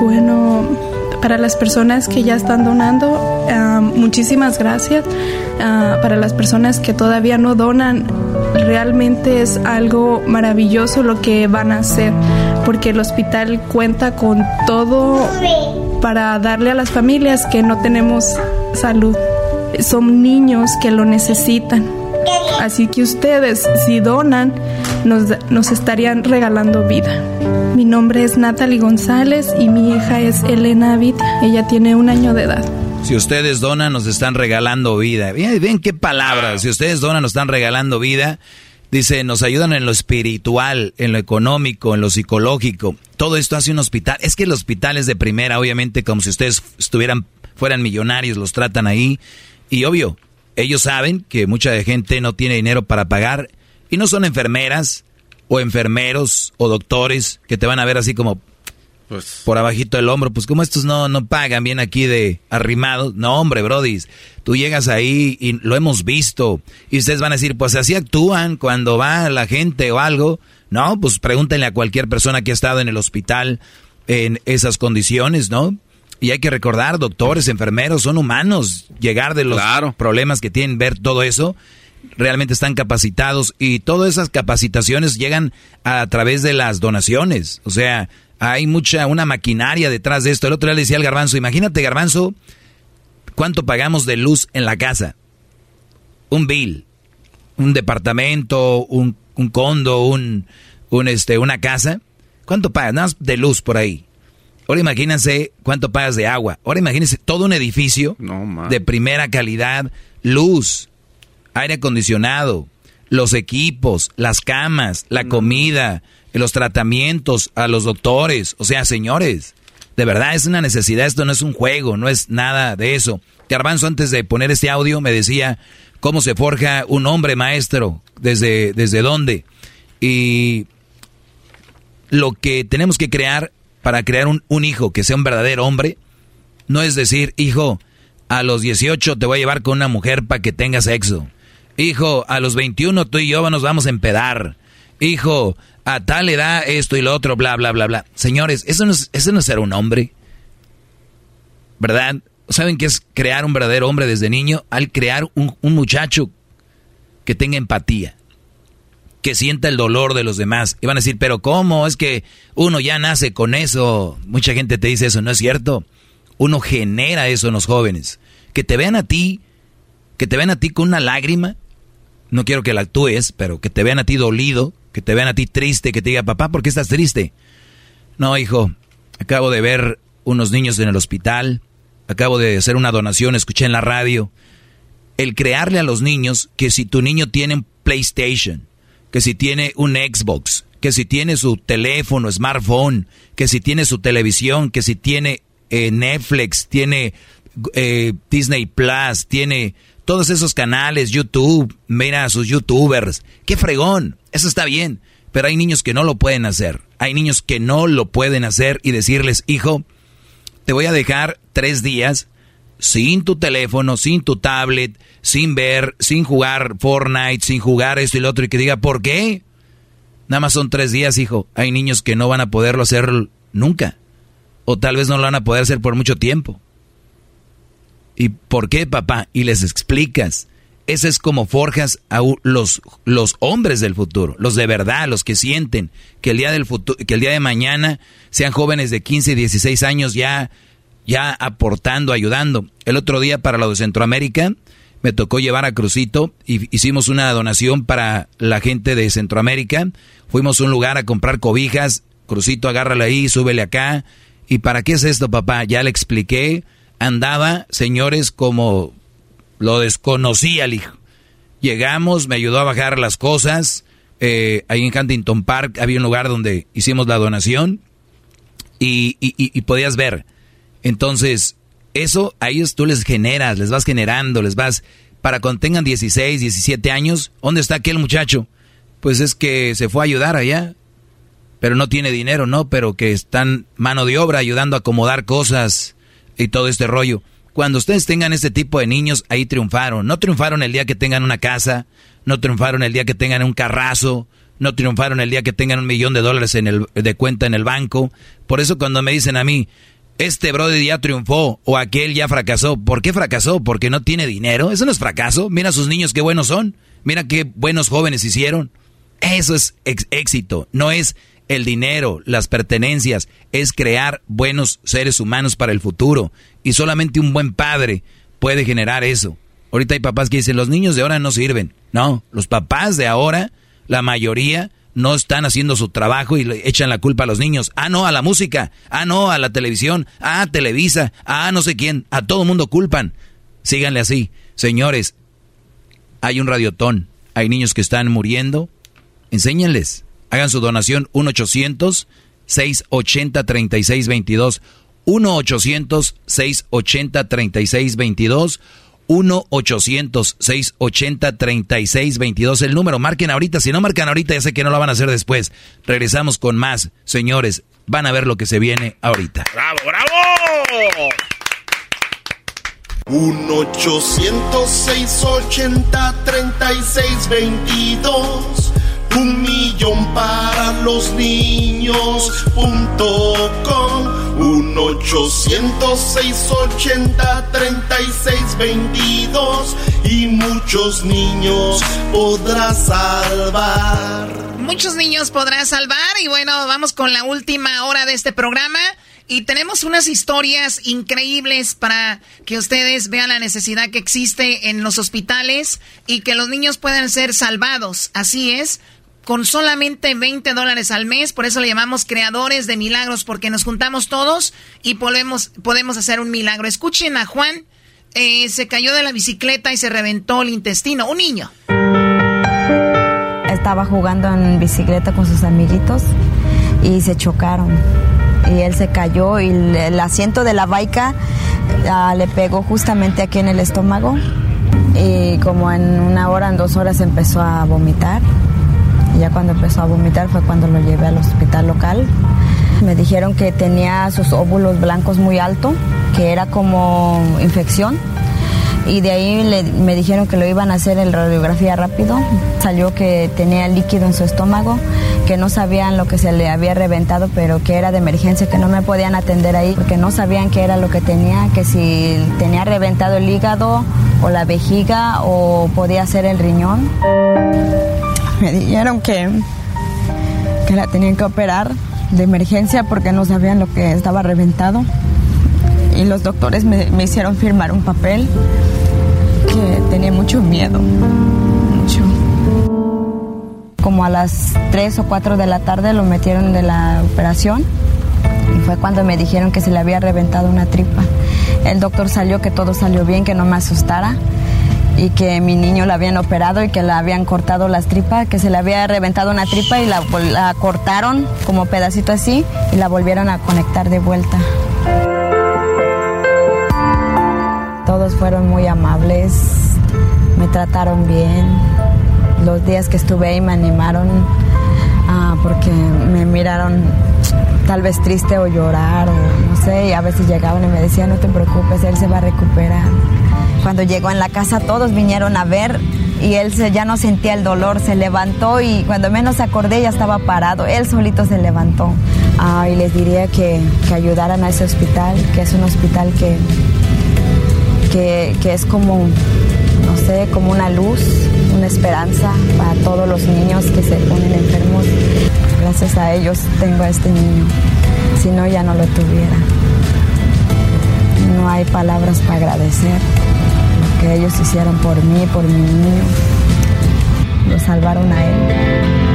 Bueno, para las personas que ya están donando, muchísimas gracias. Ah, para las personas que todavía no donan, realmente es algo maravilloso lo que van a hacer, porque el hospital cuenta con todo para darle a las familias que no tenemos salud. Son niños que lo necesitan. Así que ustedes, si donan, nos, nos estarían regalando vida. Mi nombre es Natalie González y mi hija es Elena Avita. Ella tiene un año de edad. Si ustedes donan, nos están regalando vida. Ven qué palabras. Si ustedes donan, nos están regalando vida. Dice, nos ayudan en lo espiritual, en lo económico, en lo psicológico. Todo esto hace un hospital. Es que el hospital es de primera, obviamente, como si ustedes estuvieran, fueran millonarios, los tratan ahí. Y obvio, ellos saben que mucha gente no tiene dinero para pagar y no son enfermeras o enfermeros o doctores que te van a ver así como, pues, por abajito del hombro, pues como estos no, no pagan bien aquí de arrimados. No, hombre, brodis, tú llegas ahí y lo hemos visto. Y ustedes van a decir, pues así actúan cuando va la gente o algo. No, pues pregúntenle a cualquier persona que ha estado en el hospital en esas condiciones, ¿no? Y hay que recordar, doctores, enfermeros, son humanos. Llegar de los problemas que tienen, ver todo eso, realmente están capacitados y todas esas capacitaciones llegan a través de las donaciones. O sea, hay mucha, una maquinaria detrás de esto. El otro día le decía al garbanzo, imagínate garbanzo, ¿cuánto pagamos de luz en la casa? Un bill, un departamento, un, un condo, un, un, este, una casa. ¿Cuánto pagas? Nada más de luz por ahí. Ahora imagínense cuánto pagas de agua. Ahora imagínense todo un edificio de primera calidad, luz, aire acondicionado, los equipos, las camas, la comida, los tratamientos, a los doctores. O sea, señores, De verdad es una necesidad, esto no es un juego, no es nada de eso. Garbanzo antes de poner este audio me decía cómo se forja un hombre maestro, desde, desde dónde. Y lo que tenemos que crear para crear un, un hijo que sea un verdadero hombre, no es decir, hijo, a los 18 te voy a llevar con una mujer para que tengas sexo. Hijo, a los 21 tú y yo nos vamos a empedar. Hijo, a tal edad esto y lo otro, bla, bla, bla, bla. Señores, eso no es, eso no es ser un hombre. ¿Verdad? ¿Saben qué es crear un verdadero hombre desde niño? Al crear un, un muchacho que tenga empatía, que sienta el dolor de los demás. Y van a decir, pero ¿cómo? Es que uno ya nace con eso. Mucha gente te dice eso, ¿no es cierto? Uno genera eso en los jóvenes. Que te vean a ti, que te vean a ti con una lágrima. No quiero que la actúes, pero que te vean a ti dolido, que te vean a ti triste, que te diga, papá, ¿por qué estás triste? No, hijo, acabo de ver unos niños en el hospital, acabo de hacer una donación, escuché en la radio. El crearle a los niños que si tu niño tiene un PlayStation, que si tiene un Xbox, que si tiene su teléfono, smartphone, que si tiene su televisión, que si tiene eh, Netflix, tiene eh, Disney Plus, tiene todos esos canales, YouTube, mira a sus youtubers, qué fregón, eso está bien, pero hay niños que no lo pueden hacer, hay niños que no lo pueden hacer y decirles, hijo, te voy a dejar tres días sin tu teléfono, sin tu tablet, sin ver, sin jugar Fortnite, sin jugar esto y lo otro, y que diga, ¿por qué? Nada más son tres días, hijo. Hay niños que no van a poderlo hacer nunca. O tal vez no lo van a poder hacer por mucho tiempo. ¿Y por qué, papá? Y les explicas. Ese es como forjas a los, los hombres del futuro, los de verdad, los que sienten que el día del futuro, que el día de mañana sean jóvenes de 15, 16 años ya ya aportando, ayudando. El otro día para lo de Centroamérica me tocó llevar a Crucito y hicimos una donación para la gente de Centroamérica. Fuimos a un lugar a comprar cobijas. Crucito, agárrala ahí, súbele acá. ¿Y para qué es esto, papá? Ya le expliqué. Andaba, señores, como lo desconocía el hijo. Llegamos, me ayudó a bajar las cosas. Eh, ahí en Huntington Park había un lugar donde hicimos la donación y, y podías ver entonces, eso a ellos tú les generas, les vas generando, les vas, para cuando tengan 16, 17 años, ¿dónde está aquel muchacho? Pues es que se fue a ayudar allá, pero no tiene dinero, ¿no? Pero que están mano de obra ayudando a acomodar cosas y todo este rollo. Cuando ustedes tengan este tipo de niños, ahí triunfaron. No triunfaron el día que tengan una casa, no triunfaron el día que tengan un carrazo, no triunfaron el día que tengan un millón de dólares en el, de cuenta en el banco. Por eso cuando me dicen a mí, este brother ya triunfó o aquel ya fracasó. ¿Por qué fracasó? ¿Porque no tiene dinero? Eso no es fracaso. Mira a sus niños qué buenos son. Mira qué buenos jóvenes hicieron. Eso es éxito. No es el dinero, las pertenencias. Es crear buenos seres humanos para el futuro. Y solamente un buen padre puede generar eso. Ahorita hay papás que dicen, los niños de ahora no sirven. No, los papás de ahora, la mayoría, no están haciendo su trabajo y le echan la culpa a los niños. Ah, no, a la música. Ah, no, a la televisión. Ah, Televisa. Ah, no sé quién. A todo mundo culpan. Síganle así. Señores, hay un radiotón. Hay niños que están muriendo. Enséñenles. Hagan su donación 1-800-680-3622. 1-800-680-3622. 1-800-680-3622. El número, marquen ahorita. Si no marcan ahorita, ya sé que no lo van a hacer después. Regresamos con más. Señores, van a ver lo que se viene ahorita. ¡Bravo, bravo! 1-800-680-3622 un millón para los niños punto com un ochocientos seis ochenta treinta y seis veintidós y muchos niños podrás salvar muchos niños podrás salvar y bueno vamos con la última hora de este programa y tenemos unas historias increíbles para que ustedes vean la necesidad que existe en los hospitales y que los niños puedan ser salvados. Así es, con solamente 20 dólares al mes. Por eso le llamamos creadores de milagros, porque nos juntamos todos y podemos, podemos hacer un milagro. Escuchen a Juan, eh, se cayó de la bicicleta y se reventó el intestino. Un niño. Estaba jugando en bicicleta con sus amiguitos y se chocaron. y él se cayó y el, asiento de la baica ah, le pegó justamente aquí en el estómago y como en una hora, en dos horas empezó a vomitar. Ya cuando empezó a vomitar fue cuando lo llevé al hospital local. Me dijeron que tenía sus óvulos blancos muy altos, que era como infección y de ahí me dijeron que lo iban a hacer en radiografía rápido. Salió que tenía líquido en su estómago, que no sabían lo que se le había reventado, pero que era de emergencia, que no me podían atender ahí porque no sabían qué era lo que tenía, que si tenía reventado el hígado o la vejiga o podía ser el riñón. Me dijeron que, que la tenían que operar de emergencia porque no sabían lo que estaba reventado. Y los doctores me, me hicieron firmar un papel que tenía mucho miedo. Como a las 3 o 4 de la tarde lo metieron de la operación y fue cuando me dijeron que se le había reventado una tripa. El doctor salió que todo salió bien, que no me asustara y que mi niño la habían operado y que le habían cortado las tripas, que se le había reventado una tripa y la, cortaron como pedacito así y la volvieron a conectar de vuelta. Todos fueron muy amables, me trataron bien. Los días que estuve ahí me animaron ah, porque me miraron tal vez triste o llorar o no sé, y a veces llegaban y me decían, no te preocupes, él se va a recuperar. Cuando llegó en la casa todos vinieron a ver y él ya no sentía el dolor, se levantó y cuando menos acordé ya estaba parado, él solito se levantó. Ah, y les diría que, que ayudaran a ese hospital, que es un hospital que que, es como, no sé, como una luz, una esperanza para todos los niños que se ponen enfermos. Gracias a ellos tengo a este niño, si no ya no lo tuviera. No hay palabras para agradecer que ellos hicieron por mí, por mi niño. Lo salvaron a él.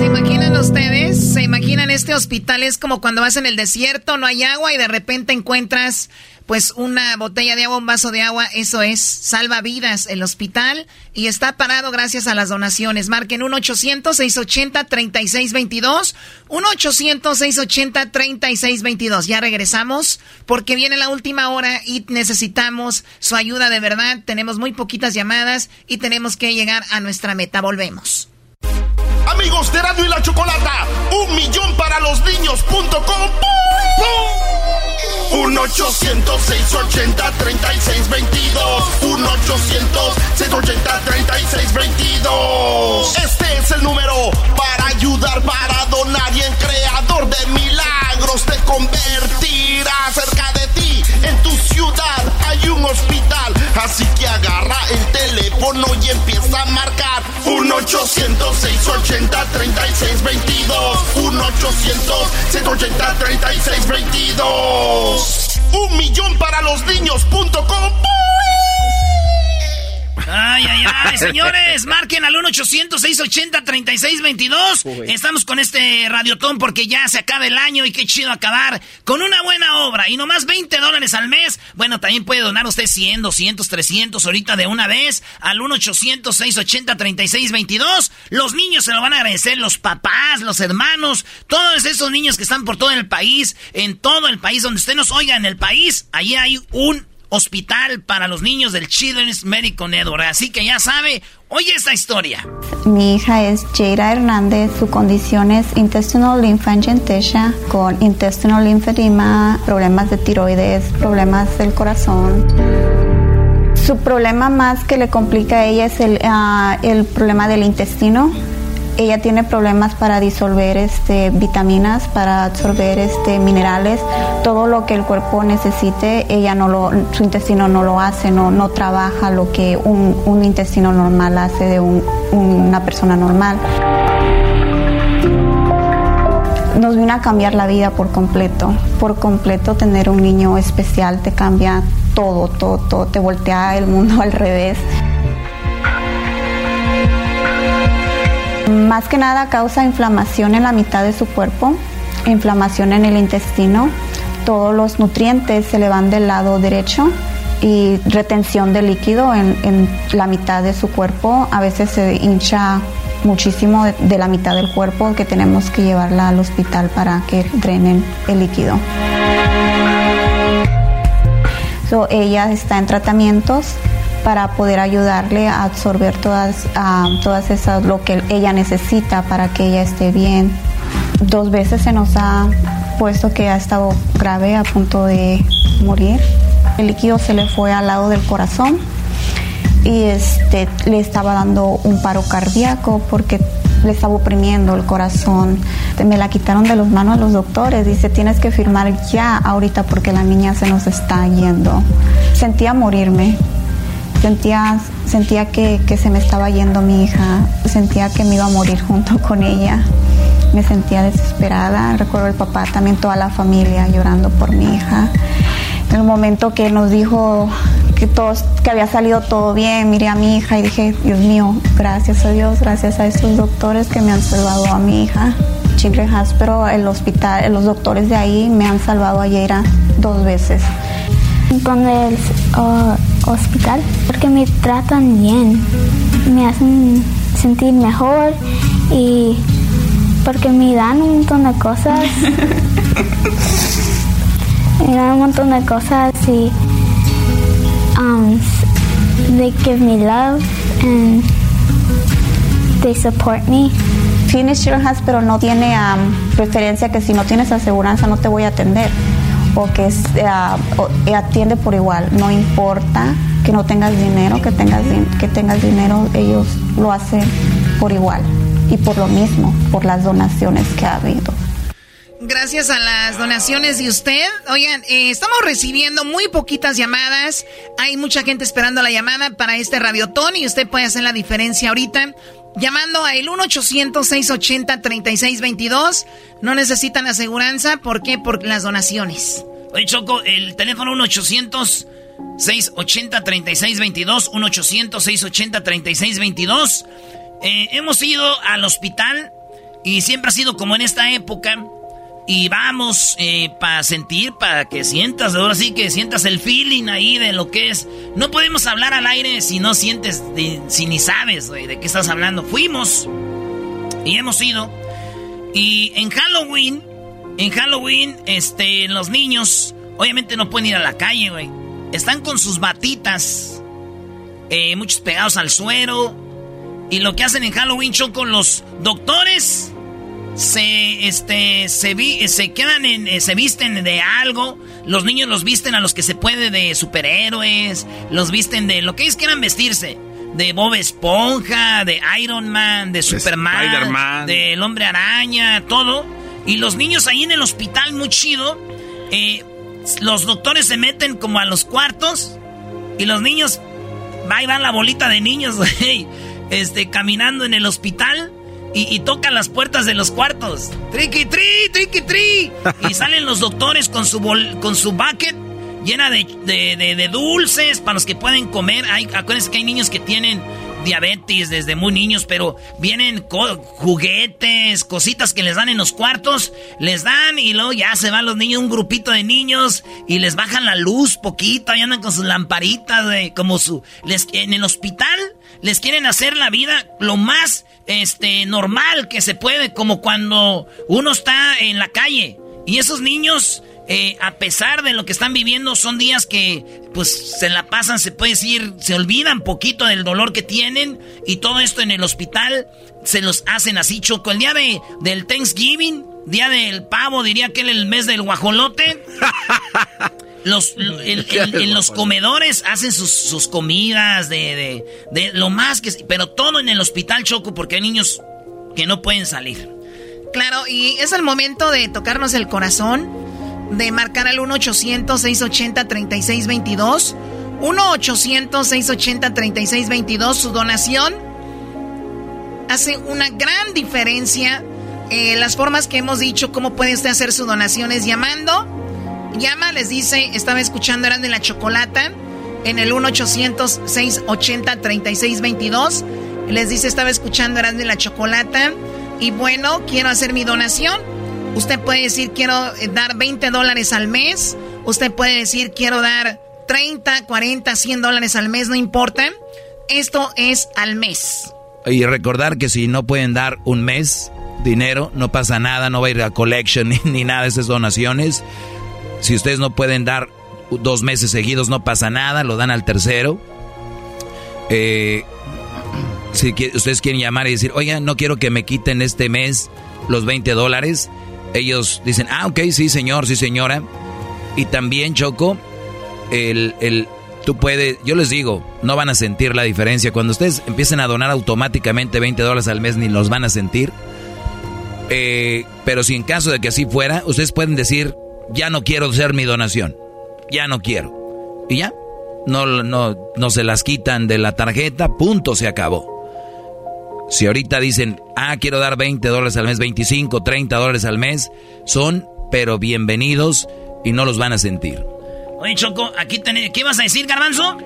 ¿Se imaginan ustedes? ¿Se imaginan este hospital? Es como cuando vas en el desierto, no hay agua y de repente encuentras pues una botella de agua, un vaso de agua, eso es, salva vidas el hospital y está parado gracias a las donaciones. Marquen 1-800-680-3622, 1-800-680-3622. Ya regresamos porque viene la última hora y necesitamos su ayuda de verdad. Tenemos muy poquitas llamadas y tenemos que llegar a nuestra meta. Volvemos. Amigos de Radio y la Chocolata, un millón para los niños.com. 1-800-680-3622. 1-800-680-3622. Este es el número para ayudar, para donar y en creador de milagros te convertirá cerca de ti. En tu ciudad hay un hospital, así que agarra el teléfono y empieza a marcar. 1-800-680-3622. 1-800-680-3622. Un millón para los niños.com. Ay, ay, ay, señores, marquen al 1-800-680-3622. Estamos con este radiotón porque ya se acaba el año y qué chido acabar con una buena obra. Y nomás 20 dólares al mes. Bueno, también puede donar usted 100, 200, 300 ahorita de una vez al 1-800-680-3622. Los niños se lo van a agradecer, los papás, los hermanos, todos esos niños que están por todo el país, en todo el país, donde usted nos oiga en el país, allí hay un hospital para los niños del Children's Medical Network. Así que ya sabe, oye esta historia. Mi hija es Jada Hernández, su condición es intestinal lymphangiectasia con intestinal lymphedema, problemas de tiroides, problemas del corazón. Su problema más que le complica a ella es el, ah, el problema del intestino ella tiene problemas para disolver este, vitaminas, para absorber este, minerales, todo lo que el cuerpo necesite, ella no lo, su intestino no lo hace, no, no trabaja lo que un, intestino normal hace de una persona normal. Nos vino a cambiar la vida por completo, por completo tener un niño especial te cambia todo, todo, todo, te voltea el mundo al revés. Más que nada causa inflamación en la mitad de su cuerpo, inflamación en el intestino, todos los nutrientes se le van del lado derecho y retención de líquido en, la mitad de su cuerpo, a veces se hincha muchísimo de, la mitad del cuerpo que tenemos que llevarla al hospital para que drenen el líquido. So, ella está en tratamientos para poder ayudarle a absorber todas, todas esas, lo que ella necesita para que ella esté bien. Dos veces se nos ha puesto que ha estado grave a punto de morir. El líquido se le fue al lado del corazón y este, le estaba dando un paro cardíaco porque le estaba oprimiendo el corazón. Me la quitaron de las manos los doctores. Dice, tienes que firmar ya ahorita porque la niña se nos está yendo. Sentía morirme. Sentía, sentía que, que se me estaba yendo mi hija. Sentía que me iba a morir junto con ella. Me sentía desesperada. Recuerdo el papá, también toda la familia llorando por mi hija. En el momento que nos dijo que, todos, que había salido todo bien, miré a mi hija y dije, Dios mío, gracias a Dios, gracias a estos doctores que me han salvado a mi hija. Children's Hospital, el hospital, los doctores de ahí me han salvado a Yeira dos veces. Con el hospital, porque me tratan bien, me hacen sentir mejor y porque me dan un montón de cosas. me dan un montón de cosas y um, they give me love and they support me. Phoenix Children's Hospital no tiene um, preferencia que si no tienes aseguranza no te voy a atender o que uh, atiende por igual. No importa que no tengas dinero, que tengas, que tengas dinero, ellos lo hacen por igual y por lo mismo, por las donaciones que ha habido. Gracias a las donaciones de usted. Oigan, eh, estamos recibiendo muy poquitas llamadas. Hay mucha gente esperando la llamada para este radiotón y usted puede hacer la diferencia ahorita. Llamando a el 1-800-680-3622. No necesitan aseguranza. ¿Por qué? Por las donaciones. Oye, Choco, el teléfono 1-800-680-3622. 1-800-680-3622. Eh, hemos ido al hospital y siempre ha sido como en esta época y vamos eh, para sentir, para que sientas, ahora sí que sientas el feeling ahí de lo que es. No podemos hablar al aire si no sientes, si ni sabes de qué estás hablando. Fuimos y hemos ido. Y en Halloween, en Halloween, este, los niños, obviamente no pueden ir a la calle, güey. Están con sus batitas, eh, muchos pegados al suero. Y lo que hacen en Halloween son con los doctores se este se vi, se quedan en eh, se visten de algo. Los niños los visten a los que se puede de superhéroes. Los visten de lo que ellos quieran vestirse. De Bob Esponja de Iron Man de Superman del Hombre Araña todo. Y los niños ahí en el hospital muy chido eh, los doctores se meten como a los cuartos y los niños va y van la bolita de niños este caminando en el hospital y, tocan las puertas de los cuartos. Triqui, tri, triqui, tri. Y salen los doctores con su, con su bucket llena de, de, dulces para los que pueden comer. Hay, acuérdense que hay niños que tienen diabetes desde muy niños, pero vienen juguetes, cositas que les dan en los cuartos, les dan y luego ya se van los niños, un grupito de niños y les bajan la luz poquito, y andan con sus lamparitas, de, como su... Les, en el hospital les quieren hacer la vida lo más este, normal que se puede, como cuando uno está en la calle. Y esos niños, eh, a pesar de lo que están viviendo, son días que pues se la pasan, se puede decir, se olvidan poquito del dolor que tienen y todo esto en el hospital se los hacen así, Choco. El día de, del Thanksgiving, día del pavo, diría que el mes del guajolote. Los, en, los comedores hacen sus, comidas de, lo más que... Pero todo en el hospital Choco porque hay niños que no pueden salir. Claro, y es el momento de tocarnos el corazón, de marcar al 1-800-680-3622. 1-800-680-3622, su donación hace una gran diferencia. Eh, las formas que hemos dicho, cómo puede usted hacer su donación es llamando Llama, les dice, estaba escuchando, eran de la chocolata, en el 1-800-680-3622. Les dice, estaba escuchando, eran de la chocolata. Y bueno, quiero hacer mi donación. Usted puede decir, quiero eh, dar 20 dólares al mes. Usted puede decir, quiero dar 30, 40, 100 dólares al mes, no importa. Esto es al mes. Y recordar que si no pueden dar un mes dinero, no pasa nada, no va a ir a collection ni, ni nada de esas donaciones. Si ustedes no pueden dar dos meses seguidos, no pasa nada, lo dan al tercero. Eh, si ustedes quieren llamar y decir, oigan, no quiero que me quiten este mes los 20 dólares, ellos dicen, ah, ok, sí, señor, sí, señora. Y también, Choco, el, el, tú puedes, yo les digo, no van a sentir la diferencia. Cuando ustedes empiecen a donar automáticamente 20 dólares al mes, ni los van a sentir. Eh, pero si en caso de que así fuera, ustedes pueden decir, ya no quiero hacer mi donación. Ya no quiero. Y ya, no, no, no se las quitan de la tarjeta, punto, se acabó. Si ahorita dicen, ah, quiero dar 20 dólares al mes, 25, 30 dólares al mes, son, pero bienvenidos y no los van a sentir. Oye, Choco, aquí tenés, ¿qué vas a decir, Garbanzo?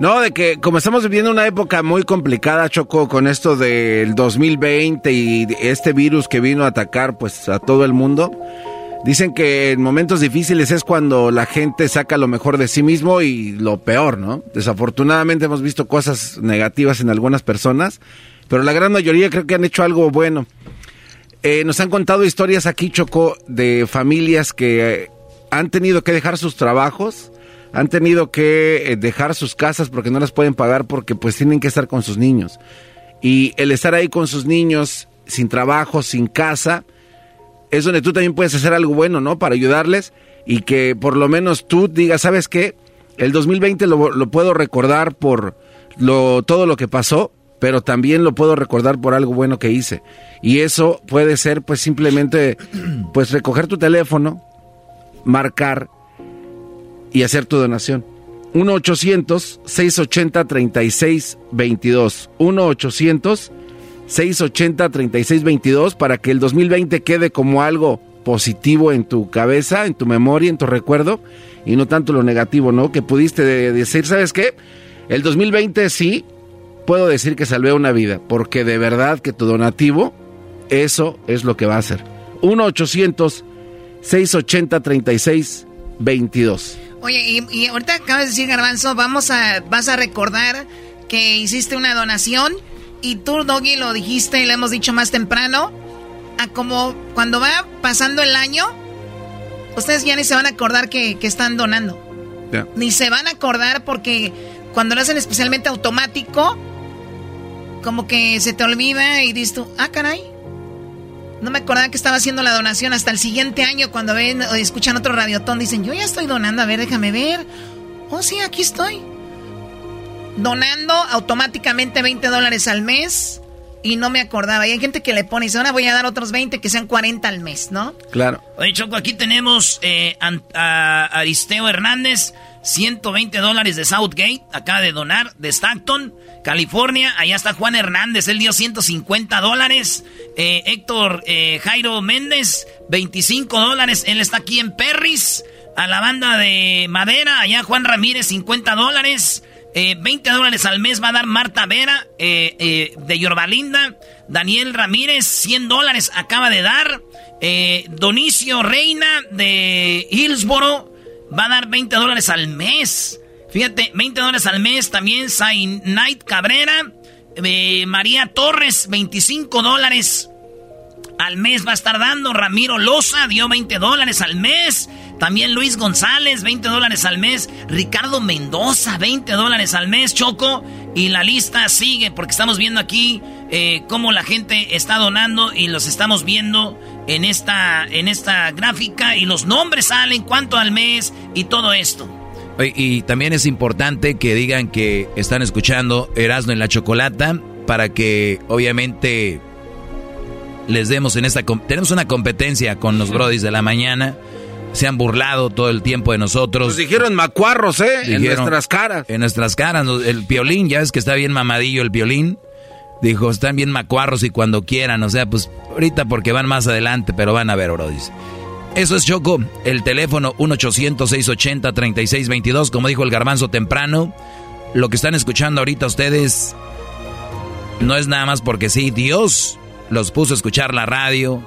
No, de que como estamos viviendo una época muy complicada, Choco, con esto del 2020 y este virus que vino a atacar pues a todo el mundo, dicen que en momentos difíciles es cuando la gente saca lo mejor de sí mismo y lo peor, ¿no? Desafortunadamente hemos visto cosas negativas en algunas personas pero la gran mayoría creo que han hecho algo bueno. Eh, nos han contado historias aquí, Choco, de familias que han tenido que dejar sus trabajos, han tenido que eh, dejar sus casas porque no las pueden pagar porque pues tienen que estar con sus niños. Y el estar ahí con sus niños, sin trabajo, sin casa, es donde tú también puedes hacer algo bueno, ¿no? Para ayudarles y que por lo menos tú digas, ¿sabes qué? El 2020 lo, lo puedo recordar por lo, todo lo que pasó, pero también lo puedo recordar por algo bueno que hice. Y eso puede ser pues simplemente pues recoger tu teléfono, marcar y hacer tu donación. 1-800-680-3622. 1-800-680-3622 para que el 2020 quede como algo positivo en tu cabeza, en tu memoria, en tu recuerdo y no tanto lo negativo, ¿no? Que pudiste decir, ¿sabes qué? El 2020 sí, puedo decir que salvé una vida, porque de verdad que tu donativo, eso es lo que va a hacer. 1-800-680-3622. Oye, y, ahorita acabas de decir, Garbanzo, vamos a, vas a recordar que hiciste una donación y tú, Doggy, lo dijiste y lo hemos dicho más temprano, a como cuando va pasando el año, ustedes ya ni se van a acordar que, están donando. Ni se van a acordar porque cuando lo hacen especialmente automático, como que se te olvida y dices tú, ah, caray. No me acordaba que estaba haciendo la donación hasta el siguiente año cuando ven o escuchan otro radiotón. Dicen, yo ya estoy donando, a ver, déjame ver. Oh, sí, aquí estoy. Donando automáticamente 20 dólares al mes y no me acordaba. Y hay gente que le pone, dice, ahora voy a dar otros 20 que sean 40 al mes, ¿no? Claro. Oye, Choco, aquí tenemos eh, a Aristeo Hernández, 120 dólares de Southgate, acaba de donar, de Stockton. California, allá está Juan Hernández, él dio 150 dólares. Eh, Héctor eh, Jairo Méndez, 25 dólares, él está aquí en Perris. A la banda de Madera, allá Juan Ramírez, 50 dólares. 20 eh, dólares al mes va a dar Marta Vera de Yorbalinda. Daniel Ramírez, 100 dólares acaba de dar. Donicio Reina de Hillsboro va a dar 20 dólares al mes. Fíjate, 20 dólares al mes también. Saint Night Cabrera. Eh, María Torres, 25 dólares al mes va a estar dando. Ramiro Loza dio 20 dólares al mes. También Luis González, 20 dólares al mes. Ricardo Mendoza, 20 dólares al mes. Choco. Y la lista sigue porque estamos viendo aquí eh, cómo la gente está donando y los estamos viendo en esta, en esta gráfica. Y los nombres salen, cuánto al mes y todo esto. Y también es importante que digan que están escuchando Erasmo en la Chocolata para que obviamente les demos en esta... Tenemos una competencia con los brodis de la mañana. Se han burlado todo el tiempo de nosotros. Nos dijeron macuarros, ¿eh? en nuestras caras. En nuestras caras. El violín, ya ves que está bien mamadillo el violín. Dijo, están bien macuarros y cuando quieran. O sea, pues ahorita porque van más adelante, pero van a ver, brodis. Eso es Choco, el teléfono 1-800-680-3622, como dijo el garbanzo temprano. Lo que están escuchando ahorita ustedes no es nada más porque sí, Dios los puso a escuchar la radio,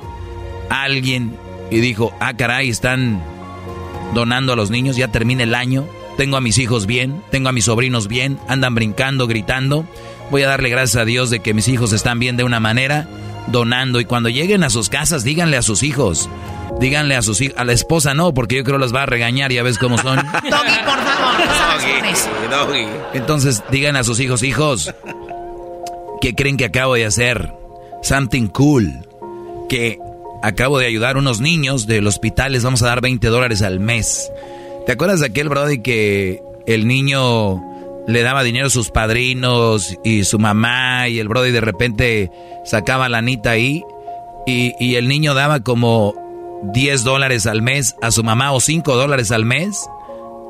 alguien, y dijo, ah caray, están donando a los niños, ya termina el año, tengo a mis hijos bien, tengo a mis sobrinos bien, andan brincando, gritando. voy a darle gracias a Dios de que mis hijos están bien de una manera, donando. Y cuando lleguen a sus casas, díganle a sus hijos, díganle a sus hijos, a la esposa no, porque yo creo los va a regañar, ya ves cómo son. Doggy, por favor, doggy, Entonces, digan a sus hijos, hijos, ¿qué creen que acabo de hacer? Something cool. Que acabo de ayudar a unos niños del hospital, les vamos a dar 20 dólares al mes. ¿Te acuerdas de aquel brody que el niño le daba dinero a sus padrinos y su mamá y el brody de repente sacaba la anita ahí y, el niño daba como 10 dólares al mes a su mamá o 5 dólares al mes?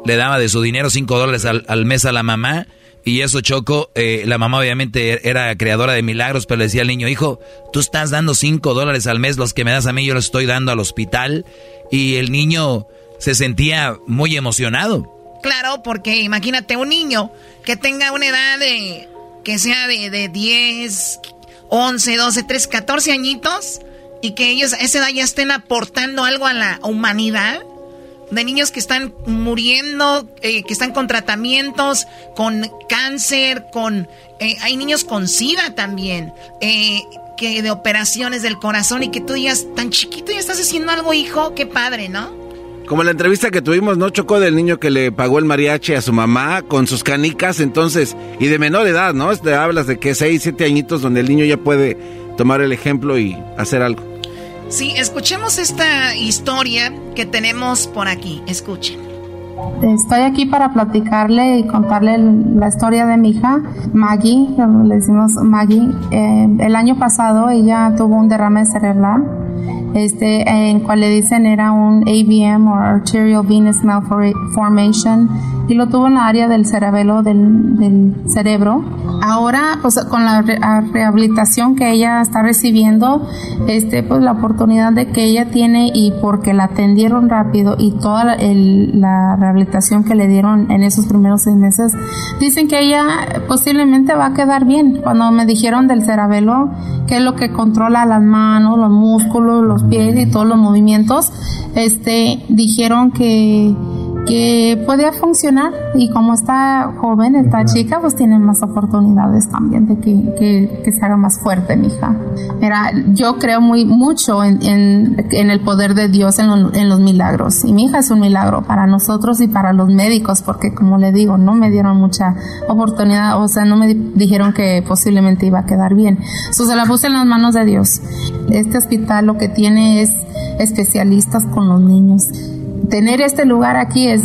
Le daba de su dinero 5 dólares al, mes a la mamá y eso Choco, eh, la mamá obviamente era creadora de milagros, pero le decía al niño, hijo, tú estás dando 5 dólares al mes, los que me das a mí yo los estoy dando al hospital. Y el niño se sentía muy emocionado. Claro, porque imagínate un niño que tenga una edad de, que sea de, de 10, 11, 12, 13, 14 añitos y que ellos a esa edad ya estén aportando algo a la humanidad de niños que están muriendo, eh, que están con tratamientos, con cáncer, con... Eh, hay niños con SIDA también, eh, que de operaciones del corazón y que tú digas, tan chiquito ya estás haciendo algo, hijo, qué padre, ¿no? Como la entrevista que tuvimos, ¿no? Chocó del niño que le pagó el mariachi a su mamá con sus canicas, entonces, y de menor edad, ¿no? Te hablas de que 6, 7 añitos donde el niño ya puede tomar el ejemplo y hacer algo. Sí, escuchemos esta historia que tenemos por aquí. Escuchen. Estoy aquí para platicarle y contarle la historia de mi hija, Maggie, le decimos Maggie. Eh, el año pasado ella tuvo un derrame cerebral este, en cual le dicen era un AVM o Arterial Venous Malformation y lo tuvo en la área del cerebelo del, del cerebro. Ahora, pues con la rehabilitación que ella está recibiendo, este, pues la oportunidad de que ella tiene y porque la atendieron rápido y toda la, la rehabilitación que le dieron en esos primeros seis meses, dicen que ella posiblemente va a quedar bien. Cuando me dijeron del cerebelo, que es lo que controla las manos, los músculos, los pies y todos los movimientos, este, dijeron que que podía funcionar y como está joven, está chica, pues tiene más oportunidades también de que, que, se haga más fuerte mi hija. Mira, yo creo muy mucho en, en, el poder de Dios en, en, los milagros y mi hija es un milagro para nosotros y para los médicos porque como le digo, no me dieron mucha oportunidad, o sea, no me dijeron que posiblemente iba a quedar bien. Eso se la puse en las manos de Dios. Este hospital lo que tiene es especialistas con los niños tener este lugar aquí es,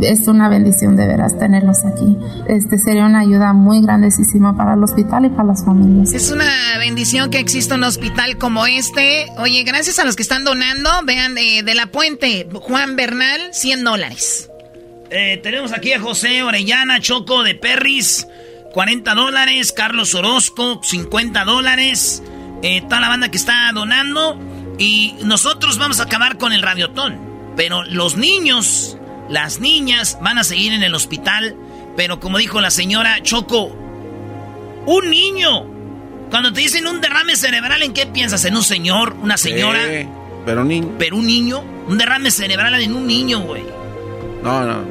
es, una bendición de veras tenerlos aquí. Este sería una ayuda muy grandísima para el hospital y para las familias. Es una bendición que exista un hospital como este. Oye, gracias a los que están donando, vean de, de la puente, Juan Bernal, 100 dólares. Eh, tenemos aquí a José Orellana Choco de Perris, 40 dólares, Carlos Orozco, 50 dólares, eh, toda la banda que está donando y nosotros vamos a acabar con el radiotón. Pero los niños, las niñas van a seguir en el hospital. Pero como dijo la señora Choco, un niño. Cuando te dicen un derrame cerebral, ¿en qué piensas? ¿En un señor? ¿Una señora? pero un niño. Pero un niño. Un derrame cerebral en un niño, güey. No, no.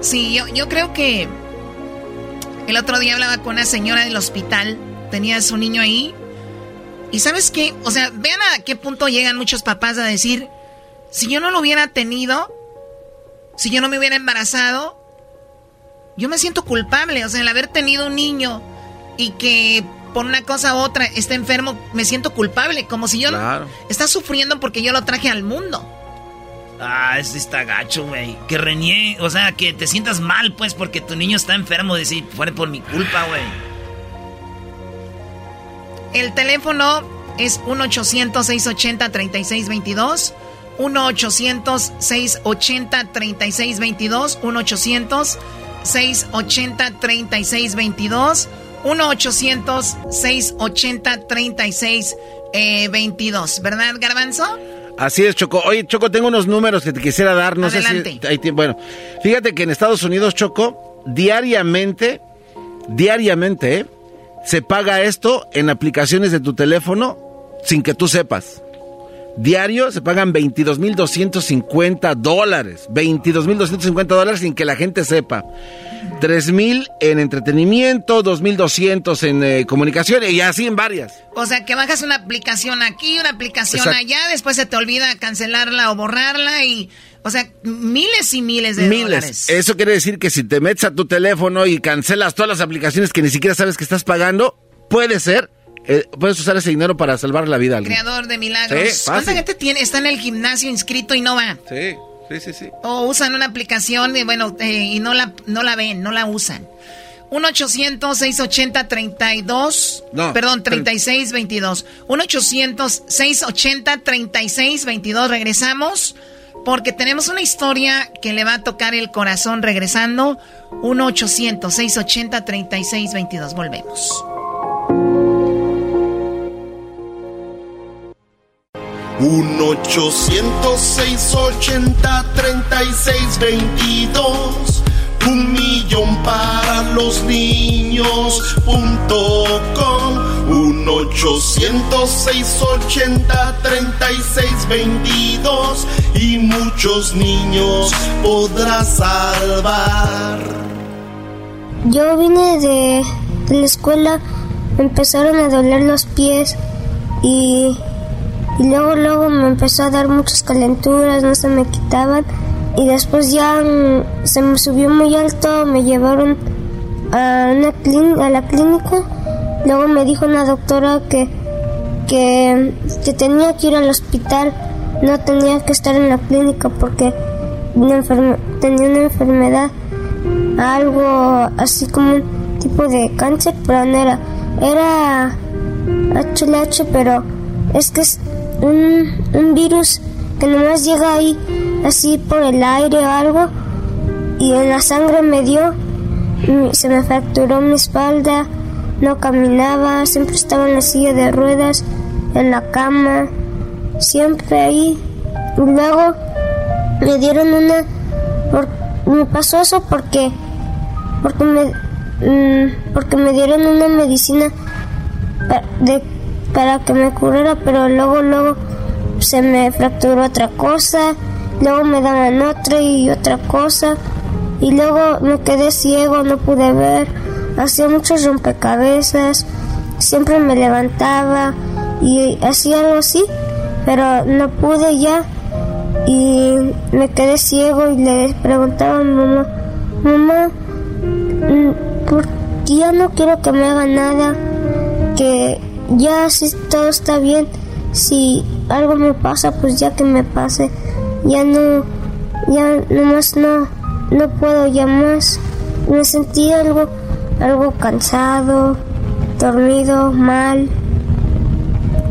Sí, yo, yo creo que el otro día hablaba con una señora del hospital. Tenía a su niño ahí. Y sabes qué? O sea, vean a qué punto llegan muchos papás a decir, si yo no lo hubiera tenido, si yo no me hubiera embarazado, yo me siento culpable. O sea, el haber tenido un niño y que por una cosa u otra esté enfermo, me siento culpable. Como si yo está sufriendo porque yo lo traje al mundo. Ah, ese está gacho, güey. Que reñé, o sea, que te sientas mal, pues, porque tu niño está enfermo. Decir, fue por mi culpa, güey. El teléfono es 1-800-680-3622. 1-800-680-3622. 1-800-680-3622. 1-800-680-3622. ¿Verdad, Garbanzo? Así es, Choco. Oye, Choco, tengo unos números que te quisiera dar. No sé si hay tiempo. Bueno, fíjate que en Estados Unidos, Choco, diariamente, diariamente, ¿eh? se paga esto en aplicaciones de tu teléfono sin que tú sepas. Diario se pagan 22.250 dólares. 22.250 dólares sin que la gente sepa. 3.000 en entretenimiento, 2.200 en eh, comunicación y así en varias. O sea, que bajas una aplicación aquí, una aplicación allá, después se te olvida cancelarla o borrarla y... O sea, miles y miles de miles. dólares. Eso quiere decir que si te metes a tu teléfono y cancelas todas las aplicaciones que ni siquiera sabes que estás pagando, puede ser eh, puedes usar ese dinero para salvar la vida alguien. Creador de milagros. ¿Cuánta gente tiene, está en el gimnasio inscrito y no va? Sí, sí, sí, sí. O usan una aplicación y bueno, eh, y no la, no la ven, no la usan. 1-800-680-32. No. Perdón, 3622. 1-800-680-3622. Regresamos porque tenemos una historia que le va a tocar el corazón regresando. 1-800-680-3622. Volvemos. 1-800-680-3622. Un millón para los niños punto com. 1-800-680-3622. Y muchos niños podrás salvar. Yo vine de, la escuela, empezaron a doler los pies y y luego luego me empezó a dar muchas calenturas, no se me quitaban. Y después ya mm, se me subió muy alto, me llevaron a, una a la clínica, luego me dijo una doctora que, que, tenía que ir al hospital, no tenía que estar en la clínica porque tenía una enfermedad, algo así como un tipo de cáncer, pero no era, era HLH, pero es que es un, virus que nomás llega ahí así por el aire o algo y en la sangre me dio, se me fracturó mi espalda, no caminaba, siempre estaba en la silla de ruedas, en la cama, siempre ahí. Y luego me dieron una, me pasó eso porque, porque me, mm, porque me dieron una medicina de para que me curara, pero luego, luego se me fracturó otra cosa, luego me daban otra y otra cosa, y luego me quedé ciego, no pude ver, hacía muchos rompecabezas, siempre me levantaba y hacía algo así, pero no pude ya, y me quedé ciego y le preguntaba a mi mamá, mamá, mm, ¿por qué ya no quiero que me haga nada? Que ya si todo está bien, si algo me pasa, pues ya que me pase, ya no, ya nomás no, no puedo ya más. Me sentí algo, algo cansado, dormido, mal,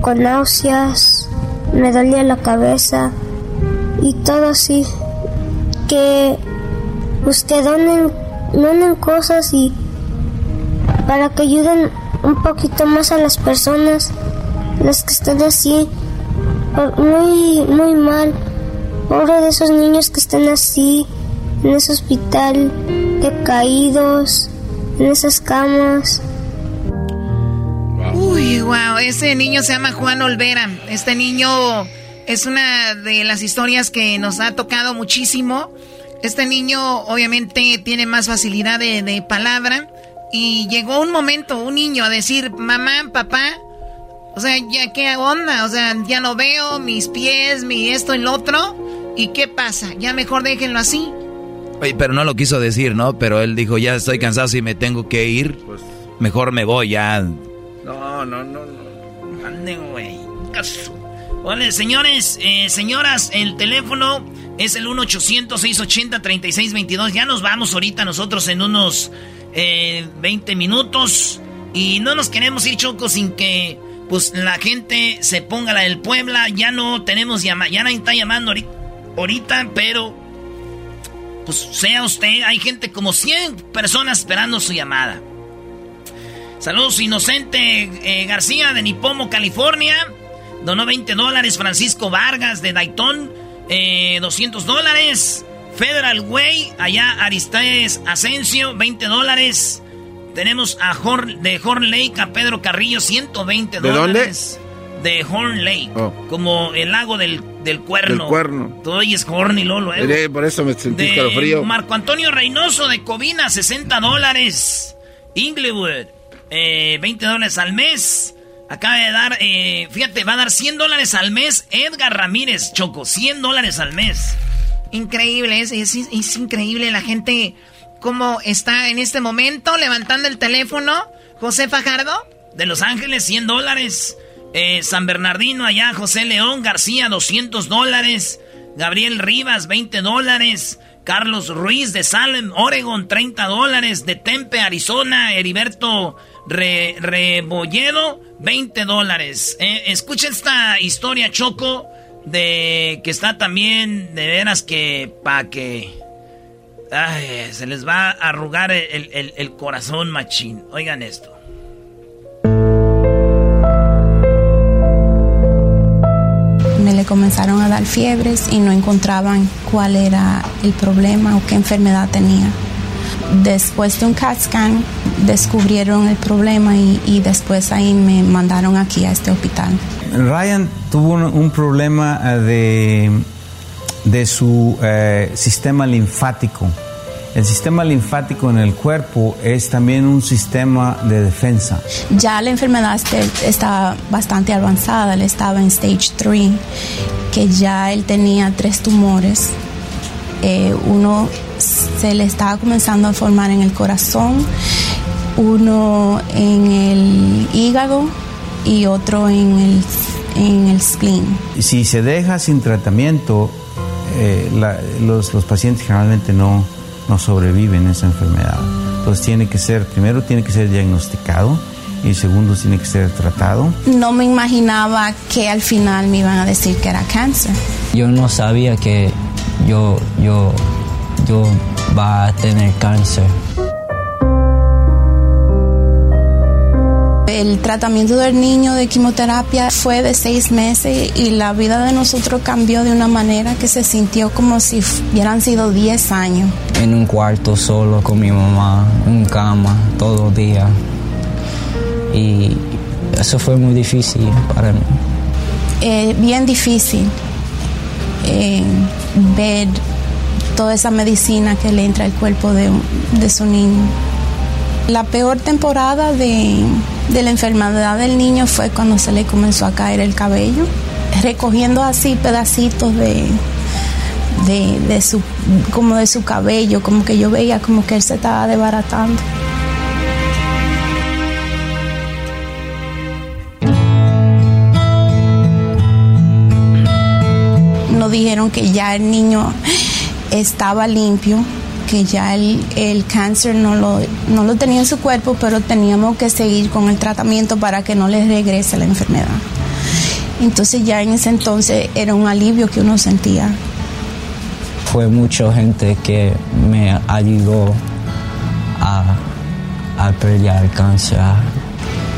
con náuseas, me dolía la cabeza y todo así. Que pues que donen, donen cosas y para que ayuden un poquito más a las personas, las que están así, muy, muy mal. Pobre de esos niños que están así, en ese hospital, decaídos, en esas camas. Uy, wow, ese niño se llama Juan Olvera. Este niño es una de las historias que nos ha tocado muchísimo. Este niño obviamente tiene más facilidad de, de palabra y llegó un momento, un niño a decir, mamá, papá, o sea, ya qué onda, o sea, ya no veo mis pies, mi esto y lo otro. ¿Y qué pasa? Ya mejor déjenlo así. Oye, pero no lo quiso decir, ¿no? Pero él dijo, ya estoy cansado, si me tengo que ir, pues, mejor me voy ya. No, no, no, no. Anden, güey. Vale, señores, eh, señoras, el teléfono es el 1-800-680-3622. Ya nos vamos ahorita nosotros en unos 20 minutos. Y no nos queremos ir choco sin que pues la gente se ponga la del Puebla. Ya no tenemos llamada, ya nadie está llamando ahorita, pero pues sea usted, hay gente como 100 personas esperando su llamada. Saludos Inocente eh, García de Nipomo, California. Donó 20 dólares. Francisco Vargas de Dayton, 200 eh, dólares. Federal Way, allá Aristides Asensio, 20 dólares. Tenemos a de Horn Lake a Pedro Carrillo, 120 dólares. ¿De de Horn Lake. Oh. Como el lago del, del cuerno. Del cuerno. Todo es Horn y Lolo, Eh, Por eso me sentí de escalofrío. Marco Antonio Reynoso de Covina, 60 dólares. Inglewood, eh, 20 dólares al mes. Acaba de dar, eh, fíjate, va a dar 100 dólares al mes. Edgar Ramírez, Choco, 100 dólares al mes. Increíble, es, es, es increíble la gente cómo está en este momento levantando el teléfono. José Fajardo. De Los Ángeles, 100 dólares. Eh, San Bernardino, allá, José León García, 200 dólares. Gabriel Rivas, 20 dólares. Carlos Ruiz de Salem, Oregon, 30 dólares. De Tempe, Arizona, Heriberto Re- Rebolledo, 20 dólares. Eh, escucha esta historia, Choco, de que está también, de veras que, pa' que... Se les va a arrugar el corazón, machín. Oigan esto. Me le comenzaron a dar fiebres y no encontraban cuál era el problema o qué enfermedad tenía. Después de un CAT scan descubrieron el problema y, y después ahí me mandaron aquí a este hospital. Ryan tuvo un, un problema eh, de, de su eh, sistema linfático. El sistema linfático en el cuerpo es también un sistema de defensa. Ya la enfermedad este- estaba bastante avanzada, él estaba en stage 3, que ya él tenía tres tumores. Eh, uno se le estaba comenzando a formar en el corazón, uno en el hígado y otro en el, en el spleen. Si se deja sin tratamiento, eh, la- los, los pacientes generalmente no, no sobreviven a esa enfermedad. Entonces tiene que ser, primero tiene que ser diagnosticado y segundo tiene que ser tratado. No me imaginaba que al final me iban a decir que era cáncer. Yo no sabía que yo, yo, yo va a tener cáncer. El tratamiento del niño de quimioterapia fue de seis meses y la vida de nosotros cambió de una manera que se sintió como si hubieran sido 10 años. En un cuarto solo con mi mamá, en cama, todo el día. Y eso fue muy difícil para mí. Eh, bien difícil eh, ver toda esa medicina que le entra al cuerpo de, su niño. La peor temporada de, de la enfermedad del niño fue cuando se le comenzó a caer el cabello, recogiendo así pedacitos de, de, de su, como de su cabello, como que yo veía como que él se estaba desbaratando. Dijeron que ya el niño estaba limpio, que ya el, el cáncer no lo, no lo tenía en su cuerpo, pero teníamos que seguir con el tratamiento para que no le regrese la enfermedad. Entonces ya en ese entonces era un alivio que uno sentía. Fue mucha gente que me ayudó a, a pelear el cáncer.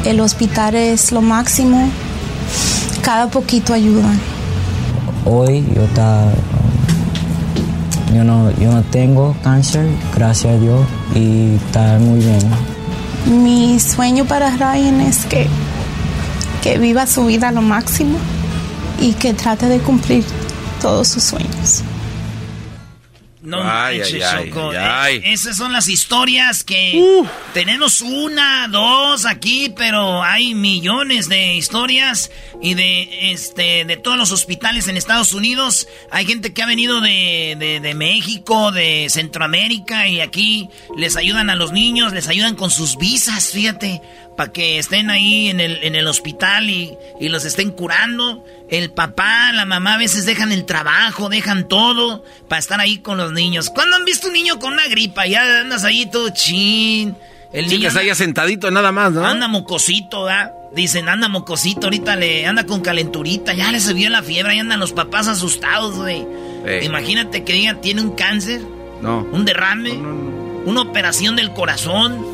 El hospital es lo máximo, cada poquito ayuda. Hoy yo, ta- yo, no, yo no tengo cáncer, gracias a Dios, y está muy bien. Mi sueño para Ryan es que, que viva su vida a lo máximo y que trate de cumplir todos sus sueños. No Ay, manches, ay, ay, Choco. ay, Eh, ay. esas son las historias que tenemos una, dos aquí, pero hay millones de historias y de este de todos los hospitales en Estados Unidos. Hay gente que ha venido de, de, México, de Centroamérica y aquí les ayudan a los niños, les ayudan con sus visas, fíjate, para que estén ahí en el, en el hospital y, y los estén curando. El papá, la mamá a veces dejan el trabajo, dejan todo para estar ahí con los niños. ¿Cuándo han visto un niño con una gripa? Ya andas ahí todo chin. El Sí, niño que anda- haya sentadito nada más, ¿no? Anda mocosito, ¿da? Dicen, anda mocosito, ahorita le anda con calenturita, ya le subió la fiebre, ahí andan los papás asustados, güey. Ey. Imagínate que diga, tiene un cáncer, No. un derrame, una operación del corazón.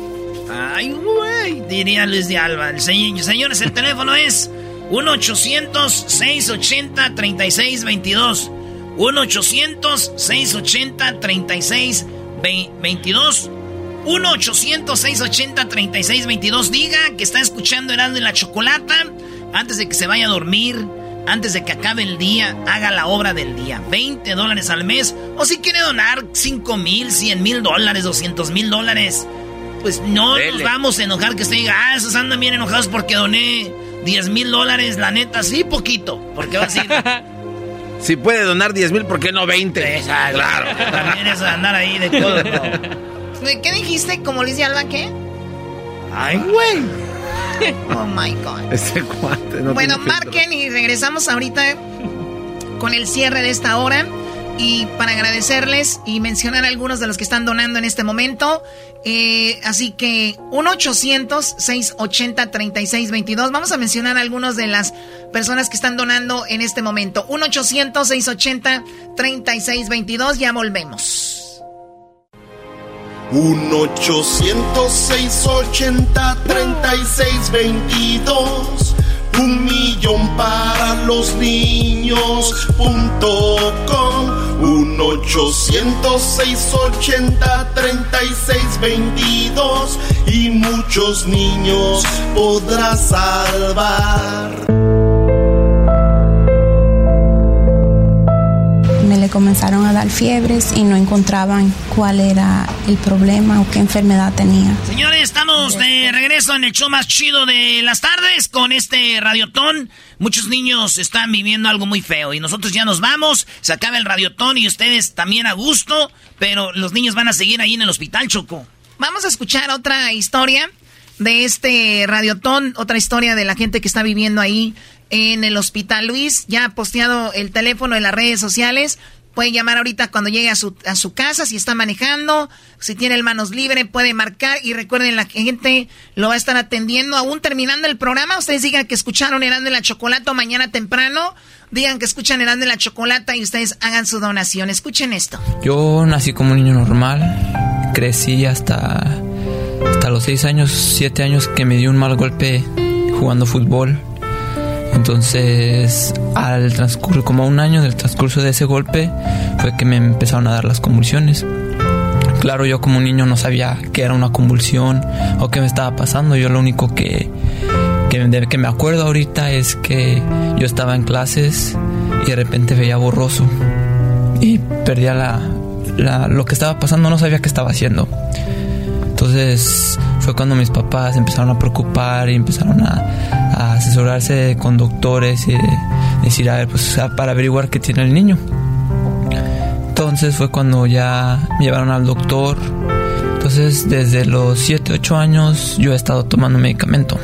Ay, güey, diría Luis de Alba. El señor- señores, el teléfono es 1-800-680-3622. 1-800-680-3622. 1-800-680-3622. Diga que está escuchando Heraldo y la Chocolata. antes de que se vaya a dormir, antes de que acabe el día, haga la obra del día. 20 dólares al mes. O si quiere donar 5 mil, 100 mil dólares, 200 mil dólares. Pues no nos vamos a enojar que usted diga, ah, esos andan bien enojados porque doné 10 mil dólares. La neta, sí, poquito. Porque va a decir... si puede donar 10 mil, ¿por qué no 20? claro. También es andar ahí de codo. ¿Qué dijiste? ¿Como Luis de Alba qué? Ay, güey. Oh my God. Ese cuate no Bueno, marquen y regresamos ahorita con el cierre de esta hora. Y para agradecerles y mencionar a algunos de los que están donando en este momento. Eh, así que 1-800-680-3622. Vamos a mencionar a algunos de las personas que están donando en este momento. 1-800-680-3622. Ya volvemos. 1-800-680-3622. Un millón para los niños punto com. 1-800-680-3622. Y muchos niños podrás salvar. Comenzaron a dar fiebres y no encontraban cuál era el problema o qué enfermedad tenía. Señores, estamos de regreso en el show más chido de las tardes con este radiotón. Muchos niños están viviendo algo muy feo y nosotros ya nos vamos, se acaba el radiotón y ustedes también a gusto, pero los niños van a seguir ahí en el hospital, Choco. Vamos a escuchar otra historia de este radiotón, otra historia de la gente que está viviendo ahí en el hospital. Luis ya ha posteado el teléfono en las redes sociales. Puede llamar ahorita cuando llegue a su, a su casa, si está manejando, si tiene el manos libre, puede marcar y recuerden, la gente lo va a estar atendiendo aún terminando el programa. Ustedes digan que escucharon Herán de la Chocolata mañana temprano, digan que escuchan Herán de la Chocolata y ustedes hagan su donación. Escuchen esto. Yo nací como un niño normal, crecí hasta, hasta los 6 años, 7 años que me dio un mal golpe jugando fútbol entonces, al transcurso, como un año del transcurso de ese golpe, fue que me empezaron a dar las convulsiones. Claro, yo como niño no sabía qué era una convulsión o qué me estaba pasando. Yo lo único que, que, que me acuerdo ahorita es que yo estaba en clases y de repente veía borroso y perdía la, la, lo que estaba pasando, no sabía qué estaba haciendo. Entonces fue cuando mis papás empezaron a preocupar y empezaron a, asesorarse con doctores y decir, a ver, pues para averiguar qué tiene el niño. Entonces fue cuando ya me llevaron al doctor. Entonces desde los 7, 8 años yo he estado tomando medicamento.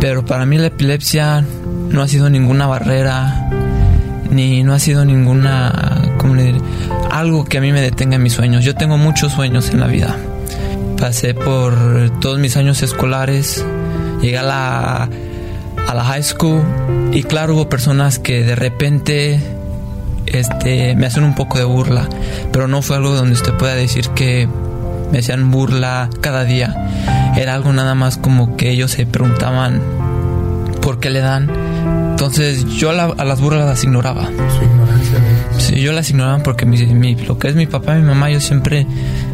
Pero para mí la epilepsia no ha sido ninguna barrera, ni no ha sido ninguna, como algo que a mí me detenga en mis sueños. Yo tengo muchos sueños en la vida pasé por todos mis años escolares, llegué a la, a la high school y claro hubo personas que de repente este, me hacen un poco de burla, pero no fue algo donde usted pueda decir que me hacían burla cada día. Era algo nada más como que ellos se preguntaban por qué le dan. Entonces yo a las burlas las ignoraba. Su ignorancia. Sí, yo las ignoraba porque mi, lo que es mi papá y mi mamá, yo siempre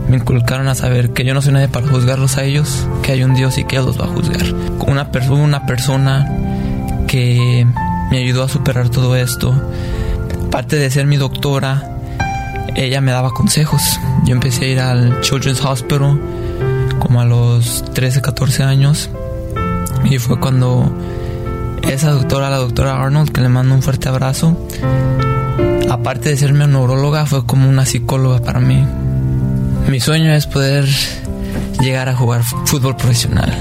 me inculcaron a saber que yo no soy nadie para juzgarlos a ellos, que hay un Dios y que Él los va a juzgar. Una, persona una persona que me ayudó a superar todo esto, aparte de ser mi doctora, ella me daba consejos. Yo empecé a ir al Children's Hospital como a los 13, 14 años y fue cuando esa doctora, la doctora Arnold, que le mando un fuerte abrazo, aparte de ser mi neuróloga, fue como una psicóloga para mí. Mi sueño es poder llegar a jugar fútbol profesional.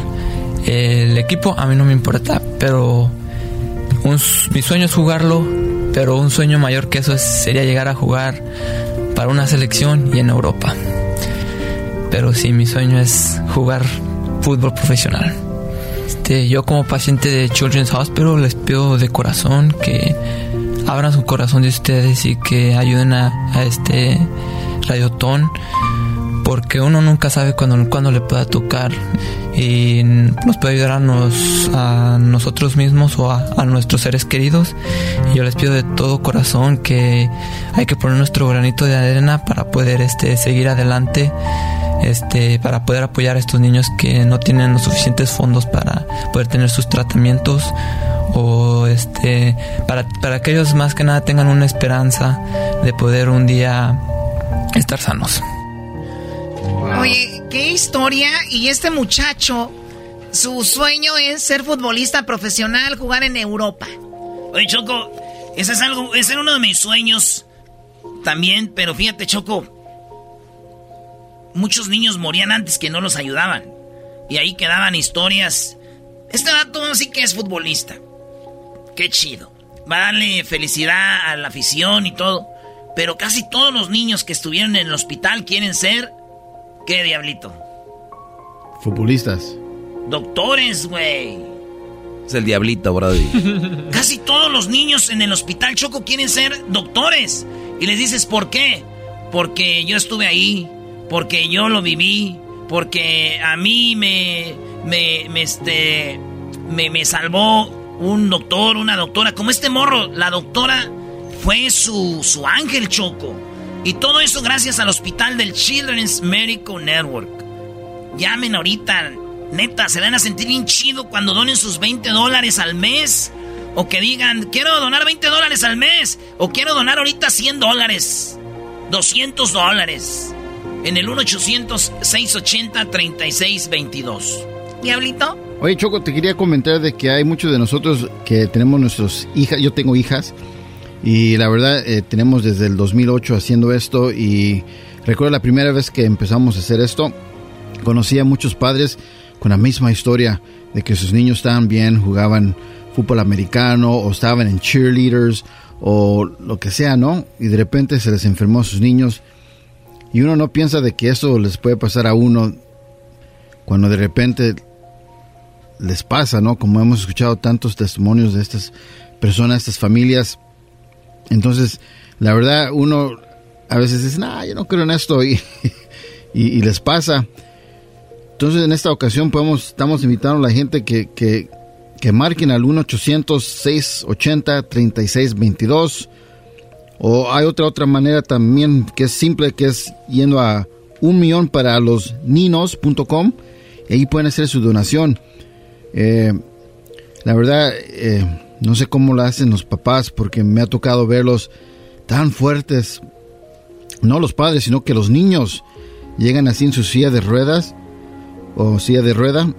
El equipo a mí no me importa, pero mi sueño es jugarlo, pero un sueño mayor que eso sería llegar a jugar para una selección y en Europa. Pero sí, mi sueño es jugar fútbol profesional. Este, yo como paciente de Children's Hospital les pido de corazón que abran su corazón de ustedes y que ayuden a, a este radiotón porque uno nunca sabe cuándo, cuando le pueda tocar y nos puede ayudar a, a nosotros mismos o a, nuestros seres queridos. Y yo les pido de todo corazón que hay que poner nuestro granito de arena para poder este, seguir adelante este, para poder apoyar a estos niños que no tienen los suficientes fondos para poder tener sus tratamientos o este, para, para que ellos más que nada tengan una esperanza de poder un día estar sanos. Oye, qué historia. Y este muchacho, su sueño es ser futbolista profesional, jugar en Europa. Oye, Choco, ese es algo, ese era uno de mis sueños también, pero fíjate, Choco, muchos niños morían antes que no los ayudaban. Y ahí quedaban historias. Este dato sí que es futbolista. Qué chido. Va a darle felicidad a la afición y todo. Pero casi todos los niños que estuvieron en el hospital quieren ser. ¿Qué diablito? Futbolistas. Doctores, güey. Es el diablito, Brody. Casi todos los niños en el hospital Choco quieren ser doctores. Y les dices, ¿por qué? Porque yo estuve ahí, porque yo lo viví, porque a mí me, me, me, este, me, me salvó un doctor, una doctora, como este morro, la doctora fue su, su ángel Choco. Y todo eso gracias al hospital del Children's Medical Network. Llamen ahorita, neta, se van a sentir bien chido cuando donen sus 20 dólares al mes. O que digan, quiero donar 20 dólares al mes. O quiero donar ahorita 100 dólares. 200 dólares. En el 1-800-680-3622. ¿Diablito? Oye, Choco, te quería comentar de que hay muchos de nosotros que tenemos nuestros hijas. Yo tengo hijas. Y la verdad, eh, tenemos desde el 2008 haciendo esto. Y recuerdo la primera vez que empezamos a hacer esto. Conocí a muchos padres con la misma historia de que sus niños estaban bien, jugaban fútbol americano o estaban en cheerleaders o lo que sea, ¿no? Y de repente se les enfermó a sus niños y uno no piensa de que eso les puede pasar a uno cuando de repente les pasa, ¿no? Como hemos escuchado tantos testimonios de estas personas, estas familias. Entonces, la verdad, uno a veces dice, nah, yo no creo en esto y, y, les pasa. Entonces, en esta ocasión podemos, estamos invitando a la gente que, que, que marquen al 1-800-680-3622. O hay otra otra manera también que es simple, que es yendo a un millón para los ninos.com ahí pueden hacer su donación. Eh, la verdad, eh, no sé cómo lo hacen los papás porque me ha tocado verlos tan fuertes. No los padres, sino que los niños llegan así en su silla de ruedas o silla de rueda,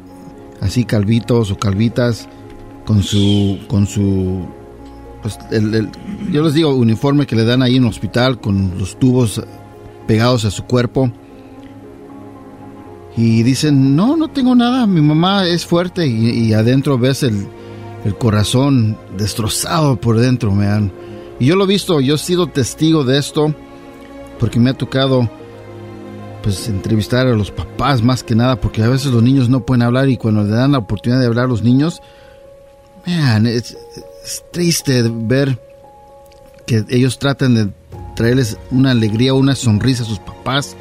así calvitos o calvitas con su con su pues el, yo les digo uniforme que le dan ahí en el hospital con los tubos pegados a su cuerpo y dicen no no tengo nada mi mamá es fuerte y, adentro ves el, el, corazón destrozado por dentro me y yo lo he visto yo he sido testigo de esto porque me ha tocado pues entrevistar a los papás más que nada porque a veces los niños no pueden hablar y cuando le dan la oportunidad de hablar a los niños Man, es, triste ver que ellos tratan de traerles una alegría, una sonrisa a sus papás.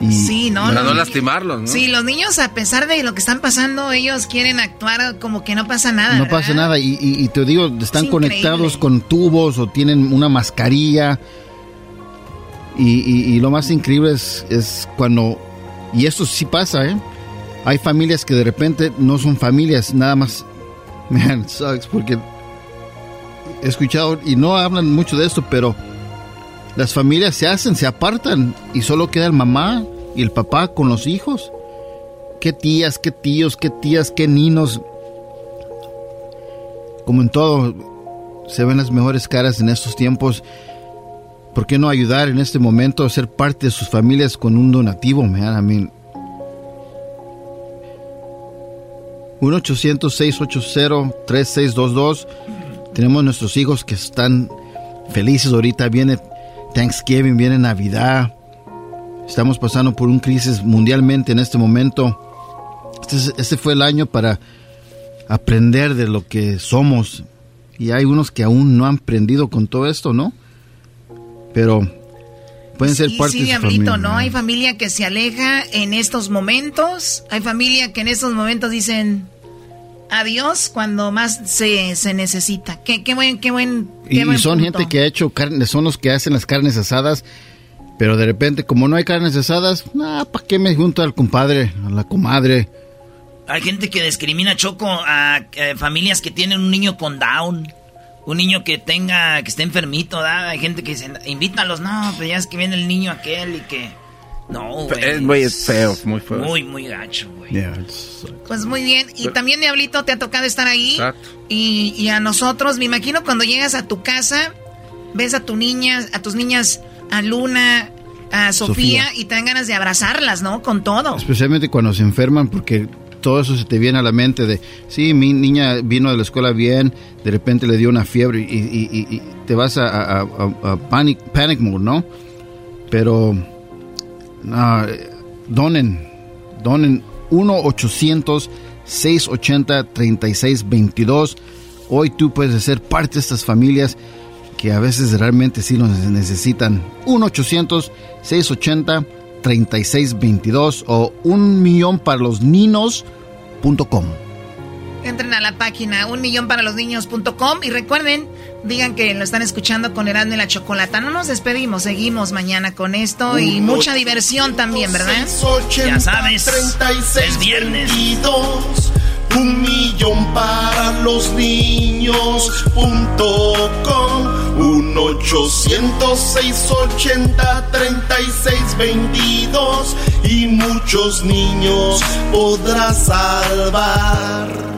Y sí, no, Para no lastimarlos, ¿no? Sí, los niños, a pesar de lo que están pasando, ellos quieren actuar como que no pasa nada. No pasa nada, y, te digo, están conectados con tubos o tienen una mascarilla. Y, lo más increíble es, es cuando, y esto sí pasa, ¿eh? Hay familias que de repente no son familias, nada más Man, sucks porque he escuchado y no hablan mucho de esto, pero las familias se hacen, se apartan y solo queda el mamá y el papá con los hijos. Qué tías, qué tíos, qué tías, qué ninos. Como en todo, se ven las mejores caras en estos tiempos. ¿Por qué no ayudar en este momento a ser parte de sus familias con un donativo, man? I 1-800-680-3622. Tenemos nuestros hijos que están felices ahorita. Viene Thanksgiving, viene Navidad. Estamos pasando por una crisis mundialmente en este momento. Este, este, fue el año para aprender de lo que somos. Y hay unos que aún no han aprendido con todo esto, ¿no? Pero pueden ser parte de su familia. ¿no? Hay familia que se aleja en estos momentos. Hay familia que en estos momentos dicen adiós cuando más se, se necesita. Qué, qué buen, qué buen. y, son gente que ha hecho carne, son los que hacen las carnes asadas Pero de repente, como no hay carnes asadas, nah, ¿para qué me junto al compadre, a la comadre? Hay gente que discrimina Choco a eh, familias que tienen un niño con Down. Un niño que tenga, que esté enfermito, ¿da? Hay gente que dice, invítalos, no, pero ya es que viene el niño aquel y que... No, güey. Es muy feo, muy feo. Muy, muy gacho, güey. Pues muy bien. Y también, Diablito, te ha tocado estar ahí. Y, y, a nosotros, me imagino cuando llegas a tu casa, ves a tu niña, a tus niñas, a Luna, a Sofía, y te dan ganas de abrazarlas, ¿no? Con todo. Especialmente cuando se enferman, porque todo eso se te viene a la mente de, sí, mi niña vino de la escuela bien, de repente le dio una fiebre y, te vas a, panic, panic mode, ¿no? Pero, donen, donen 1-800-680-3622. Hoy tú puedes ser parte de estas familias que a veces realmente sí nos necesitan. 1-800-680-3622 o un millón para los niños.com. Entren a la página un millón para los niños.com y recuerden, digan que lo están escuchando con Herando y la Chocolata. No nos despedimos, seguimos mañana con esto y mucha diversión también, ¿verdad? ya sabes, es viernes. Un millón para los niños punto com. Un ochocientos seis ochenta treinta y seis veintidós. Y muchos niños podrás salvar.